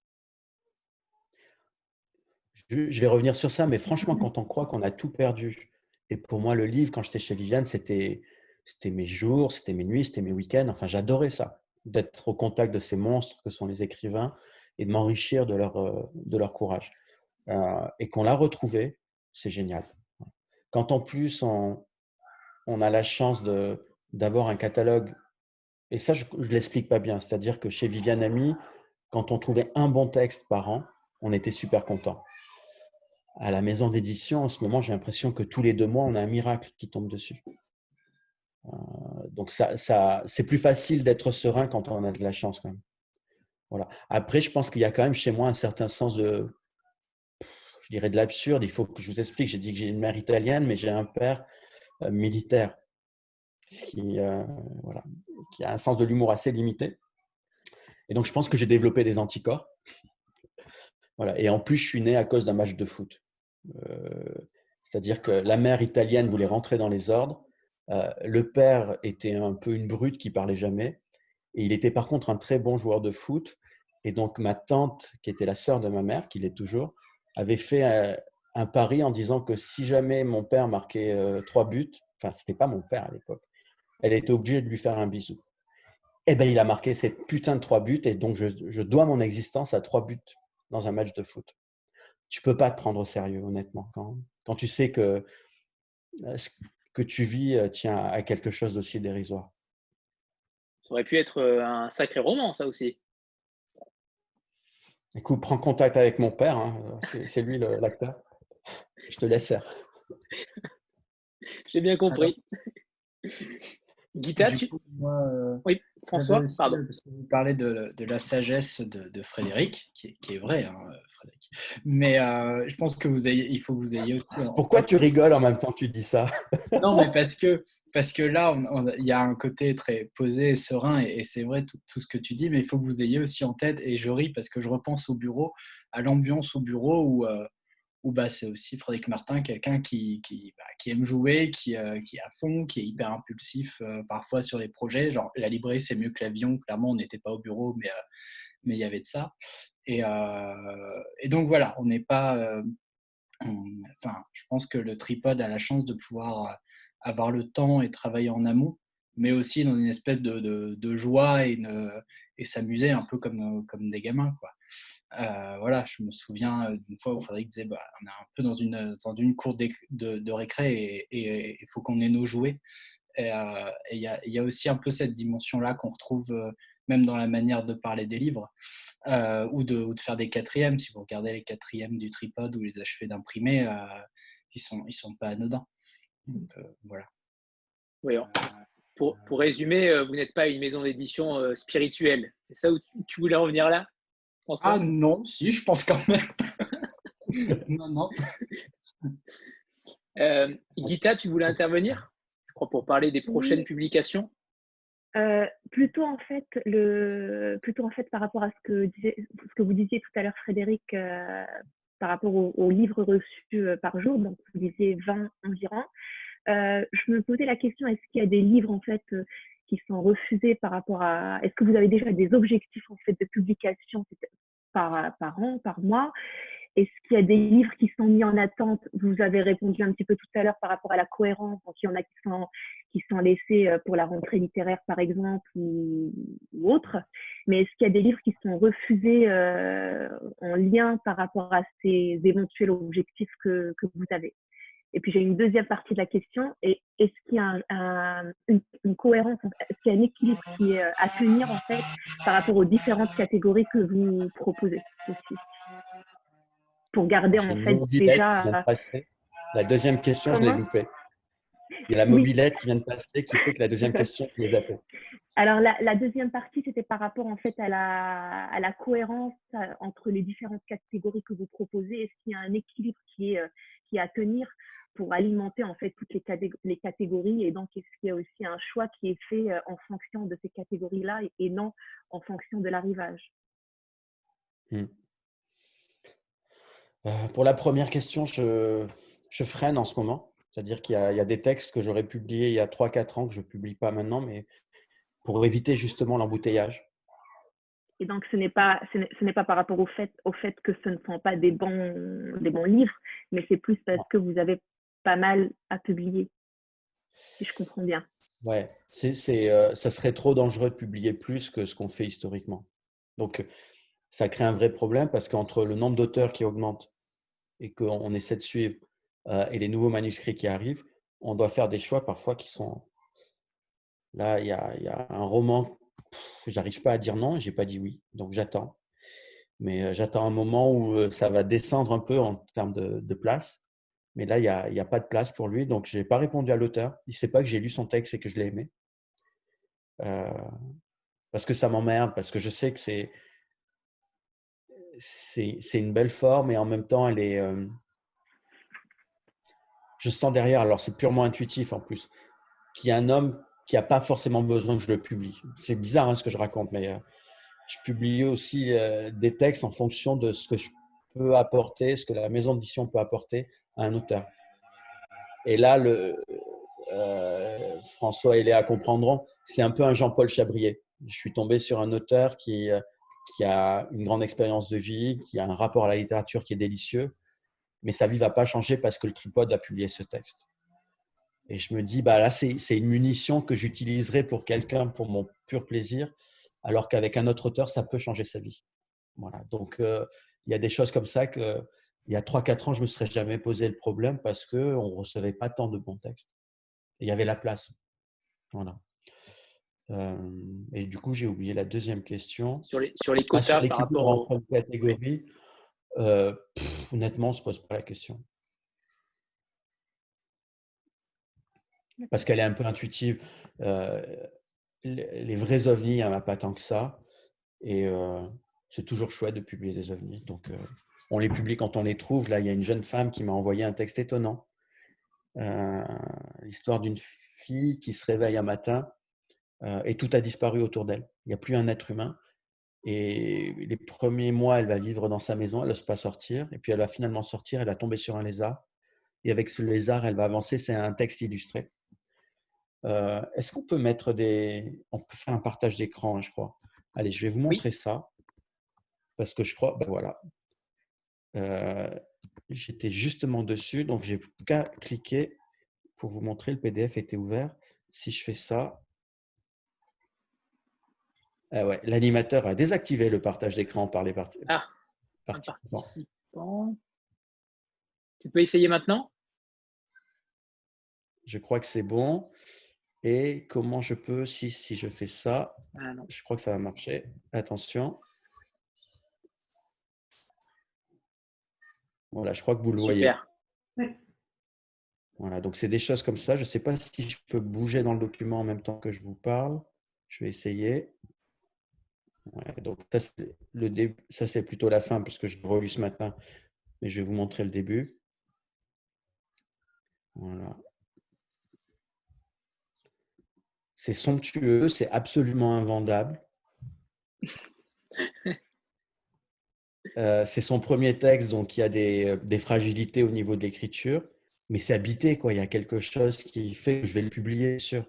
Je vais revenir sur ça, mais franchement, quand on croit qu'on a tout perdu, et pour moi, le livre, quand j'étais chez Viviane, c'était, c'était mes jours, c'était mes nuits, c'était mes week-ends. Enfin, j'adorais ça d'être au contact de ces monstres que sont les écrivains et de m'enrichir de leur, euh, courage. Euh, et qu'on l'a retrouvé, c'est génial. Quand en plus on, on a la chance d'avoir un catalogue, et ça je ne l'explique pas bien, c'est-à-dire que chez Viviane Ami, quand on trouvait un bon texte par an, on était super content. À la maison d'édition, en ce moment, j'ai l'impression que tous les deux mois, on a un miracle qui tombe dessus. Euh, donc, ça, c'est plus facile d'être serein quand on a de la chance quand même. Voilà. Après, je pense qu'il y a quand même chez moi un certain sens de, je dirais de l'absurde. Il faut que je vous explique. J'ai dit que j'ai une mère italienne, mais j'ai un père euh, militaire qui, euh, voilà, qui a un sens de l'humour assez limité. Et donc, je pense que j'ai développé des anticorps. Voilà. Et en plus, je suis né à cause d'un match de foot. C'est-à-dire que la mère italienne voulait rentrer dans les ordres euh, le père était un peu une brute qui parlait jamais. Et il était par contre un très bon joueur de foot. Et donc ma tante, qui était la sœur de ma mère, qui l'est toujours, avait fait euh, un, pari en disant que si jamais mon père marquait euh, trois buts, enfin c'était pas mon père à l'époque, elle était obligée de lui faire un bisou. Eh bien, il a marqué cette putain de trois buts et donc je, dois mon existence à trois buts dans un match de foot. Tu peux pas te prendre au sérieux, honnêtement, quand, quand tu sais que que tu vis tient à quelque chose d'aussi dérisoire? Ça aurait pu être un sacré roman, ça aussi. Écoute, prends contact avec mon père, hein, c'est lui l'acteur. Je te laisse faire. J'ai bien compris. Guita, tu... oui. François, pardon. Parce que vous parlez de, la sagesse de, Frédéric, qui est, vrai, hein, Frédéric. Mais euh, je pense que vous ayez, il faut que vous ayez aussi. Pourquoi tu rigoles en même temps que tu dis ça? Non, mais parce que, parce que là, il y a un côté très posé et serein, et, c'est vrai tout, tout, ce que tu dis, mais il faut que vous ayez aussi en tête, et je ris parce que je repense au bureau, à l'ambiance au bureau où. Euh, ou bah, c'est aussi Frédéric Martin, quelqu'un qui, qui, bah, qui, aime jouer, qui, euh, qui est à fond, qui est hyper impulsif euh, parfois sur les projets. Genre, la librairie, c'est mieux que l'avion. Clairement, on n'était pas au bureau, mais, euh, il y avait de ça. Et, et donc, voilà, on n'est pas. enfin, je pense que le tripode a la chance de pouvoir avoir le temps et travailler en amont, mais aussi dans une espèce de, de, de joie et, et s'amuser un peu comme, comme des gamins. Quoi. Euh, voilà, je me souviens euh, d'une fois où Frédéric disait bah, on est un peu dans une, dans une cour de, de, récré et il faut qu'on ait nos jouets. Et il y, y, a aussi un peu cette dimension-là qu'on retrouve même dans la manière de parler des livres, ou de, ou, de, faire des quatrièmes. Si vous regardez les quatrièmes du tripode ou les achevés d'imprimer, ils ne sont, ils sont pas anodins. Donc, voilà. Oui, pour, pour, résumer, vous n'êtes pas une maison d'édition spirituelle. C'est ça où tu voulais revenir là Ah non, si, je pense quand même. non, non. Euh, Gita, tu voulais intervenir Je crois pour parler des prochaines publications? Euh, plutôt en fait le plutôt en fait par rapport à ce que ce que vous disiez tout à l'heure Frédéric euh, par rapport aux, livres reçus par jour donc vous disiez 20 environ je me posais la question est-ce qu'il y a des livres en fait qui sont refusés par rapport à est-ce que vous avez déjà des objectifs en fait de publication par par an par mois? Est-ce qu'il y a des livres qui sont mis en attente? Vous avez répondu un petit peu tout à l'heure par rapport à la cohérence. Donc, il y en a qui sont, qui sont laissés euh, pour la rentrée littéraire, par exemple, ou, autre. Mais est-ce qu'il y a des livres qui sont refusés euh, en lien par rapport à ces éventuels objectifs que, que vous avez? Et puis j'ai une deuxième partie de la question. est-ce qu'il y a un, une, une, cohérence, est-ce qu'il y a un équilibre qui est euh, à tenir en fait par rapport aux différentes catégories que vous proposez aussi? Pour garder en fait déjà. La deuxième question, je l'ai loupée. Il y a la mobilette qui vient de passer qui fait que la deuxième question, je les appelle. Alors, la, deuxième partie, c'était par rapport en fait à la, à la, cohérence euh, entre les différentes catégories que vous proposez. Est-ce qu'il y a un équilibre qui est, euh, qui est à tenir? Pour alimenter en fait toutes les, les catégories et donc est-ce qu'il y a aussi un choix qui est fait euh, en fonction de ces catégories-là et non en fonction de l'arrivage? Hmm. Euh, pour la première question, je, freine en ce moment. C'est-à-dire qu'il y, a des textes que j'aurais publiés il y a 3-4 ans que je ne publie pas maintenant, mais pour éviter justement l'embouteillage. Et donc, ce n'est pas, ce n'est pas par rapport au fait, au fait que ce ne sont pas des bons, des bons livres, mais c'est plus parce que vous avez pas mal à publier, si je comprends bien. Ouais, c'est, euh, ça serait trop dangereux de publier plus que ce qu'on fait historiquement. Donc, ça crée un vrai problème parce qu'entre le nombre d'auteurs qui augmente et qu'on essaie de suivre euh, et les nouveaux manuscrits qui arrivent, on doit faire des choix parfois qui sont. Là, il y a, un roman, j'arrive pas à dire non, j'ai pas dit oui, donc j'attends. Mais euh, j'attends un moment où euh, ça va descendre un peu en termes de, place. Mais là, il n'y a, a, pas de place pour lui, donc je n'ai pas répondu à l'auteur. Il ne sait pas que j'ai lu son texte et que je l'ai aimé. parce que ça m'emmerde, parce que je sais que c'est c'est une belle forme et en même temps, elle est. Euh, je sens derrière, alors c'est purement intuitif en plus, qu'il y a un homme qui n'a pas forcément besoin que je le publie. C'est bizarre hein, ce que je raconte, mais euh, je publie aussi euh, des textes en fonction de ce que je peux apporter, ce que la maison d'édition peut apporter un auteur. Et là, le, François et Léa comprendront, c'est un peu un Jean-Paul Chabrier. Je suis tombé sur un auteur qui qui a une grande expérience de vie, qui a un rapport à la littérature qui est délicieux, mais sa vie ne va pas changer parce que le tripode a publié ce texte. Et je me dis, bah là, c'est une munition que j'utiliserai pour quelqu'un pour mon pur plaisir, alors qu'avec un autre auteur, ça peut changer sa vie. Voilà. Donc, euh, il y a des choses comme ça que, il y a 3-4 ans, je ne me serais jamais posé le problème parce qu'on ne recevait pas tant de bons textes. Et il y avait la place. Voilà et du coup, j'ai oublié la deuxième question. Sur les, sur les ah, quotas par rapport aux catégories, euh, honnêtement, on ne se pose pas la question. Parce qu'elle est un peu intuitive. les vrais ovnis, il n'y en a pas tant que ça. Et c'est toujours chouette de publier des ovnis. Donc, on les publie quand on les trouve. Là, il y a une jeune femme qui m'a envoyé un texte étonnant. L'histoire d'une fille qui se réveille un matin euh, et tout a disparu autour d'elle. Il n'y a plus un être humain. Et les premiers mois, elle va vivre dans sa maison, elle n'ose pas sortir. Et puis elle va finalement sortir, elle va tomber sur un lézard. Et avec ce lézard, elle va avancer. C'est un texte illustré. Euh, est-ce qu'on peut mettre des. On peut faire un partage d'écran, je crois. Allez, je vais vous montrer ça. Parce que je crois. Ben voilà. Euh, j'étais justement dessus. Donc, j'ai qu'à cliquer pour vous montrer. Le PDF était ouvert. Si je fais ça, ah l'animateur a désactivé le partage d'écran par les ah, participants. Tu peux essayer maintenant? Je crois que c'est bon. Et comment je peux, si, si je fais ça, ah je crois que ça va marcher. Attention. Voilà, je crois que vous le voyez. Voilà, donc c'est des choses comme ça. Je ne sais pas si je peux bouger dans le document en même temps que je vous parle. Je vais essayer. donc ça, c'est plutôt la fin puisque je l'ai relu ce matin, mais je vais vous montrer le début. Voilà. C'est somptueux, c'est absolument invendable. Euh, c'est son premier texte, donc il y a des, des fragilités au niveau de l'écriture mais c'est habité, quoi. Il y a quelque chose qui fait que je vais le publier sur.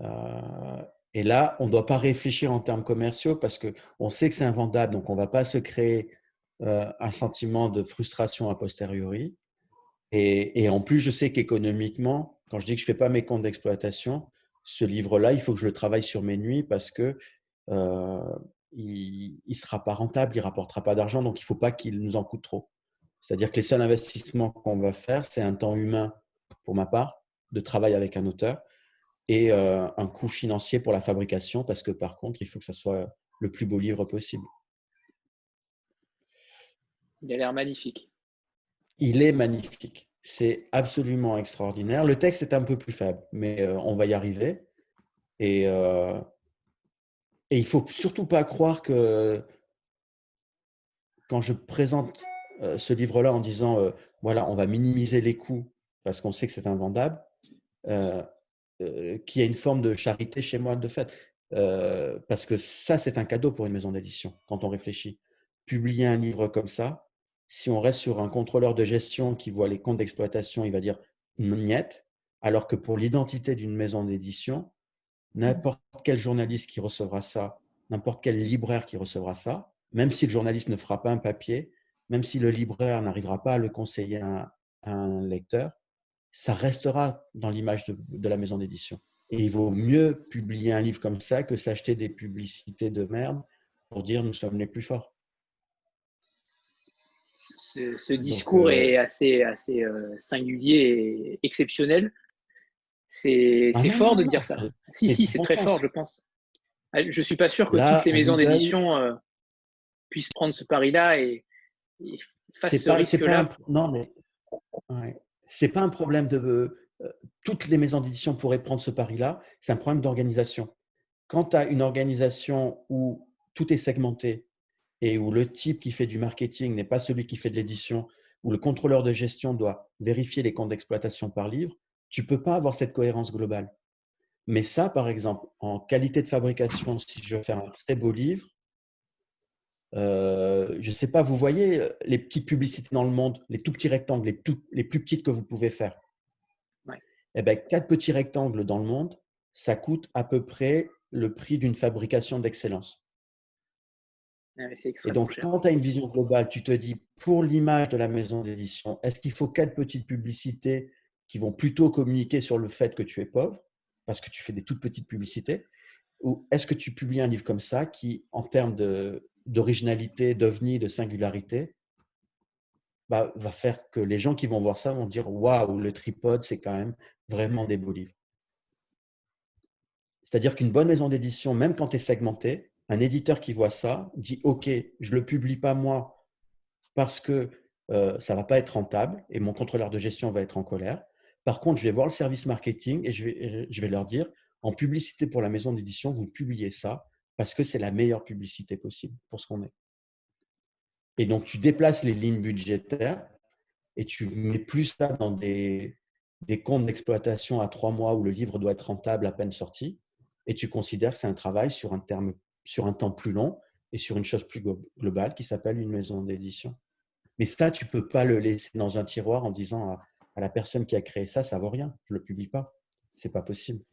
Euh, et là, on ne doit pas réfléchir en termes commerciaux parce qu'on sait que c'est invendable, donc on ne va pas se créer euh, un sentiment de frustration a posteriori. Et, en plus, je sais qu'économiquement, quand je dis que je ne fais pas mes comptes d'exploitation, ce livre-là, il faut que je le travaille sur mes nuits parce que euh, il ne sera pas rentable, il ne rapportera pas d'argent, donc il ne faut pas qu'il nous en coûte trop. C'est-à-dire que les seuls investissements qu'on va faire, c'est un temps humain, pour ma part, de travail avec un auteur et euh, un coût financier pour la fabrication, parce que par contre, il faut que ça soit le plus beau livre possible. Il a l'air magnifique. Il est magnifique. C'est absolument extraordinaire. Le texte est un peu plus faible, mais euh, on va y arriver. Et, euh, et il ne faut surtout pas croire que quand je présente euh, ce livre-là en disant euh, voilà, on va minimiser les coûts parce qu'on sait que c'est invendable, euh, qui a une forme de charité chez moi de fait. parce que ça, c'est un cadeau pour une maison d'édition quand on réfléchit. Publier un livre comme ça, si on reste sur un contrôleur de gestion qui voit les comptes d'exploitation, il va dire niet, alors que pour l'identité d'une maison d'édition, n'importe quel journaliste qui recevra ça, n'importe quel libraire qui recevra ça, même si le journaliste ne fera pas un papier, même si le libraire n'arrivera pas à le conseiller à un, lecteur, ça restera dans l'image de, la maison d'édition. Et il vaut mieux publier un livre comme ça que s'acheter des publicités de merde pour dire nous sommes les plus forts. Ce, discours euh, est assez, assez euh, singulier et exceptionnel. C'est ah fort de dire ça. Si, si, c'est très fort, je pense. Je ne suis pas sûr que toutes les maisons d'édition euh, puissent prendre ce pari-là et, c'est pas, un, non, mais c'est pas un problème de. Euh, toutes les maisons d'édition pourraient prendre ce pari-là. C'est un problème d'organisation. Quand tu as une organisation où tout est segmenté et où le type qui fait du marketing n'est pas celui qui fait de l'édition, où le contrôleur de gestion doit vérifier les comptes d'exploitation par livre, tu peux pas avoir cette cohérence globale. Mais ça, par exemple, en qualité de fabrication, si je veux faire un très beau livre, euh, je ne sais pas, vous voyez les petites publicités dans le monde, les tout petits rectangles, les, les plus petites que vous pouvez faire. Eh bien, quatre petits rectangles dans le monde, ça coûte à peu près le prix d'une fabrication d'excellence. Ah et donc, quand tu as une vision globale, tu te dis, pour l'image de la maison d'édition, est-ce qu'il faut quatre petites publicités qui vont plutôt communiquer sur le fait que tu es pauvre, parce que tu fais des toutes petites publicités Ou est-ce que tu publies un livre comme ça qui, en termes d'originalité, d'ovni, de singularité, bah, va faire que les gens qui vont voir ça vont dire Waouh, le tripode, c'est quand même vraiment des beaux livres. C'est-à-dire qu'une bonne maison d'édition, même quand tu es segmenté, un éditeur qui voit ça dit Ok, je ne le publie pas moi parce que euh, ça ne va pas être rentable et mon contrôleur de gestion va être en colère. Par contre, je vais voir le service marketing et je vais, je vais leur dire En publicité pour la maison d'édition, vous publiez ça parce que c'est la meilleure publicité possible pour ce qu'on est. Et donc, tu déplaces les lignes budgétaires et tu mets plus ça dans des, comptes d'exploitation à trois mois où le livre doit être rentable à peine sorti et tu considères que c'est un travail sur un, temps plus long et sur une chose plus globale qui s'appelle une maison d'édition. Mais ça, tu ne peux pas le laisser dans un tiroir en disant à, à la personne qui a créé ça, ça vaut rien, je ne le publie pas. Ce n'est pas possible.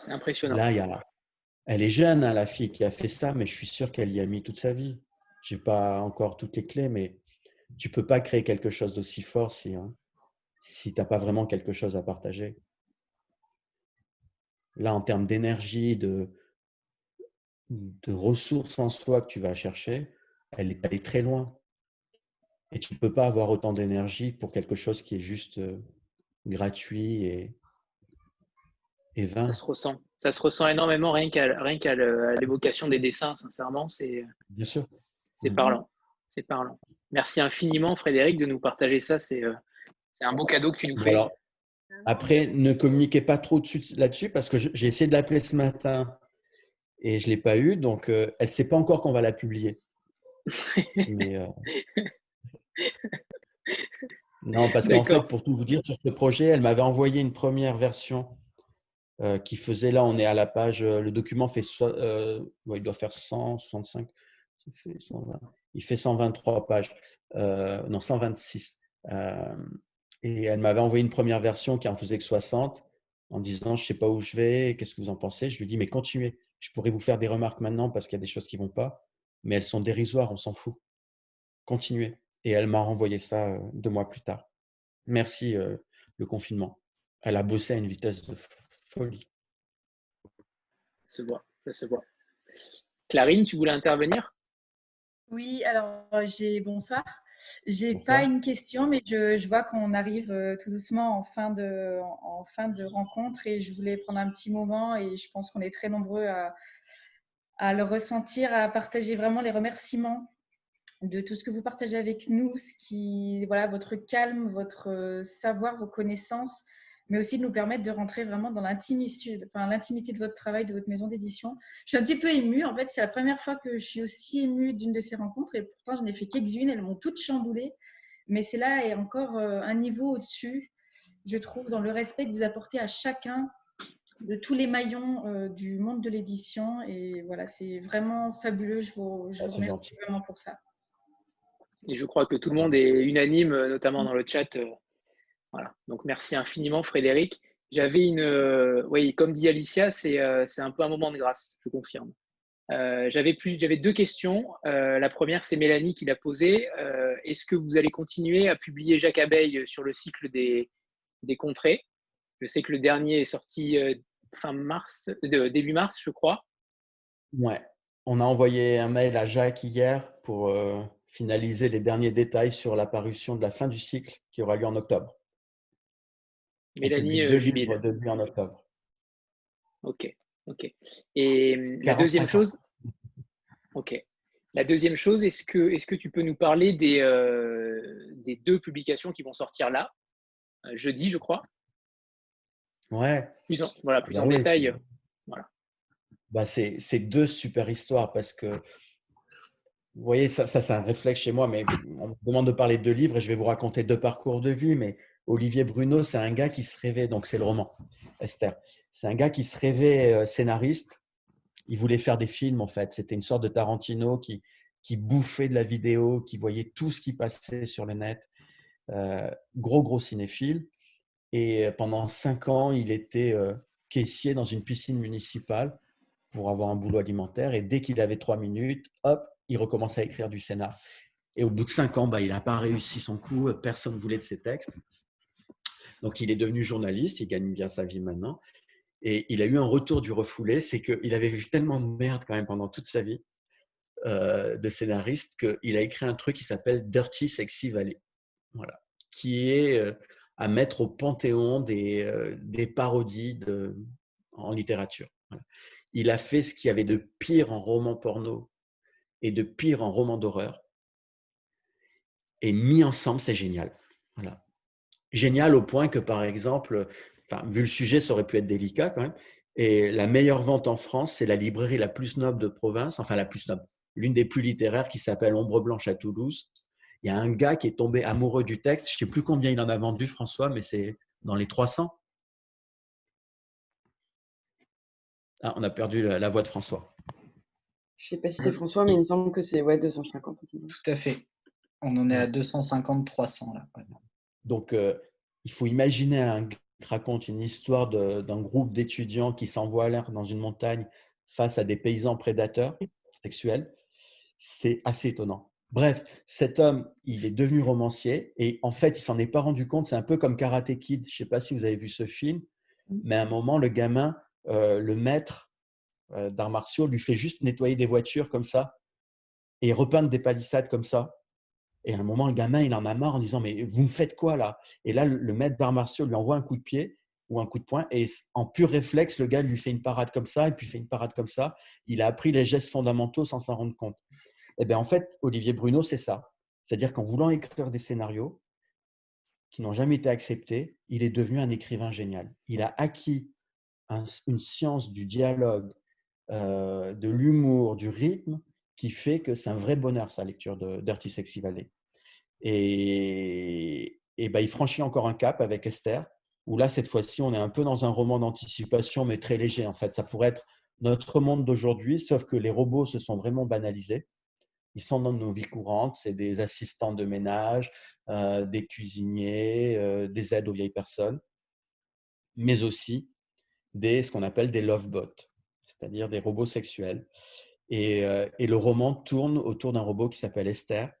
C'est impressionnant. Là, il y a, elle est jeune, hein, la fille qui a fait ça, mais je suis sûr qu'elle y a mis toute sa vie. Je n'ai pas encore toutes les clés, mais tu ne peux pas créer quelque chose d'aussi fort si, hein, si tu n'as pas vraiment quelque chose à partager. Là, en termes d'énergie, de, de ressources en soi que tu vas chercher, elle est allée très loin. Et tu ne peux pas avoir autant d'énergie pour quelque chose qui est juste euh, gratuit et, et vain. Ça se ressent. Ça se ressent énormément rien qu'à l'évocation des dessins, sincèrement. C'est Bien sûr. C'est parlant. C'est parlant. Merci infiniment, Frédéric, de nous partager ça. C'est un beau cadeau que tu nous fais. après, ne communiquez pas trop là-dessus parce que j'ai essayé de l'appeler ce matin et je ne l'ai pas eu. Donc, elle ne sait pas encore qu'on va la publier. Euh, non, parce qu'en fait, pour tout vous dire sur ce projet, elle m'avait envoyé une première version euh, qui faisait, là, on est à la page, euh, le document fait, il doit faire 165, il fait 123 pages, non, 126. et elle m'avait envoyé une première version qui en faisait que 60 en disant, je ne sais pas où je vais, qu'est-ce que vous en pensez? Je lui dis, mais continuez, je pourrais vous faire des remarques maintenant parce qu'il y a des choses qui ne vont pas mais elles sont dérisoires, on s'en fout. Continuez. Et elle m'a renvoyé ça deux mois plus tard. Merci le confinement. Elle a bossé à une vitesse de folie. Ça se voit, ça se voit. Clarine, tu voulais intervenir? Oui, alors j'ai bonsoir. J'ai pas une question, mais je, vois qu'on arrive tout doucement en fin, de, en, fin de rencontre et je voulais prendre un petit moment et je pense qu'on est très nombreux à, à le ressentir, à partager vraiment les remerciements de tout ce que vous partagez avec nous, ce qui, voilà, votre calme, votre euh, savoir, vos connaissances, mais aussi de nous permettre de rentrer vraiment dans l'intimité, enfin, l'intimité de votre travail, de votre maison d'édition. Je suis un petit peu émue. En fait, c'est la première fois que je suis aussi émue d'une de ces rencontres et pourtant, je n'ai fait qu'ex-une. Elles m'ont toutes chamboulées. Mais c'est là et encore euh, un niveau au-dessus, je trouve, dans le respect que vous apportez à chacun de tous les maillons euh, du monde de l'édition. Et voilà, c'est vraiment fabuleux. Je vous, je ah, remercie vraiment pour ça. Et je crois que tout le monde est unanime, euh, notamment dans le chat. Euh, voilà. Donc merci infiniment, Frédéric. J'avais une, oui, comme dit Alicia, c'est un peu un moment de grâce, je confirme. plus, j'avais deux questions. la première, c'est Mélanie qui l'a posée. Est-ce que vous allez continuer à publier Jacques Abeille sur le cycle des, des contrées? Je sais que le dernier est sorti fin mars, début mars, je crois. Ouais. On a envoyé un mail à Jacques hier pour euh, finaliser les derniers détails sur la parution de la fin du cycle qui aura lieu en octobre. Mélanie, deux livres de lui en octobre. Ok, ok. Et hum, la deuxième chose. Ok. La deuxième chose, est-ce que, est que tu peux nous parler des, euh, des deux publications qui vont sortir là, euh, jeudi, je crois Ouais. Plus en, voilà, plus en détail. Voilà. Bah, c'est deux super histoires parce que, vous voyez, ça, ça c'est un réflexe chez moi, mais on me demande de parler de deux livres et je vais vous raconter deux parcours de vie. Mais Olivier Bruno, c'est un gars qui se rêvait, donc c'est le roman, Esther. C'est un gars qui se rêvait euh, scénariste. Il voulait faire des films, en fait. C'était une sorte de Tarantino qui, qui bouffait de la vidéo, qui voyait tout ce qui passait sur le net. Euh, gros, gros cinéphile. Et pendant cinq ans, il était caissier dans une piscine municipale pour avoir un boulot alimentaire. Et dès qu'il avait trois minutes, hop, il recommençait à écrire du scénar. Et au bout de cinq ans, bah, il n'a pas réussi son coup. Personne ne voulait de ses textes. Donc, il est devenu journaliste. Il gagne bien sa vie maintenant. Et il a eu un retour du refoulé. C'est qu'il avait vu tellement de merde quand même pendant toute sa vie de scénariste qu'il a écrit un truc qui s'appelle Dirty Sexy Valley. Voilà. Qui est à mettre au panthéon des, euh, des parodies en littérature. Il a fait ce qu'il y avait de pire en roman porno et de pire en roman d'horreur. Et mis ensemble, c'est génial. Voilà. Génial au point que, par exemple, vu le sujet, ça aurait pu être délicat quand même. Et la meilleure vente en France, c'est la librairie la plus noble de province, enfin la plus noble, l'une des plus littéraires qui s'appelle Ombre Blanche à Toulouse, il y a un gars qui est tombé amoureux du texte. Je ne sais plus combien il en a vendu, François, mais c'est dans les 300. Ah, on a perdu la, voix de François. Je ne sais pas si c'est François, mais il me semble que c'est ouais, 250. Tout à fait. On en est à 250-300 là. Donc, euh, il faut imaginer un gars qui raconte une histoire d'un groupe d'étudiants qui s'envoient l'air dans une montagne face à des paysans prédateurs sexuels. C'est assez étonnant. Bref, cet homme, il est devenu romancier et en fait, il s'en est pas rendu compte. C'est un peu comme Karate Kid. Je ne sais pas si vous avez vu ce film, mmh. mais à un moment, le gamin, euh, le maître d'arts martiaux, lui fait juste nettoyer des voitures comme ça et repeindre des palissades comme ça. Et à un moment, le gamin, il en a marre en disant Mais vous me faites quoi là? Et là, le, maître d'arts martiaux lui envoie un coup de pied ou un coup de poing. Et en pur réflexe, le gars lui fait une parade comme ça, et puis fait une parade comme ça. Il a appris les gestes fondamentaux sans s'en rendre compte. Et eh bien, en fait, Olivier Bruno, c'est ça. C'est-à-dire qu'en voulant écrire des scénarios qui n'ont jamais été acceptés, il est devenu un écrivain génial. Il a acquis une science du dialogue, euh, de l'humour, du rythme, qui fait que c'est un vrai bonheur, sa lecture de Dirty Sexy Valley. Et, et ben, il franchit encore un cap avec Esther, où là, cette fois-ci, on est un peu dans un roman d'anticipation, mais très léger. En fait, ça pourrait être notre monde d'aujourd'hui, sauf que les robots se sont vraiment banalisés. Ils sont dans nos vies courantes, c'est des assistants de ménage, euh, des cuisiniers, euh, des aides aux vieilles personnes, mais aussi des, ce qu'on appelle des lovebots, c'est-à-dire des robots sexuels. Et, euh, et, le roman tourne autour d'un robot qui s'appelle Esther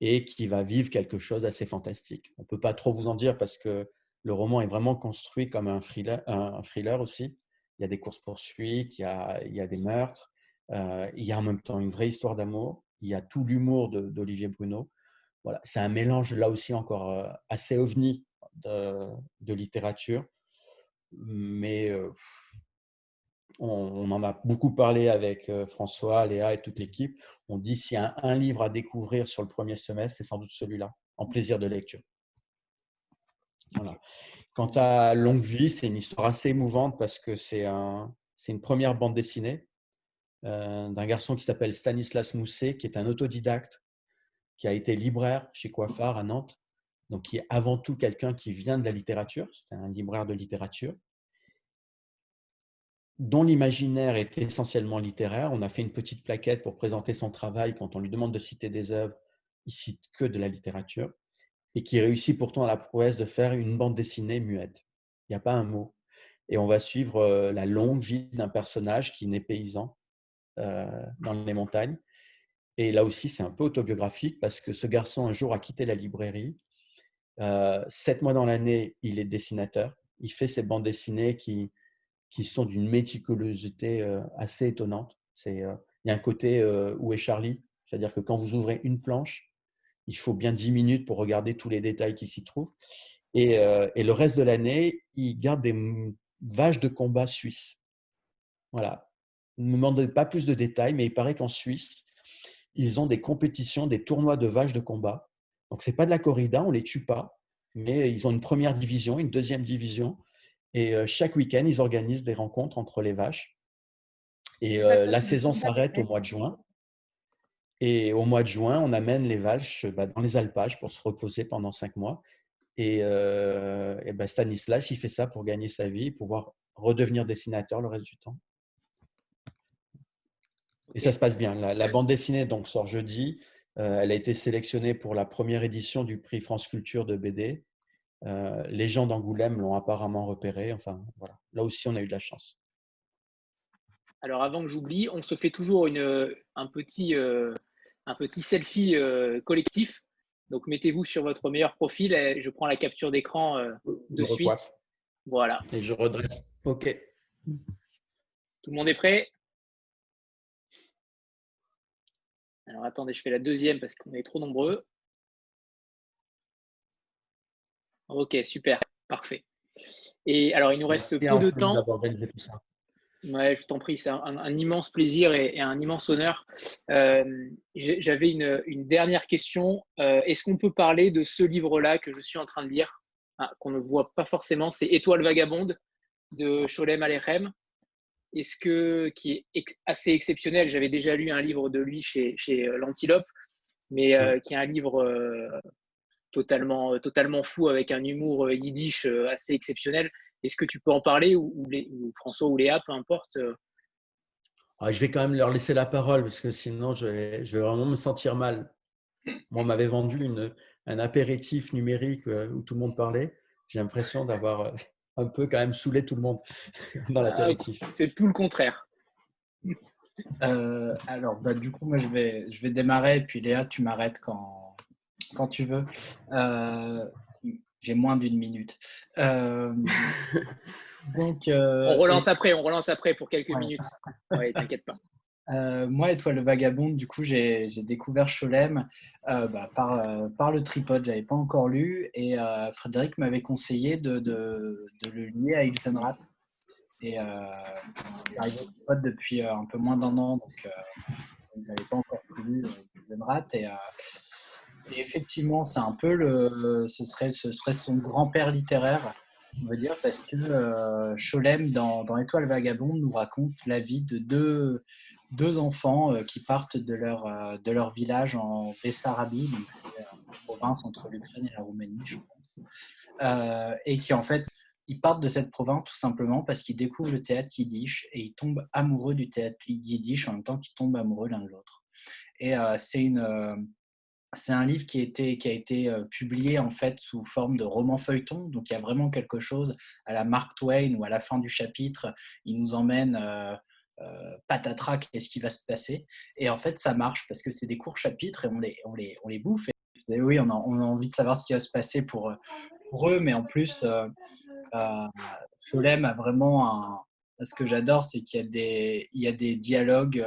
et qui va vivre quelque chose d'assez fantastique. On ne peut pas trop vous en dire parce que le roman est vraiment construit comme un thriller, un thriller aussi. Il y a des courses-poursuites, il, il, y a des meurtres, euh, il y a en même temps une vraie histoire d'amour, il y a tout l'humour d'Olivier Bruno. Voilà, c'est un mélange là aussi encore euh, assez ovni de, de littérature, mais on, en a beaucoup parlé avec François, Léa et toute l'équipe. On dit s'il y a un, livre à découvrir sur le premier semestre, c'est sans doute celui-là, en plaisir de lecture. Voilà. Quant à Longue Vie, c'est une histoire assez émouvante parce que c'est un, une première bande dessinée euh, d'un garçon qui s'appelle Stanislas Mousset, qui est un autodidacte, qui a été libraire chez Coiffard à Nantes, donc qui est avant tout quelqu'un qui vient de la littérature, c'est un libraire de littérature, dont l'imaginaire est essentiellement littéraire. On a fait une petite plaquette pour présenter son travail. Quand on lui demande de citer des œuvres, il cite que de la littérature. Et qui réussit pourtant à la prouesse de faire une bande dessinée muette. Il n'y a pas un mot. Et on va suivre euh, la longue vie d'un personnage qui naît paysan euh, dans les montagnes. Et là aussi, c'est un peu autobiographique parce que ce garçon, un jour, a quitté la librairie. Euh, sept mois dans l'année, il est dessinateur. Il fait ses bandes dessinées qui, qui sont d'une méticulosité assez étonnante. C'est, il y a un côté où est Charlie, c'est-à-dire que quand vous ouvrez une planche, il faut bien 10 minutes pour regarder tous les détails qui s'y trouvent. Et, et, le reste de l'année, il garde des vaches de combat suisses. Voilà. Ne me demandez pas plus de détails, mais il paraît qu'en Suisse, ils ont des compétitions, des tournois de vaches de combat. Donc, ce n'est pas de la corrida, on ne les tue pas, mais ils ont une première division, une deuxième division, et chaque week-end, ils organisent des rencontres entre les vaches. Et la saison s'arrête au mois de juin. Et au mois de juin, on amène les vaches bah, dans les alpages pour se reposer pendant cinq mois. Et, bah, Stanislas, il fait ça pour gagner sa vie, pouvoir redevenir dessinateur le reste du temps. Et ça se passe bien. La, bande dessinée donc sort jeudi. elle a été sélectionnée pour la première édition du prix France Culture de BD. Euh, les gens d'Angoulême l'ont apparemment repéré. Enfin, voilà. Là aussi, on a eu de la chance. Alors, avant que j'oublie, on se fait toujours une, un, petit, euh, un petit selfie euh, collectif. Donc, mettez-vous sur votre meilleur profil. Et je prends la capture d'écran de suite. Voilà. Et je redresse. OK. Tout le monde est prêt? Alors, attendez, je fais la deuxième parce qu'on est trop nombreux. Ok, super, parfait. Et alors, il nous reste peu de temps. Ouais, je t'en prie, c'est un, immense plaisir et, un immense honneur. Euh, j'avais une, dernière question. Euh, est-ce qu'on peut parler de ce livre-là que je suis en train de lire, ah, qu'on ne voit pas forcément C'est Étoile vagabonde de Sholem Alechem. Est-ce que qui est assez exceptionnel J'avais déjà lu un livre de lui chez, chez euh, l'Antilope, mais qui est un livre totalement, euh, totalement fou avec un humour euh, yiddish euh, assez exceptionnel. Est-ce que tu peux en parler ou, François ou Léa, peu importe ah, Je vais quand même leur laisser la parole parce que sinon je vais, je vais vraiment me sentir mal. Moi, on m'avait vendu une, un apéritif numérique où tout le monde parlait. J'ai l'impression d'avoir un peu quand même saoulé tout le monde dans ah, l'apéritif. C'est tout le contraire. alors, bah, du coup, moi, je vais, je vais démarrer et puis Léa, tu m'arrêtes quand, quand tu veux. Euh, j'ai moins d'une minute. Euh, donc, euh, on relance après, on relance après pour quelques minutes. Ouais, t'inquiète pas. Euh, moi, Étoile Vagabonde, du coup, j'ai découvert Cholem euh, bah, par, euh, par le tripode. Je n'avais pas encore lu et Frédéric m'avait conseillé de, de, de, le lier à Ilsenrat. Et au tripode depuis un peu moins d'un an, donc je n'avais pas encore lu Ilsenrat. Et, effectivement, c'est un peu le, ce, serait, ce serait son grand-père littéraire on va dire, parce que euh, Cholem, dans, dans Étoile Vagabonde, nous raconte la vie de deux, deux enfants euh, qui partent de leur, euh, de leur village en Bessarabie, donc c'est une province entre l'Ukraine et la Roumanie, je pense, et qui en fait, ils partent de cette province tout simplement parce qu'ils découvrent le théâtre yiddish et ils tombent amoureux du théâtre yiddish en même temps qu'ils tombent amoureux l'un de l'autre. Et c'est une c'est un livre qui a été, qui a été publié en fait sous forme de roman feuilleton. Donc il y a vraiment quelque chose à la Mark Twain où à la fin du chapitre, il nous emmène euh, euh, qu'est-ce qui va se passer? Et en fait, ça marche parce que c'est des courts chapitres et on les, bouffe. Oui, on a, envie de savoir ce qui va se passer pour, pour eux, mais en plus, euh, Solem a vraiment un. Ce que j'adore, c'est qu'il y a des dialogues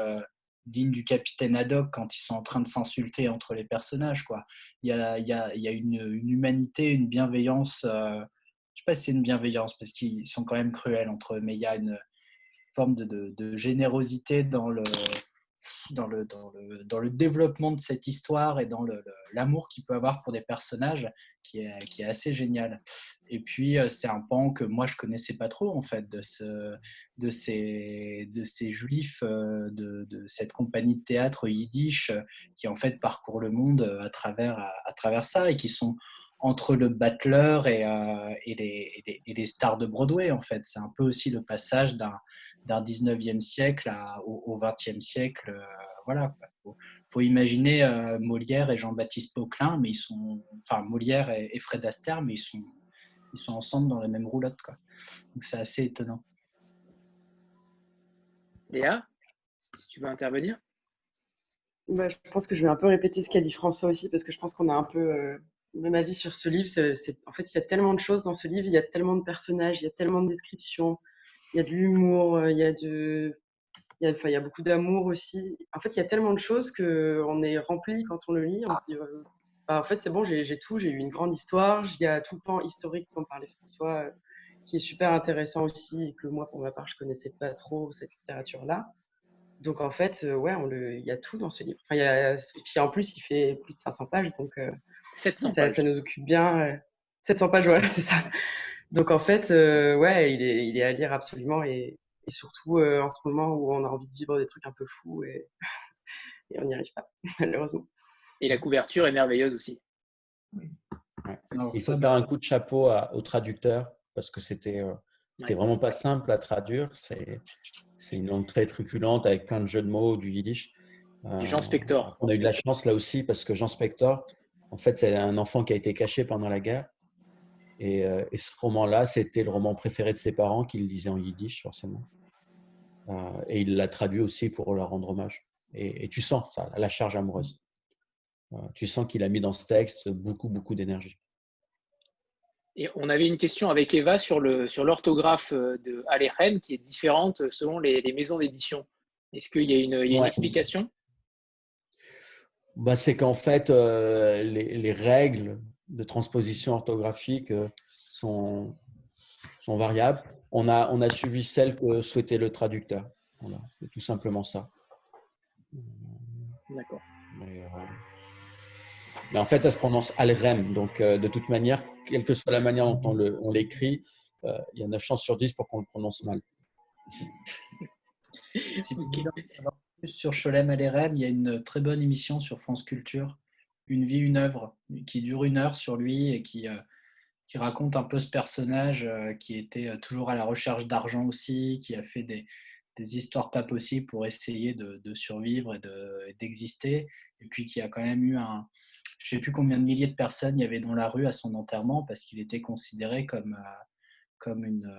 digne du capitaine Haddock quand ils sont en train de s'insulter entre les personnages. Quoi. Il y a, il y a, il y a une, humanité, une bienveillance. Euh, je sais pas si c'est une bienveillance parce qu'ils sont quand même cruels entre eux, mais il y a une forme de, de générosité dans le, dans le, dans le, dans le développement de cette histoire et dans l'amour qu'il peut avoir pour des personnages qui est, qui est assez génial. Et puis, euh, c'est un pan que moi, je connaissais pas trop, en fait, de, ce, de, ces, de ces juifs euh, de, de cette compagnie de théâtre yiddish qui, en fait, parcourent le monde à travers, à, travers ça et qui sont entre le battleur et, euh, et, les, et, les, stars de Broadway, en fait. C'est un peu aussi le passage d'un d'un 19e siècle au, 20e siècle. Euh, voilà, faut, faut imaginer euh, Molière et Jean-Baptiste Pauquelin, mais ils sont, enfin Molière et, Fred Astaire, mais ils sont, ils sont ensemble dans la même roulotte, quoi. Donc c'est assez étonnant. Léa, si tu veux intervenir. Bah, je pense que je vais un peu répéter ce qu'a dit François aussi, parce que je pense qu'on a un peu euh, le même avis sur ce livre. C'est, en fait, il y a tellement de choses dans ce livre, il y a tellement de personnages, il y a tellement de descriptions, il y a de l'humour, il y a de, il y a, enfin, il y a beaucoup d'amour aussi. En fait, il y a tellement de choses qu'on est rempli quand on le lit. On se dit, euh, bah, en fait, c'est bon, j'ai tout, j'ai eu une grande histoire. Il y a tout le pan historique dont parlait François, euh, qui est super intéressant aussi, et que moi, pour ma part, je connaissais pas trop cette littérature-là. Donc, en fait, ouais, on le, il y a tout dans ce livre. Enfin, il y a, et puis, en plus, il fait plus de 500 pages, donc 700 ça, pages. ça, nous occupe bien. 700 pages, ouais, c'est ça. Donc en fait, euh, ouais, il est, il est à lire absolument et, et surtout euh, en ce moment où on a envie de vivre des trucs un peu fous et, et on n'y arrive pas, malheureusement. Et la couverture est merveilleuse aussi. Ouais. il faut faire un coup de chapeau à, au traducteur parce que c'était euh, c'était vraiment pas simple à traduire. C'est une langue très truculente avec plein de jeux de mots, du yiddish. Jean Spector. On a eu de la chance là aussi parce que Jean Spector, en fait, c'est un enfant qui a été caché pendant la guerre euh, et, ce roman-là, c'était le roman préféré de ses parents, qu'il lisait en yiddish, forcément. Euh, et il l'a traduit aussi pour leur rendre hommage. Et, tu sens ça, la charge amoureuse. Euh, tu sens qu'il a mis dans ce texte beaucoup, beaucoup d'énergie. Et on avait une question avec Eva sur l'orthographe sur de Alechem qui est différente selon les, maisons d'édition. Est-ce qu'il y a une, une explication? Bah, C'est qu'en fait, les, les, règles de transposition orthographique euh, sont, sont variables. On a, on a suivi celle que souhaitait le traducteur. Voilà, c'est tout simplement ça. D'accord. Mais, euh, en fait, ça se prononce Alrem. Donc, euh, de toute manière, quelle que soit la manière dont on l'écrit, il y a 9 chances sur 10 pour qu'on le prononce mal. Si sur Cholem Alerem, il y a une très bonne émission sur France Culture une vie, une œuvre, qui dure une heure sur lui et qui, euh, qui raconte un peu ce personnage euh, qui était euh, toujours à la recherche d'argent aussi, qui a fait des, des, histoires pas possibles pour essayer de, de survivre et d'exister, et puis qui a quand même eu un... Je ne sais plus combien de milliers de personnes il y avait dans la rue à son enterrement parce qu'il était considéré comme, comme une...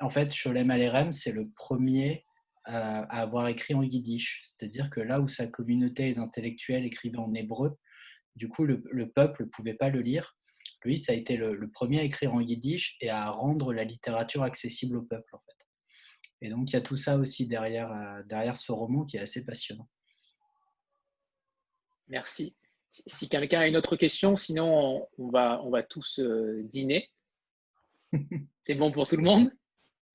En fait, Sholem Alerem, c'est le premier à avoir écrit en yiddish. C'est-à-dire que là où sa communauté, les intellectuels écrivaient en hébreu, du coup, le, peuple ne pouvait pas le lire. Lui, ça a été le, premier à écrire en yiddish et à rendre la littérature accessible au peuple, en fait. Et donc, il y a tout ça aussi derrière, derrière ce roman qui est assez passionnant. Merci. Si quelqu'un a une autre question, sinon on va, on va tous dîner. C'est bon pour tout le monde?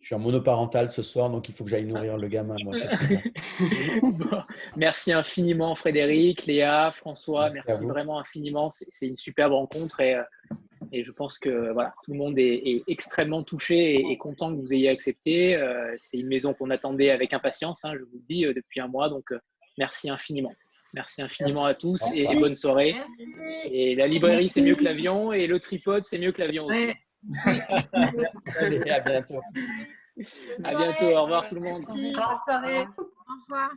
Je suis en monoparental ce soir, donc il faut que j'aille nourrir le gamin. merci infiniment Frédéric, Léa, François, merci, vraiment infiniment. C'est une superbe rencontre et, euh, et, je pense que voilà, tout le monde est, extrêmement touché et, content que vous ayez accepté. Euh, c'est une maison qu'on attendait avec impatience, hein, je vous le dis, euh, depuis un mois, donc merci infiniment. Merci infiniment à tous et, bonne soirée. Et la librairie, c'est mieux que l'avion et le tripode, c'est mieux que l'avion aussi. Allez, à bientôt. À bientôt. Au revoir tout le monde. Bonne soirée. Au revoir.